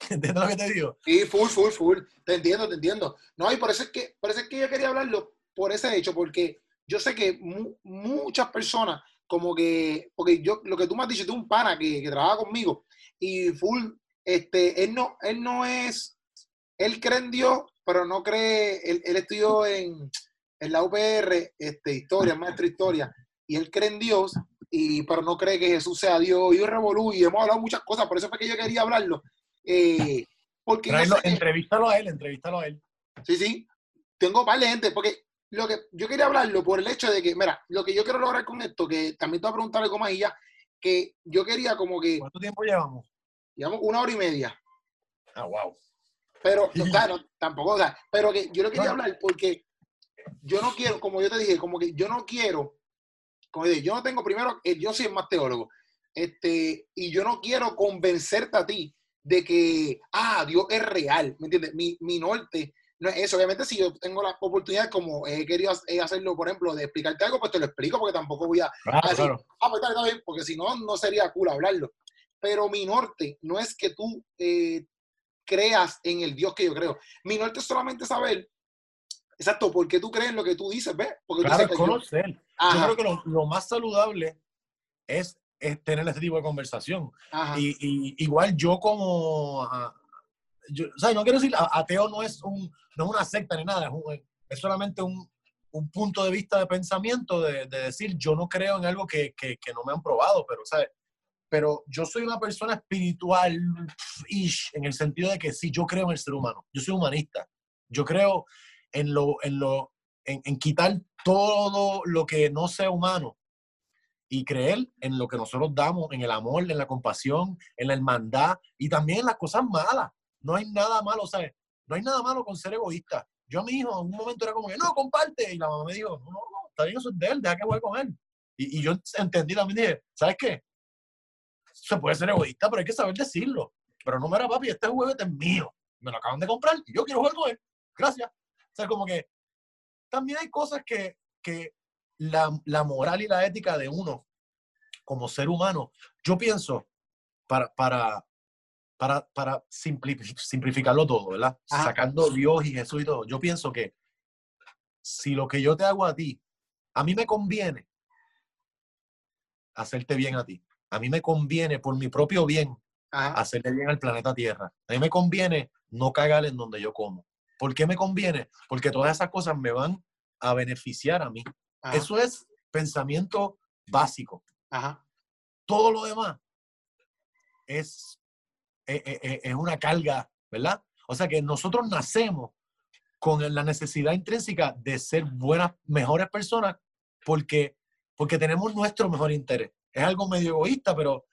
<laughs> ¿Entiendes lo que te digo? Sí, full, full, full. Te entiendo, te entiendo. No, y por eso es que, por eso es que yo quería hablarlo por ese hecho, porque yo sé que muchas personas, como que, porque yo, lo que tú me has dicho, tú un pana que, que trabaja conmigo, y full, este, él no, él no es, él cree en Dios, pero no cree, él, él estudió en, en la UPR, este, historia, maestro historia, y él cree en Dios, y, pero no cree que Jesús sea Dios, y yo revolú, y hemos hablado muchas cosas, por eso fue que yo quería hablarlo, eh, porque entrevístalo a él, entrevístalo a él. Sí, sí. Tengo par de gente, porque lo que yo quería hablarlo por el hecho de que, mira, lo que yo quiero lograr con esto, que también te voy a preguntar algo más y ya, que yo quería como que. ¿Cuánto tiempo llevamos? Llevamos una hora y media. Ah, wow. Pero, <laughs> claro, tampoco, o sea, pero que yo lo quería hablar porque yo no quiero, como yo te dije, como que yo no quiero, como dije, yo no tengo primero, eh, yo soy el más teólogo, este, y yo no quiero convencerte a ti de que, ah, Dios es real, ¿me entiendes? Mi, mi norte no es eso. Obviamente, si yo tengo la oportunidad, como he querido hacerlo, por ejemplo, de explicarte algo, pues te lo explico, porque tampoco voy a, decir, ah, pues está, bien, porque si no, no sería cool hablarlo. Pero mi norte no es que tú eh, creas en el Dios que yo creo. Mi norte es solamente saber, exacto, por qué tú crees en lo que tú dices, ¿ves? Porque claro, tú conocer. Yo, creo que lo, más saludable es, tener ese tipo de conversación. Y, igual yo como... yo, o sea, no quiero decir, ateo no es, un, no es una secta ni nada, es, solamente un, un, punto de vista de pensamiento de, de, decir, yo no creo en algo que, que, no me han probado, pero, ¿sabes? pero yo soy una persona espiritual en el sentido de que sí, yo creo en el ser humano, yo soy humanista, yo creo en lo, en lo, en, quitar todo lo que no sea humano y creer en lo que nosotros damos, en el amor, en la compasión, en la hermandad y también en las cosas malas. No hay nada malo, ¿sabes? No hay nada malo con ser egoísta. Yo a mi hijo en un momento era como que, no, comparte. Y la mamá me dijo, no, no, está bien, eso es de él, deja que juegue con él. Y, y yo entendí también, dije, ¿sabes qué? se puede ser egoísta, pero hay que saber decirlo. Pero no, era papi, este juguete es mío. Me lo acaban de comprar y yo quiero jugar con él. Gracias. O sea, como que también hay cosas que, que la, la moral y la ética de uno como ser humano, yo pienso, para, para, para, para simplificarlo todo, ¿verdad? Sacando Dios y Jesús y todo, yo pienso que si lo que yo te hago a ti, a mí me conviene hacerte bien a ti a mí me conviene por mi propio bien hacerle bien al planeta Tierra. A mí me conviene no cagar en donde yo como. ¿Por qué me conviene? Porque todas esas cosas me van a beneficiar a mí. Eso es pensamiento básico. Todo lo demás es, es, e, e, es, una carga, ¿verdad? O sea que nosotros nacemos con la necesidad intrínseca de ser buenas, mejores personas porque, porque tenemos nuestro mejor interés es algo medio egoísta, pero,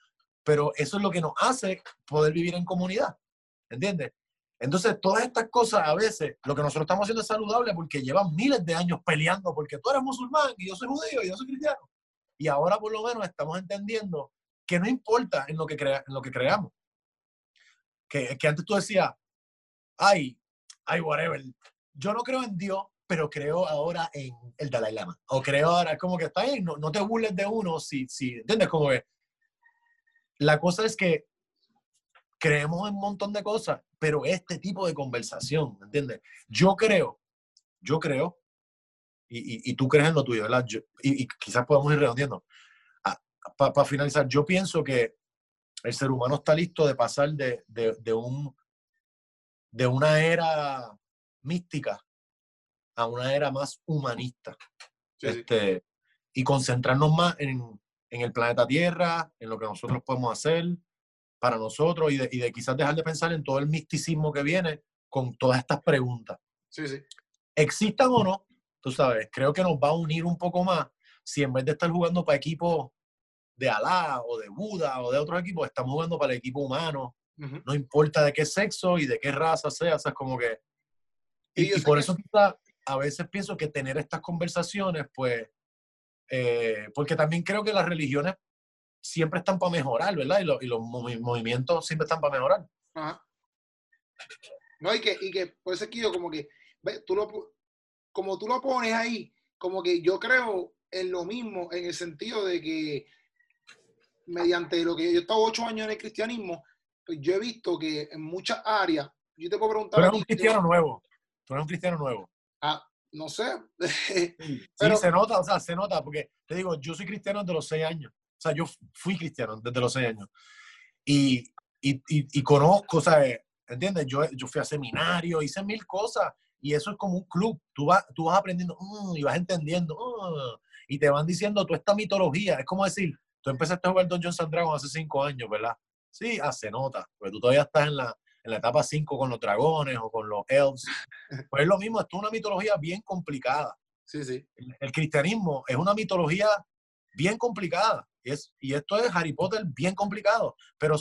pero eso es lo que nos hace poder vivir en comunidad. ¿Entiendes? Entonces, todas estas cosas a veces, lo que nosotros estamos haciendo es saludable porque llevan miles de años peleando porque tú eres musulmán y yo soy judío y yo soy cristiano. Y ahora por lo menos estamos entendiendo que no importa en lo que, crea, en lo que creamos. Que, que antes tú decías, ay, ay, whatever. Yo no creo en Dios, pero creo ahora en el Dalai Lama. O creo ahora, como que está ahí, no, no te burles de uno, si, si, ¿entiendes? Como que la cosa es que creemos en un montón de cosas, pero este tipo de conversación, ¿entiendes? Yo creo, yo creo, y, y, tú crees en lo tuyo, ¿verdad? y, quizás podamos ir redondeando. Ah, Para finalizar, yo pienso que el ser humano está listo de pasar de, de, de un, de una era mística a una era más humanista. este, Y concentrarnos más en, en, el planeta Tierra, en lo que nosotros podemos hacer para nosotros y de, y de, quizás dejar de pensar en todo el misticismo que viene con todas estas preguntas. Sí, sí. Existan o no, tú sabes, creo que nos va a unir un poco más si en vez de estar jugando para equipos de Alá o de Buda o de otros equipos, estamos jugando para el equipo humano. No importa de qué sexo y de qué raza sea, o sea, es como que... Y, y por eso a veces pienso que tener estas conversaciones, pues, eh, porque también creo que las religiones siempre están para mejorar, ¿verdad? Y, los movimientos siempre están para mejorar. Ajá. No, y que, y que por eso es que yo como que, tú lo, como tú lo pones ahí, como que yo creo en lo mismo, en el sentido de que mediante lo que yo he estado ocho años en el cristianismo, pues yo he visto que en muchas áreas, yo te puedo preguntar... Tú eres un cristiano nuevo, tú eres un cristiano nuevo. Ah, no sé. <laughs> sí, se nota, o sea, se nota, porque te digo, yo soy cristiano desde los seis años. O sea, yo fui cristiano desde los seis años. Y, y, y, conozco, ¿sabes? ¿Entiendes? Yo, yo fui a seminario, hice mil cosas. Y eso es como un club. Tú vas, tú vas aprendiendo mm, y vas entendiendo. Mm, y te van diciendo toda esta mitología. Es como decir, tú empezaste a jugar Dungeons and Dragons hace cinco años, ¿verdad? Sí, ah, se nota. Porque tú todavía estás en la, en la etapa 5 con los dragones o con los elves. <laughs> Pues es lo mismo, esto es una mitología bien complicada. Sí, sí. El, cristianismo es una mitología bien complicada. Y, es, y esto es Harry Potter bien complicado, pero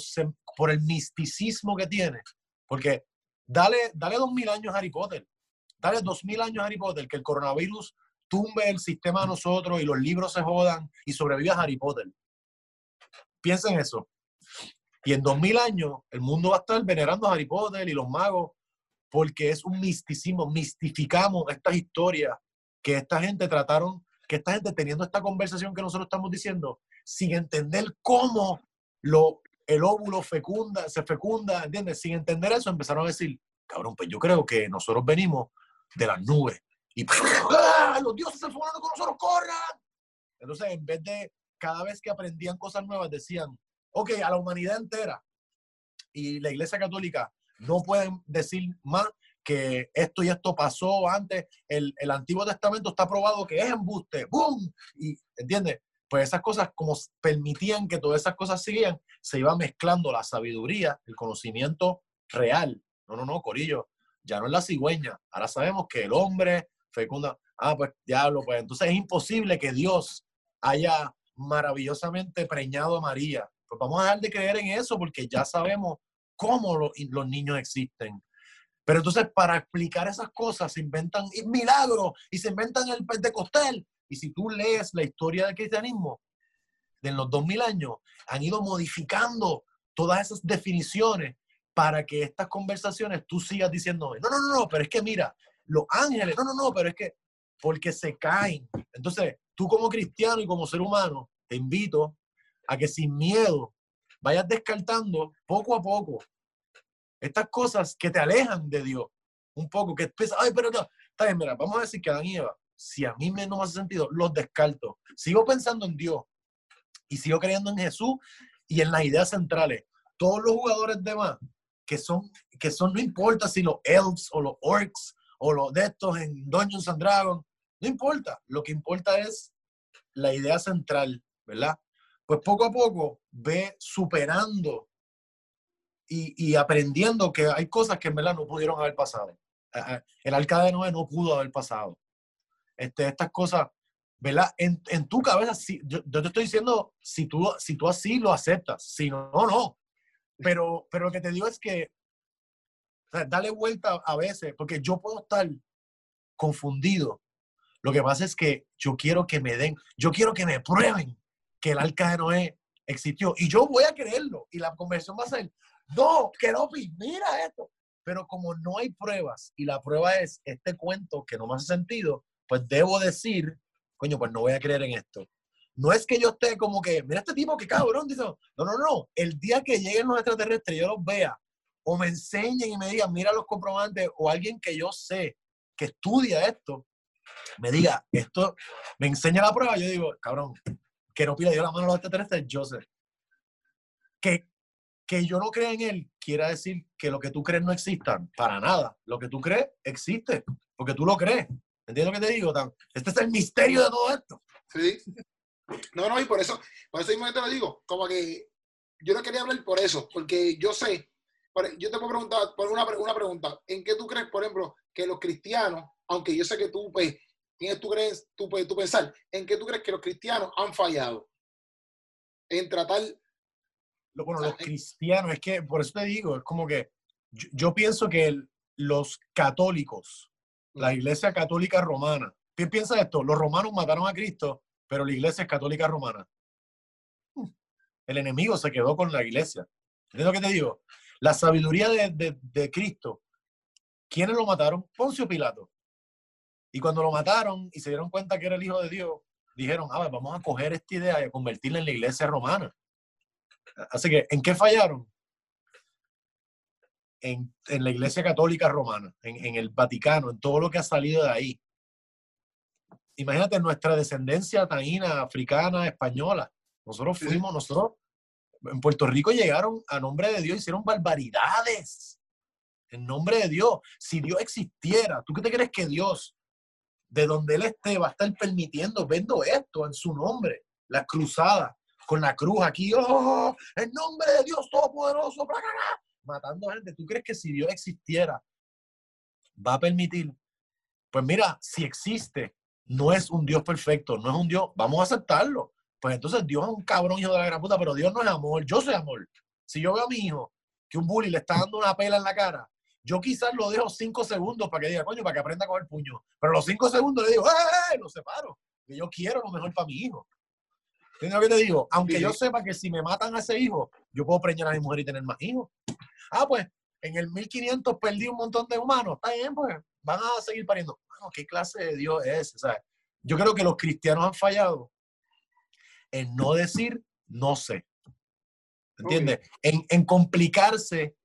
por el misticismo que tiene. Porque dale, dale dos mil años a Harry Potter dale dos mil años a Harry Potter, que el coronavirus tumbe el sistema de nosotros y los libros se jodan y sobreviva Harry Potter. Piensa en eso. Y en dos mil años el mundo va a estar venerando a Harry Potter y los magos porque es un misticismo, mistificamos estas historias que esta gente trataron, que esta gente teniendo esta conversación que nosotros estamos diciendo, sin entender cómo lo, el óvulo fecunda, se fecunda, ¿entiendes? Sin entender eso empezaron a decir, cabrón, pues yo creo que nosotros venimos de las nubes y ¡ah! los dioses están fumando con nosotros, corran. Entonces, en vez de cada vez que aprendían cosas nuevas, decían, ok, a la humanidad entera y la Iglesia Católica no pueden decir más que esto y esto pasó antes. El, el Antiguo Testamento está probado que es embuste. ¡Bum! Y, ¿entiendes? Pues esas cosas, como permitían que todas esas cosas siguieran, se iba mezclando la sabiduría, el conocimiento real. No, no, no, Corillo, ya no es la cigüeña. Ahora sabemos que el hombre fecunda. Ah, pues diablo, pues entonces es imposible que Dios haya maravillosamente preñado a María. Pues vamos a dejar de creer en eso porque ya sabemos cómo los, niños existen. Pero entonces para explicar esas cosas se inventan milagros y se inventan el pentecostal. Y si tú lees la historia del cristianismo de los 2000 años, han ido modificando todas esas definiciones para que estas conversaciones tú sigas diciendo, no, no, no, no, pero es que mira, los ángeles, no, no, no, pero es que porque se caen. Entonces, tú como cristiano y como ser humano, te invito a que sin miedo vayas descartando poco a poco estas cosas que te alejan de Dios. Un poco, que piensas, ay, pero no, está bien, mira, vamos a decir que Adán y Eva, si a mí me no me hace sentido, los descarto. Sigo pensando en Dios y sigo creyendo en Jesús y en las ideas centrales. Todos los jugadores de más, que son, que son, no importa si los elves o los orcs o los de estos en Dungeons and Dragons, no importa. Lo que importa es la idea central, ¿verdad? Pues poco a poco ve superando y, aprendiendo que hay cosas que en verdad no pudieron haber pasado. El alcalde de no pudo haber pasado. Este, estas cosas, ¿verdad? En, en tu cabeza, si, yo, te estoy diciendo, si tú, si tú así lo aceptas, si no, no. Pero, pero lo que te digo es que, dale vuelta a veces, porque yo puedo estar confundido. Lo que pasa es que yo quiero que me den, yo quiero que me prueben que el arca de Noé existió. Y yo voy a creerlo. Y la conversión va a ser, no, que no, mira esto. Pero como no hay pruebas y la prueba es este cuento que no me hace sentido, pues debo decir, coño, pues no voy a creer en esto. No es que yo esté como que, mira este tipo que cabrón, dice, no, no, no, el día que lleguen los extraterrestres y yo los vea, o me enseñen y me digan, mira los comprobantes, o alguien que yo sé que estudia esto, me diga, esto, me enseña la prueba, yo digo, cabrón, que no pida yo la mano a los extraterrestres, yo sé. Que, que yo no crea en él quiere decir que lo que tú crees no exista, para nada. Lo que tú crees existe, porque tú lo crees. ¿Entiendes lo que te digo? Este es el misterio de todo esto. Sí. No, no, y por eso, por eso mismo te lo digo, como que yo no quería hablar por eso, porque yo sé, yo te puedo preguntar, por una, una pregunta, ¿en qué tú crees, por ejemplo, que los cristianos, aunque yo sé que tú, pues, tienes tú crees, tú, tú pensar, ¿en qué tú crees que los cristianos han fallado? En tratar bueno, los cristianos, es que por eso te digo, es como que yo, pienso que los católicos, la iglesia católica romana, ¿qué piensa esto? Los romanos mataron a Cristo, pero la iglesia es católica romana. El enemigo se quedó con la iglesia. ¿Entiendes lo que te digo? La sabiduría de, de Cristo, ¿quiénes lo mataron? Poncio Pilato. Y cuando lo mataron y se dieron cuenta que era el Hijo de Dios, dijeron, a ver, vamos a coger esta idea y a convertirla en la iglesia romana. Así que, ¿en qué fallaron? En, la Iglesia Católica Romana, en, el Vaticano, en todo lo que ha salido de ahí. Imagínate nuestra descendencia taína, africana, española. Nosotros fuimos, nosotros en Puerto Rico llegaron a nombre de Dios, hicieron barbaridades. En nombre de Dios. Si Dios existiera, ¿tú qué te crees que Dios, de donde Él esté, va a estar permitiendo, vendo esto en su nombre? La cruzada, con la cruz aquí, ¡oh! En nombre de Dios Todopoderoso, matando gente. ¿Tú crees que si Dios existiera, va a permitir? Pues mira, si existe, no es un Dios perfecto, no es un Dios, vamos a aceptarlo. Pues entonces Dios es un cabrón hijo de la gran puta, pero Dios no es amor, yo soy amor. Si yo veo a mi hijo que un bully le está dando una pela en la cara, yo quizás lo dejo cinco segundos para que diga, coño, para que aprenda con el puño. Pero los cinco segundos le digo, ¡eh, eh! Lo separo. Que yo quiero lo mejor para mi hijo. ¿Entiendes lo que te digo? Aunque yo sepa que si me matan a ese hijo, yo puedo preñar a mi mujer y tener más hijos. Ah, pues, en el 1500 perdí un montón de humanos. Está bien, pues, van a seguir pariendo. ¿Qué clase de Dios es? O sea, yo creo que los cristianos han fallado en no decir no sé. ¿Entiendes? En, en complicarse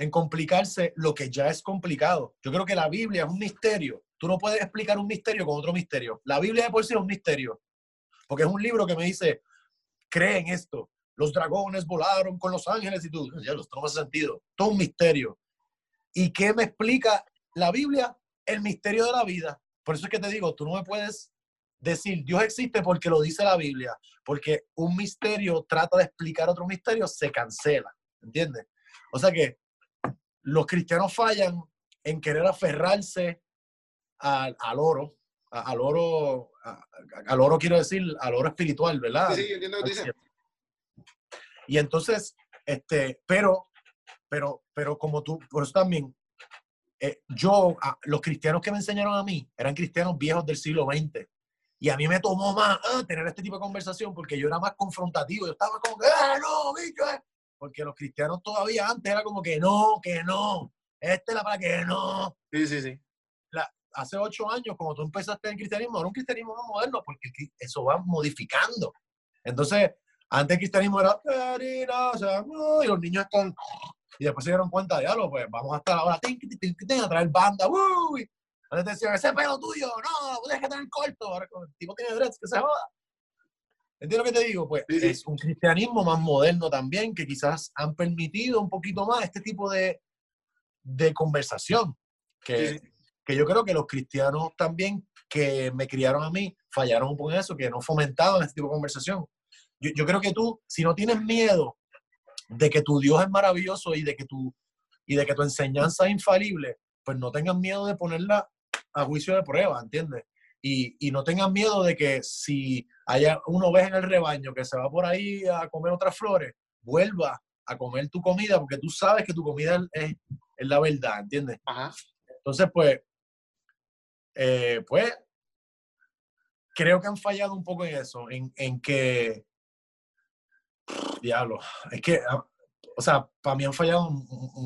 en complicarse lo que ya es complicado. Yo creo que la Biblia es un misterio. Tú no puedes explicar un misterio con otro misterio. La Biblia de por sí es un misterio. Porque es un libro que me dice, cree en esto. Los dragones volaron con los ángeles y tú, ya, esto no hace sentido. Todo un misterio. ¿Y qué me explica la Biblia? El misterio de la vida. Por eso es que te digo, tú no me puedes decir Dios existe porque lo dice la Biblia. Porque un misterio trata de explicar otro misterio, se cancela. ¿Entiendes? O sea que los cristianos fallan en querer aferrarse al, oro, al oro, al oro quiero decir, al oro espiritual, ¿verdad? Sí, entiendo lo que dice. Y entonces, este, pero, pero, pero como tú, por eso también, eh, yo, los cristianos que me enseñaron a mí eran cristianos viejos del siglo XX. Y a mí me tomó más ah, tener este tipo de conversación porque yo era más confrontativo. Yo estaba como, ¡ah, no, bicho! Eh" porque los cristianos todavía antes era como que no, que no, esta es la para que no. Sí, sí, sí. hace ocho años, como tú empezaste en el cristianismo, era un cristianismo más moderno, porque eso va modificando. Entonces, antes el cristianismo era, y los niños están, y después se dieron cuenta de algo, pues vamos a estar ahora, a traer banda. Antes decían, ese pelo tuyo, no, tienes que tener corto, ahora el tipo tiene dreads, que se joda. ¿Entiendes lo que te digo? Pues es un cristianismo más moderno también, que quizás han permitido un poquito más este tipo de, de conversación. Que, que yo creo que los cristianos también que me criaron a mí fallaron un poco en eso, que no fomentaban este tipo de conversación. Yo, yo, creo que tú, si no tienes miedo de que tu Dios es maravilloso y de que tu, y de que tu enseñanza es infalible, pues no tengas miedo de ponerla a juicio de prueba, ¿entiendes? Y, y, no tengan miedo de que si haya una oveja en el rebaño que se va por ahí a comer otras flores, vuelva a comer tu comida porque tú sabes que tu comida es, es la verdad, ¿entiendes? Entonces, pues, eh, pues, creo que han fallado un poco en eso, en, en que, diablo, es que, ah, o sea, para mí han fallado,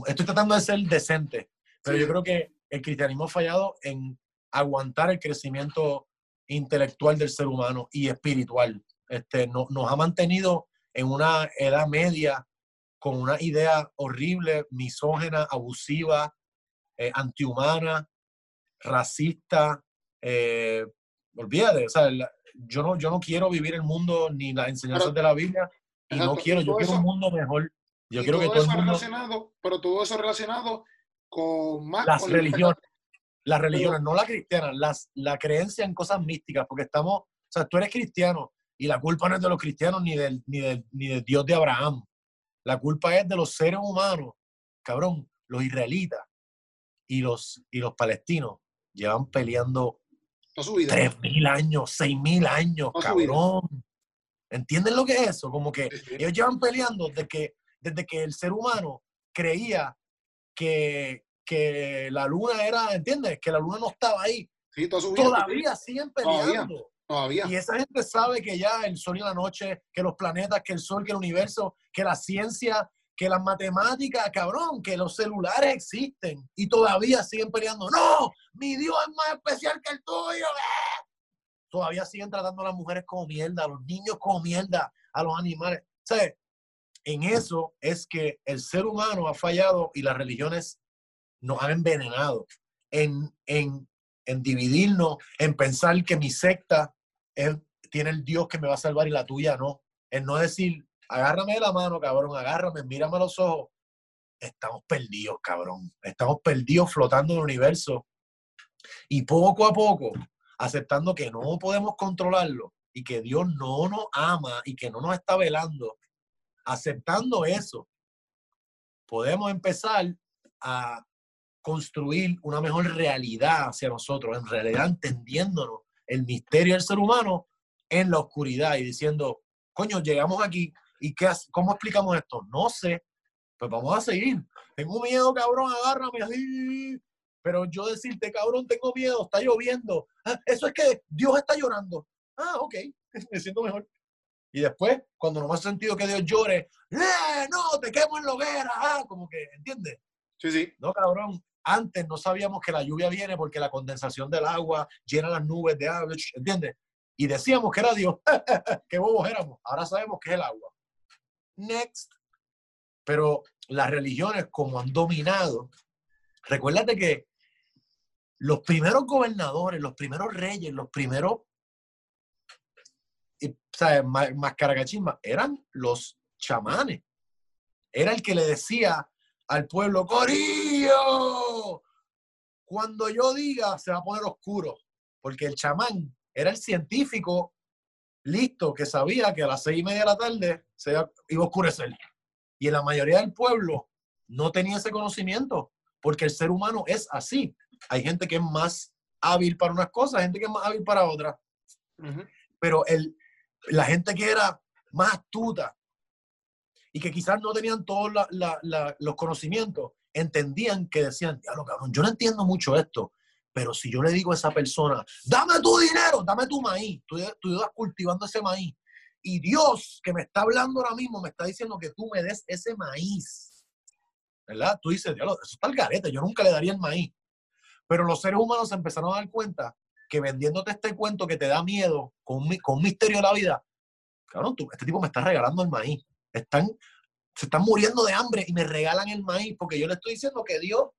estoy tratando de ser decente, pero yo creo que el cristianismo ha fallado en aguantar el crecimiento intelectual del ser humano y espiritual. Este, no, nos ha mantenido en una edad media con una idea horrible, misógena, abusiva, eh, antihumana, racista. Eh, olvídate, o sea, yo, no, yo no quiero vivir el mundo ni las enseñanzas de la Biblia y no quiero, yo quiero un mundo mejor. Yo quiero que todo el mundo... Relacionado, pero todo eso relacionado con más... Las religiones las religiones, no la cristiana, las, la creencia en cosas místicas, porque estamos, o sea, tú eres cristiano y la culpa no es de los cristianos ni del, ni del, ni del Dios de Abraham. La culpa es de los seres humanos, cabrón, los israelitas y los, y los palestinos llevan peleando tres mil años, seis mil años, cabrón. ¿Entienden lo que es eso? Como que ellos llevan peleando desde que, desde que el ser humano creía que, que la luna era, ¿entiendes? Que la luna no estaba ahí. Sí, Todavía siguen peleando. Todavía, Y esa gente sabe que ya el sol y la noche, que los planetas, que el sol, que el universo, que la ciencia, que las matemáticas, cabrón, que los celulares existen y todavía siguen peleando. No, mi Dios es más especial que el tuyo. ¡eh! Todavía siguen tratando a las mujeres como mierda, a los niños como mierda, a los animales. O en eso es que el ser humano ha fallado y las religiones nos han envenenado en, en, en dividirnos, en pensar que mi secta tiene el Dios que me va a salvar y la tuya no. En no decir, agárrame de la mano, cabrón, agárrame, mírame a los ojos. Estamos perdidos, cabrón. Estamos perdidos flotando en el universo. Y poco a poco, aceptando que no podemos controlarlo y que Dios no nos ama y que no nos está velando, aceptando eso, podemos empezar a construir una mejor realidad hacia nosotros, en realidad entendiéndonos el misterio del ser humano en la oscuridad y diciendo, coño, llegamos aquí y qué, ¿cómo explicamos esto? No sé, pues vamos a seguir. tengo miedo, cabrón, agárrame así. Pero yo decirte, cabrón, tengo miedo, está lloviendo. Ah, eso es que Dios está llorando. Ah, ok, <laughs> me siento mejor. Y después, cuando no me ha sentido que Dios llore, ¡eh! No, te quemo en la hoguera. Ah, como que, ¿entiendes? Sí, sí. No, cabrón. Antes no sabíamos que la lluvia viene porque la condensación del agua llena las nubes de agua, ¿entiendes? Y decíamos que era Dios. <laughs> Qué bobos éramos. Ahora sabemos que es el agua. Next. Pero las religiones, como han dominado, recuérdate que los primeros gobernadores, los primeros reyes, los primeros y, ¿sabes? Más eran los chamanes. Era el que le decía al pueblo, Corillo, cuando yo diga se va a poner oscuro, porque el chamán era el científico listo que sabía que a las seis y media de la tarde se iba a oscurecer. Y la mayoría del pueblo no tenía ese conocimiento, porque el ser humano es así. Hay gente que es más hábil para unas cosas, gente que es más hábil para otras. Pero el, la gente que era más astuta y que quizás no tenían todos los conocimientos, entendían que decían, diablo, cabrón, yo no entiendo mucho esto, pero si yo le digo a esa persona, dame tu dinero, dame tu maíz, tú, tú ibas cultivando ese maíz, y Dios que me está hablando ahora mismo me está diciendo que tú me des ese maíz, ¿verdad? Tú dices, diablo, eso está el garete, yo nunca le daría el maíz. Pero los seres humanos se empezaron a dar cuenta que vendiéndote este cuento que te da miedo con, con un misterio de la vida, cabrón, tú, este tipo me está regalando el maíz. Están, se están muriendo de hambre y me regalan el maíz porque yo le estoy diciendo que Dios,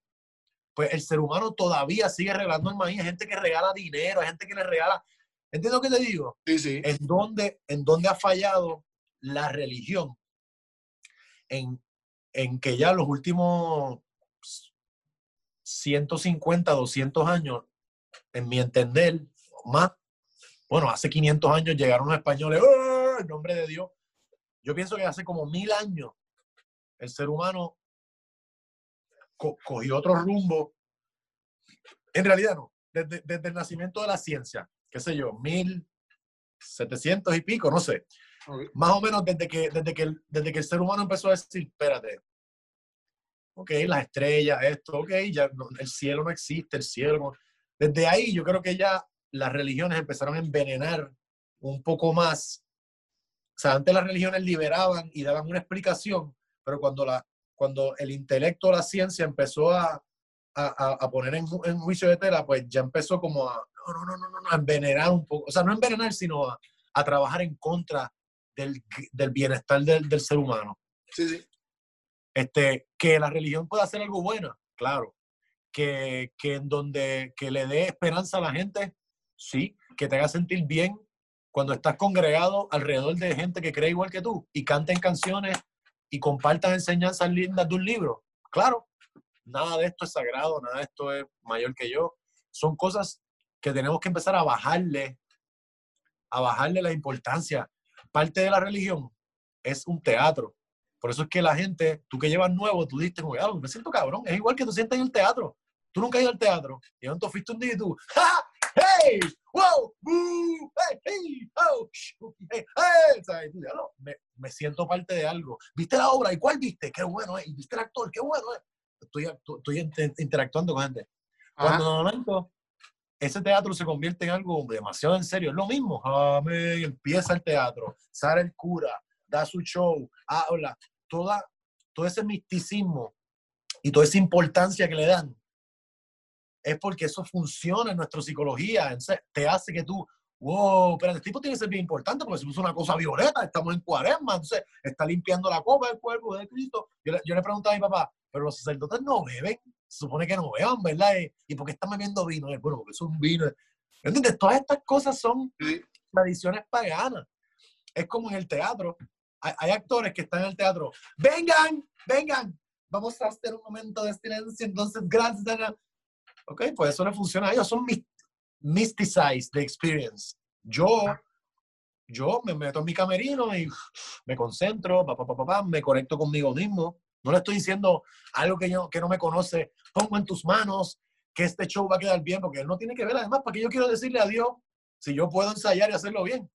pues el ser humano todavía sigue regalando el maíz. Hay gente que regala dinero, hay gente que le regala. ¿Entiendes lo que te digo? Sí, sí. ¿En dónde, en dónde ha fallado la religión? En, en que ya los últimos 150, 200 años en mi entender, más, bueno, hace 500 años llegaron los españoles, ¡Oh! en nombre de Dios. Yo pienso que hace como mil años el ser humano cogió otro rumbo. En realidad no, desde, desde, el nacimiento de la ciencia, qué sé yo, mil setecientos y pico, no sé. Más o menos desde que, desde, que el, desde que el ser humano empezó a decir, espérate, ok, las estrellas, esto, ok, ya el cielo no existe, el cielo, desde ahí yo creo que ya las religiones empezaron a envenenar un poco más. O sea, antes las religiones liberaban y daban una explicación, pero cuando, la, cuando el intelecto, la ciencia empezó a, a, a poner en, en, juicio de tela, pues ya empezó como a, no, no, no, no, no, a envenenar un poco. O sea, no envenenar, sino a, a trabajar en contra del, del bienestar del, del, ser humano. Sí, sí. Este, que la religión pueda hacer algo bueno, claro, que, que en donde que le dé esperanza a la gente, sí, que te haga sentir bien cuando estás congregado alrededor de gente que cree igual que tú y canten canciones y compartan enseñanzas lindas de un libro. Claro, nada de esto es sagrado, nada de esto es mayor que yo. Son cosas que tenemos que empezar a bajarle, a bajarle la importancia. Parte de la religión es un teatro. Por eso es que la gente, tú que llevas nuevo, tú dices, me siento cabrón. Es igual que tú sientes en el teatro. Tú nunca has ido al teatro. Y entonces fuiste un día y tú, <laughs> ¡Ja! ¡Hey! ¡Wow! ¡Boo! ¡Hey! ¡Hey! ¡Oh! ¡Hey! ¡Hey! ¿Sabes? Me, me, siento parte de algo. ¿Viste la obra? ¿Y cuál viste? ¡Qué bueno es! ¿Y viste el actor? ¡Qué bueno es! Estoy, estoy interactuando con gente. Cuando en momento ese teatro se convierte en algo demasiado en serio, es lo mismo. Amén. Empieza el teatro, sale el cura, da su show, habla. Toda, todo ese misticismo y toda esa importancia que le dan es porque eso funciona en nuestra psicología. Entonces, te hace que tú, wow, pero el tipo tiene que ser bien importante porque si puso una cosa violeta, estamos en cuaresma, entonces está limpiando la copa del cuerpo de Cristo. Yo le, yo le preguntaba a mi papá, pero los sacerdotes no beben, se supone que no beban, ¿verdad? ¿Y por qué están bebiendo vino? Bueno, porque es un vino. ¿Entiendes? Todas estas cosas son tradiciones paganas. Es como en el teatro. Hay, hay, actores que están en el teatro. Vengan, vengan. Vamos a hacer un momento de silencio. Entonces, gracias, Ana. Ok, pues eso no funciona a ellos, son mysticized the experience. Yo, yo me meto en mi camerino y me concentro, pa, pa, pa, me conecto conmigo mismo. No le estoy diciendo algo que, yo, que no me conoce, pongo en tus manos que este show va a quedar bien, porque él no tiene que ver además, porque yo quiero decirle a Dios si yo puedo ensayar y hacerlo bien.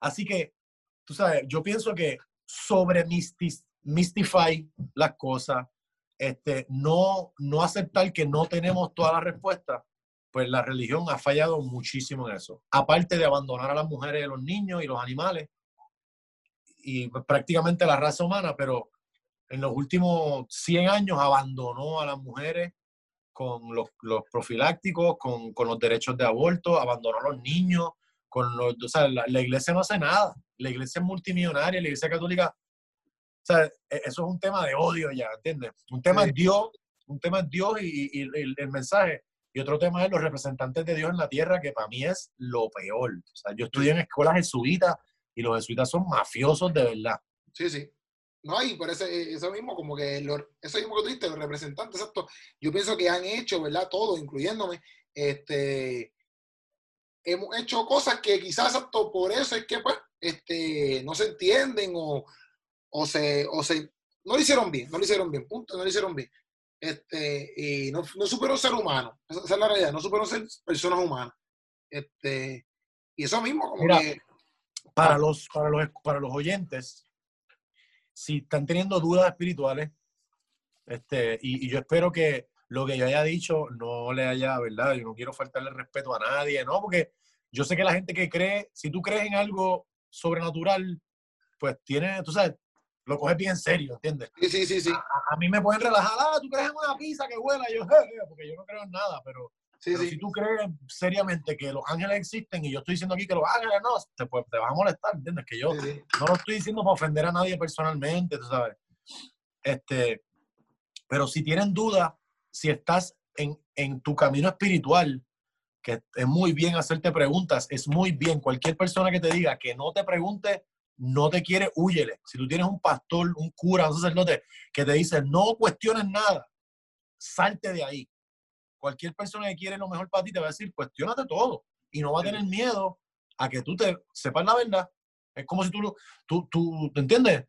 Así que, tú sabes, yo pienso que sobre mystify las cosas, este, no, no aceptar que no tenemos todas las respuestas, pues la religión ha fallado muchísimo en eso. Aparte de abandonar a las mujeres y los niños y los animales y pues, prácticamente la raza humana, pero en los últimos 100 años abandonó a las mujeres con los, los profilácticos, con, con, los derechos de aborto, abandonó a los niños, con los, o sea, la, la, iglesia no hace nada, la iglesia es multimillonaria, la iglesia católica, sea, e, eso es un tema de odio ya, ¿entiendes? Un tema sí. es Dios, un tema es Dios y, y, y, el mensaje, y otro tema es los representantes de Dios en la tierra, que para mí es lo peor. O sea, yo estudié en escuelas jesuitas y los jesuitas son mafiosos de verdad. Sí, sí. No, y por ese, eso mismo, como que lo, eso mismo que tú los representantes, exacto, yo pienso que han hecho, ¿verdad? Todo, incluyéndome, este, hemos hecho cosas que quizás exacto por eso es que, pues, este, no se entienden o, o, se, o se, no lo hicieron bien, no lo hicieron bien, punto, no lo hicieron bien. Este, y no, no supieron ser humanos, esa, esa es la realidad, no supieron ser personas humanas. Este, y eso mismo, como Mira, que... Para los, para, los, para los oyentes, si están teniendo dudas espirituales, este, y, y, yo espero que lo que yo haya dicho no le haya, ¿verdad? Yo no quiero faltarle respeto a nadie, ¿no? Porque yo sé que la gente que cree, si tú crees en algo sobrenatural, pues tiene, tú sabes, lo coges bien en serio, ¿entiendes? Sí, sí, sí. sí. A, a, mí me pueden relajar, ah, tú crees en una pizza que huela, yo, <laughs> porque yo no creo en nada, pero, sí, pero sí. si tú crees seriamente que los ángeles existen y yo estoy diciendo aquí que los ángeles no, te, pues, te vas a molestar, ¿entiendes? Que yo no lo estoy diciendo para ofender a nadie personalmente, tú sabes. Este, pero si tienen dudas, si estás en, en tu camino espiritual, que es muy bien hacerte preguntas, es muy bien. Cualquier persona que te diga que no te pregunte, no te quiere, huyele. Si tú tienes un pastor, un cura, un sacerdote que te dice no cuestiones nada, salte de ahí. Cualquier persona que quiere lo mejor para ti te va a decir cuestionate todo y no va a tener miedo a que tú te sepas la verdad. Es como si tú, tú, tú ¿te entiendes?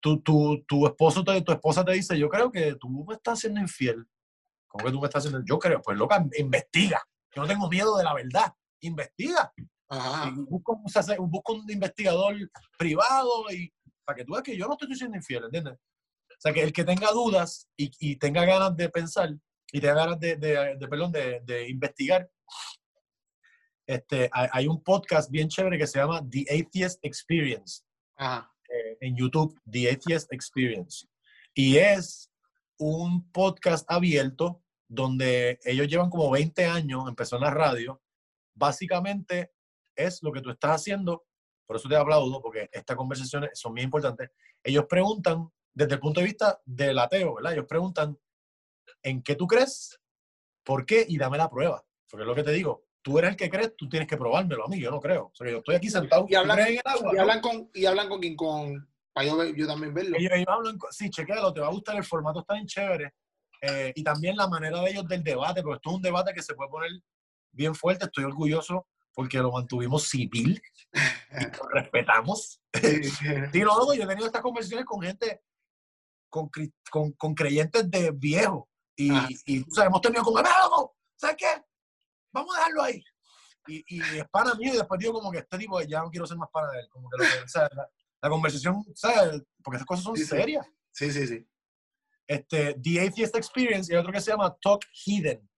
Tu, tu, tu esposo, te, tu esposa te dice, yo creo que tú me estás siendo infiel. ¿Cómo que tú me estás haciendo? Yo creo, pues loca, investiga. Yo no tengo miedo de la verdad. Investiga. Ajá. Busca un, busca un investigador privado y para que tú veas que yo no estoy siendo infiel, ¿entiendes? O sea, que el que tenga dudas y, y tenga ganas de pensar y tenga ganas de, de, de perdón, de, de, investigar, este, hay, un podcast bien chévere que se llama The Atheist Experience eh, en YouTube, The Atheist Experience. Y es un podcast abierto donde ellos llevan como 20 años, empezó en la radio, básicamente es lo que tú estás haciendo, por eso te aplaudo, porque estas conversaciones son muy importantes. Ellos preguntan, desde el punto de vista del ateo, ¿verdad? Ellos preguntan, ¿en qué tú crees? ¿Por qué? Y dame la prueba. Porque es lo que te digo, tú eres el que crees, tú tienes que probármelo a mí, yo no creo. O sea, yo estoy aquí sentado. Y hablan, en el agua, y ¿no? hablan con, y hablan con, con para yo, yo, también verlo. Ellos, ellos hablan, sí, chequéalo, te va a gustar, el formato está bien chévere. Eh, y también la manera de ellos del debate, porque esto es un debate que se puede poner bien fuerte, estoy orgulloso porque lo mantuvimos civil y <laughs> lo respetamos. sí, <laughs> no, no, yo he tenido estas conversaciones con gente, con, con, con creyentes de viejo y, y o sea, hemos tenido como, ¿sabes qué? Vamos a dejarlo ahí. Y, y es pana mío y después digo como que este tipo ya no quiero ser más pana de él. Como que, lo que o sea, la, la, conversación, ¿sabes? Porque estas cosas son sí, serias. Sí, sí, sí. Este, The Atheist Experience y otro que se llama Talk Hidden.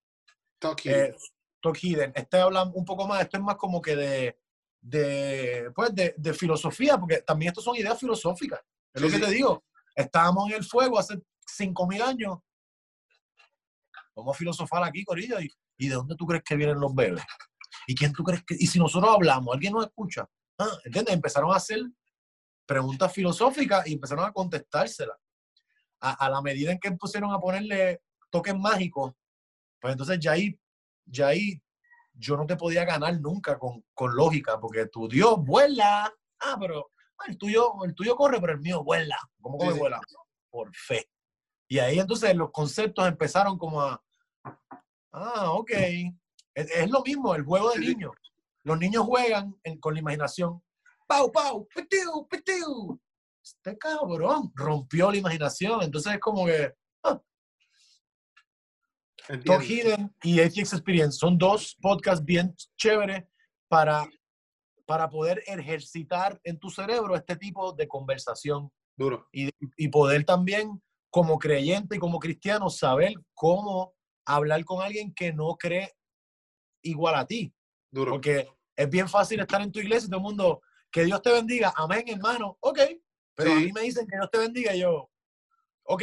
Talk Hidden. Eh, Talk Hidden. Este habla un poco más, esto es más como que de, de, pues de, de filosofía, porque también estos son ideas filosóficas. Es sí, lo que sí. te digo. Estábamos en el fuego hace 5.000 años. Vamos a filosofar aquí, Corillo. ¿Y, ¿Y de dónde tú crees que vienen los bebés? ¿Y quién tú crees que.? Y si nosotros hablamos, ¿alguien nos escucha? Ah, ¿Entiendes? Empezaron a hacer preguntas filosóficas y empezaron a contestárselas. A, a, la medida en que pusieron a ponerle toques mágicos, pues entonces ya ahí, ya ahí yo no te podía ganar nunca con, con lógica, porque tu Dios vuela. Ah, pero el tuyo, el tuyo corre, pero el mío vuela. ¿Cómo que sí, vuela? Sí. Por fe. Y ahí entonces los conceptos empezaron como a, ah, ok. Es, es lo mismo, el juego de sí, niños. Los niños juegan en, con la imaginación. Pau, pau, pitiu, pitiu. Este cabrón rompió la imaginación. Entonces es como que. Ah. Talk Hidden y ATX Experience son dos podcasts bien chéveres para, para poder ejercitar en tu cerebro este tipo de conversación. Duro. Y, y poder también como creyente y como cristiano, saber cómo hablar con alguien que no cree igual a ti. Duro. Porque es bien fácil estar en tu iglesia y todo el mundo, que Dios te bendiga, amén, hermano, ok. Pero a Sí. mí me dicen que Dios te bendiga y yo, ok,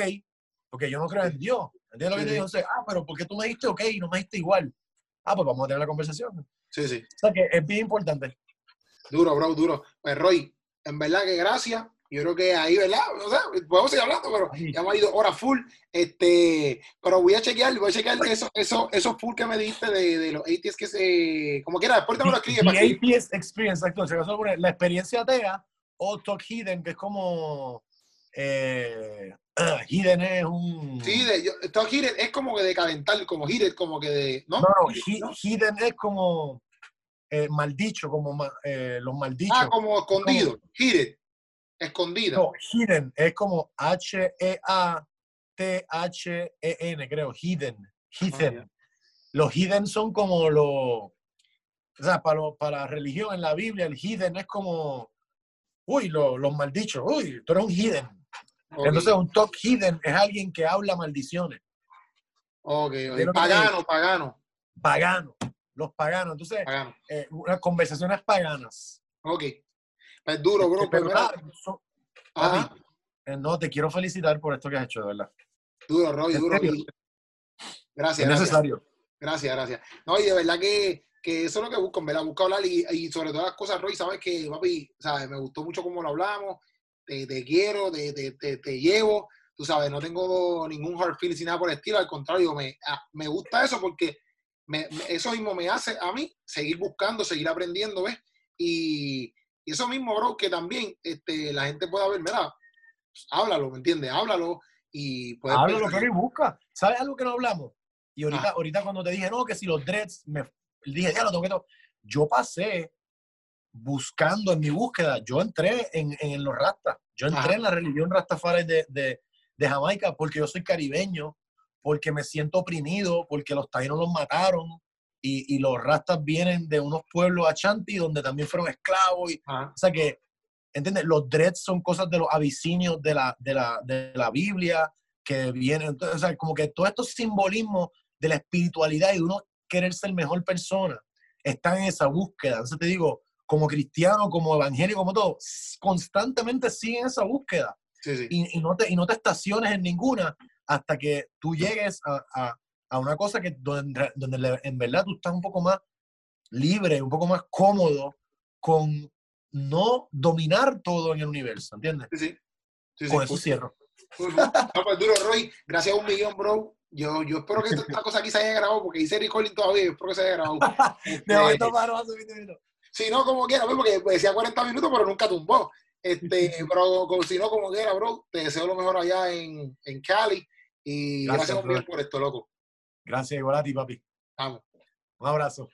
porque yo no creo en Dios. ¿Entiendes lo que Sí, te digo? Entonces, ah, pero ¿por qué tú me dijiste ok y no me dijiste igual? Ah, pues vamos a tener la conversación. O Sí, sí. sea que es bien importante. Duro, bro, duro. Pues Roy, en verdad que gracias. Yo creo que ahí, ¿verdad? O sea, podemos seguir hablando, pero Sí. ya hemos ido hora full. Este, pero voy a chequear, voy a chequear eso, eso, esos full que me diste de, de los ATS que se. Como quiera, después te me lo escribes. The. ATS Experience, exacto. La experiencia atea o Talk Hidden, que es como. Eh, <clears throat> hidden es un. Sí, de, yo, esto heated es como que de calentar, como heated, como que de. ¿No? No, no, hi- Hidden es como. eh, maldicho, como eh, los maldichos. Ah, como escondido. Heated. Escondida. No, hidden es como H-E-A-T-H-E-N, creo. Hidden. Hidden. Ah, los hidden son como los. O sea, para, lo- para la religión en la Biblia, el hidden es como. Uy, lo- los maldichos. Uy, tú eres un hidden. Entonces, un top hidden es alguien que habla maldiciones. ok, ok. de lo que Pagano, pagano, Pagano. Los paganos. Entonces, pagano. eh, unas conversaciones paganas. Ok. Pues duro, bro. Este, pero so- ajá, papi, eh, no, te quiero felicitar por esto que has hecho, de verdad. duro, Roy, duro. Es Gracias, gracias. necesario. Gracias, gracias. No, y de verdad que, que eso es lo que busco, verdad, busco hablar y, y sobre todas las cosas, Roy, sabes que, papi, sabes, me gustó mucho cómo lo hablamos, te, te quiero, te, te, te, llevo, tú sabes, no tengo ningún hard feeling ni nada por el estilo, al contrario, me, ah, me gusta eso porque me- eso mismo me hace a mí seguir buscando, seguir aprendiendo, ¿ves? Y, y eso mismo, bro, que también este, la gente pueda ver, mira, pues, háblalo, ¿me entiendes? Háblalo y puedes Háblalo, pero y busca. ¿Sabes algo que no hablamos? Y ahorita, Ah. ahorita cuando te dije, no, que si los dreads, me dije, ya lo tengo que to-". Yo pasé buscando en mi búsqueda, yo entré en, en los rastas, yo entré Ajá. en la religión rastafari de, de, de Jamaica porque yo soy caribeño, porque me siento oprimido, porque los taínos los mataron y, y los rastas vienen de unos pueblos achanti donde también fueron esclavos y, o sea que, ¿entiendes? Los dreads son cosas de los abisinios de la, de la, de la Biblia que vienen, entonces, o sea, como que todos estos simbolismos de la espiritualidad y de uno querer ser mejor persona están en esa búsqueda. Entonces te digo, como cristiano, como evangélico, como todo, constantemente siguen esa búsqueda Sí, sí. y, y no te, y no te estaciones en ninguna hasta que tú llegues a, a- a una cosa que donde, donde en verdad tú estás un poco más libre, un poco más cómodo con no dominar todo en el universo, ¿entiendes? Sí, sí. Con eso cierro. No, pues duro, Roy. Gracias a un millón, bro. Yo, yo espero que esta, <laughs> cosa aquí se haya grabado, porque hice recording todavía, yo espero que se haya grabado. <laughs> Este, si no, como quiera, pues, porque decía 40 minutos, pero nunca tumbó. Este, <laughs> pero como- si no, como quiera, bro, te deseo lo mejor allá en, en Cali. Y Gracias, gracias, por esto, loco. Gracias, igual a ti, papi. Vamos. Un abrazo.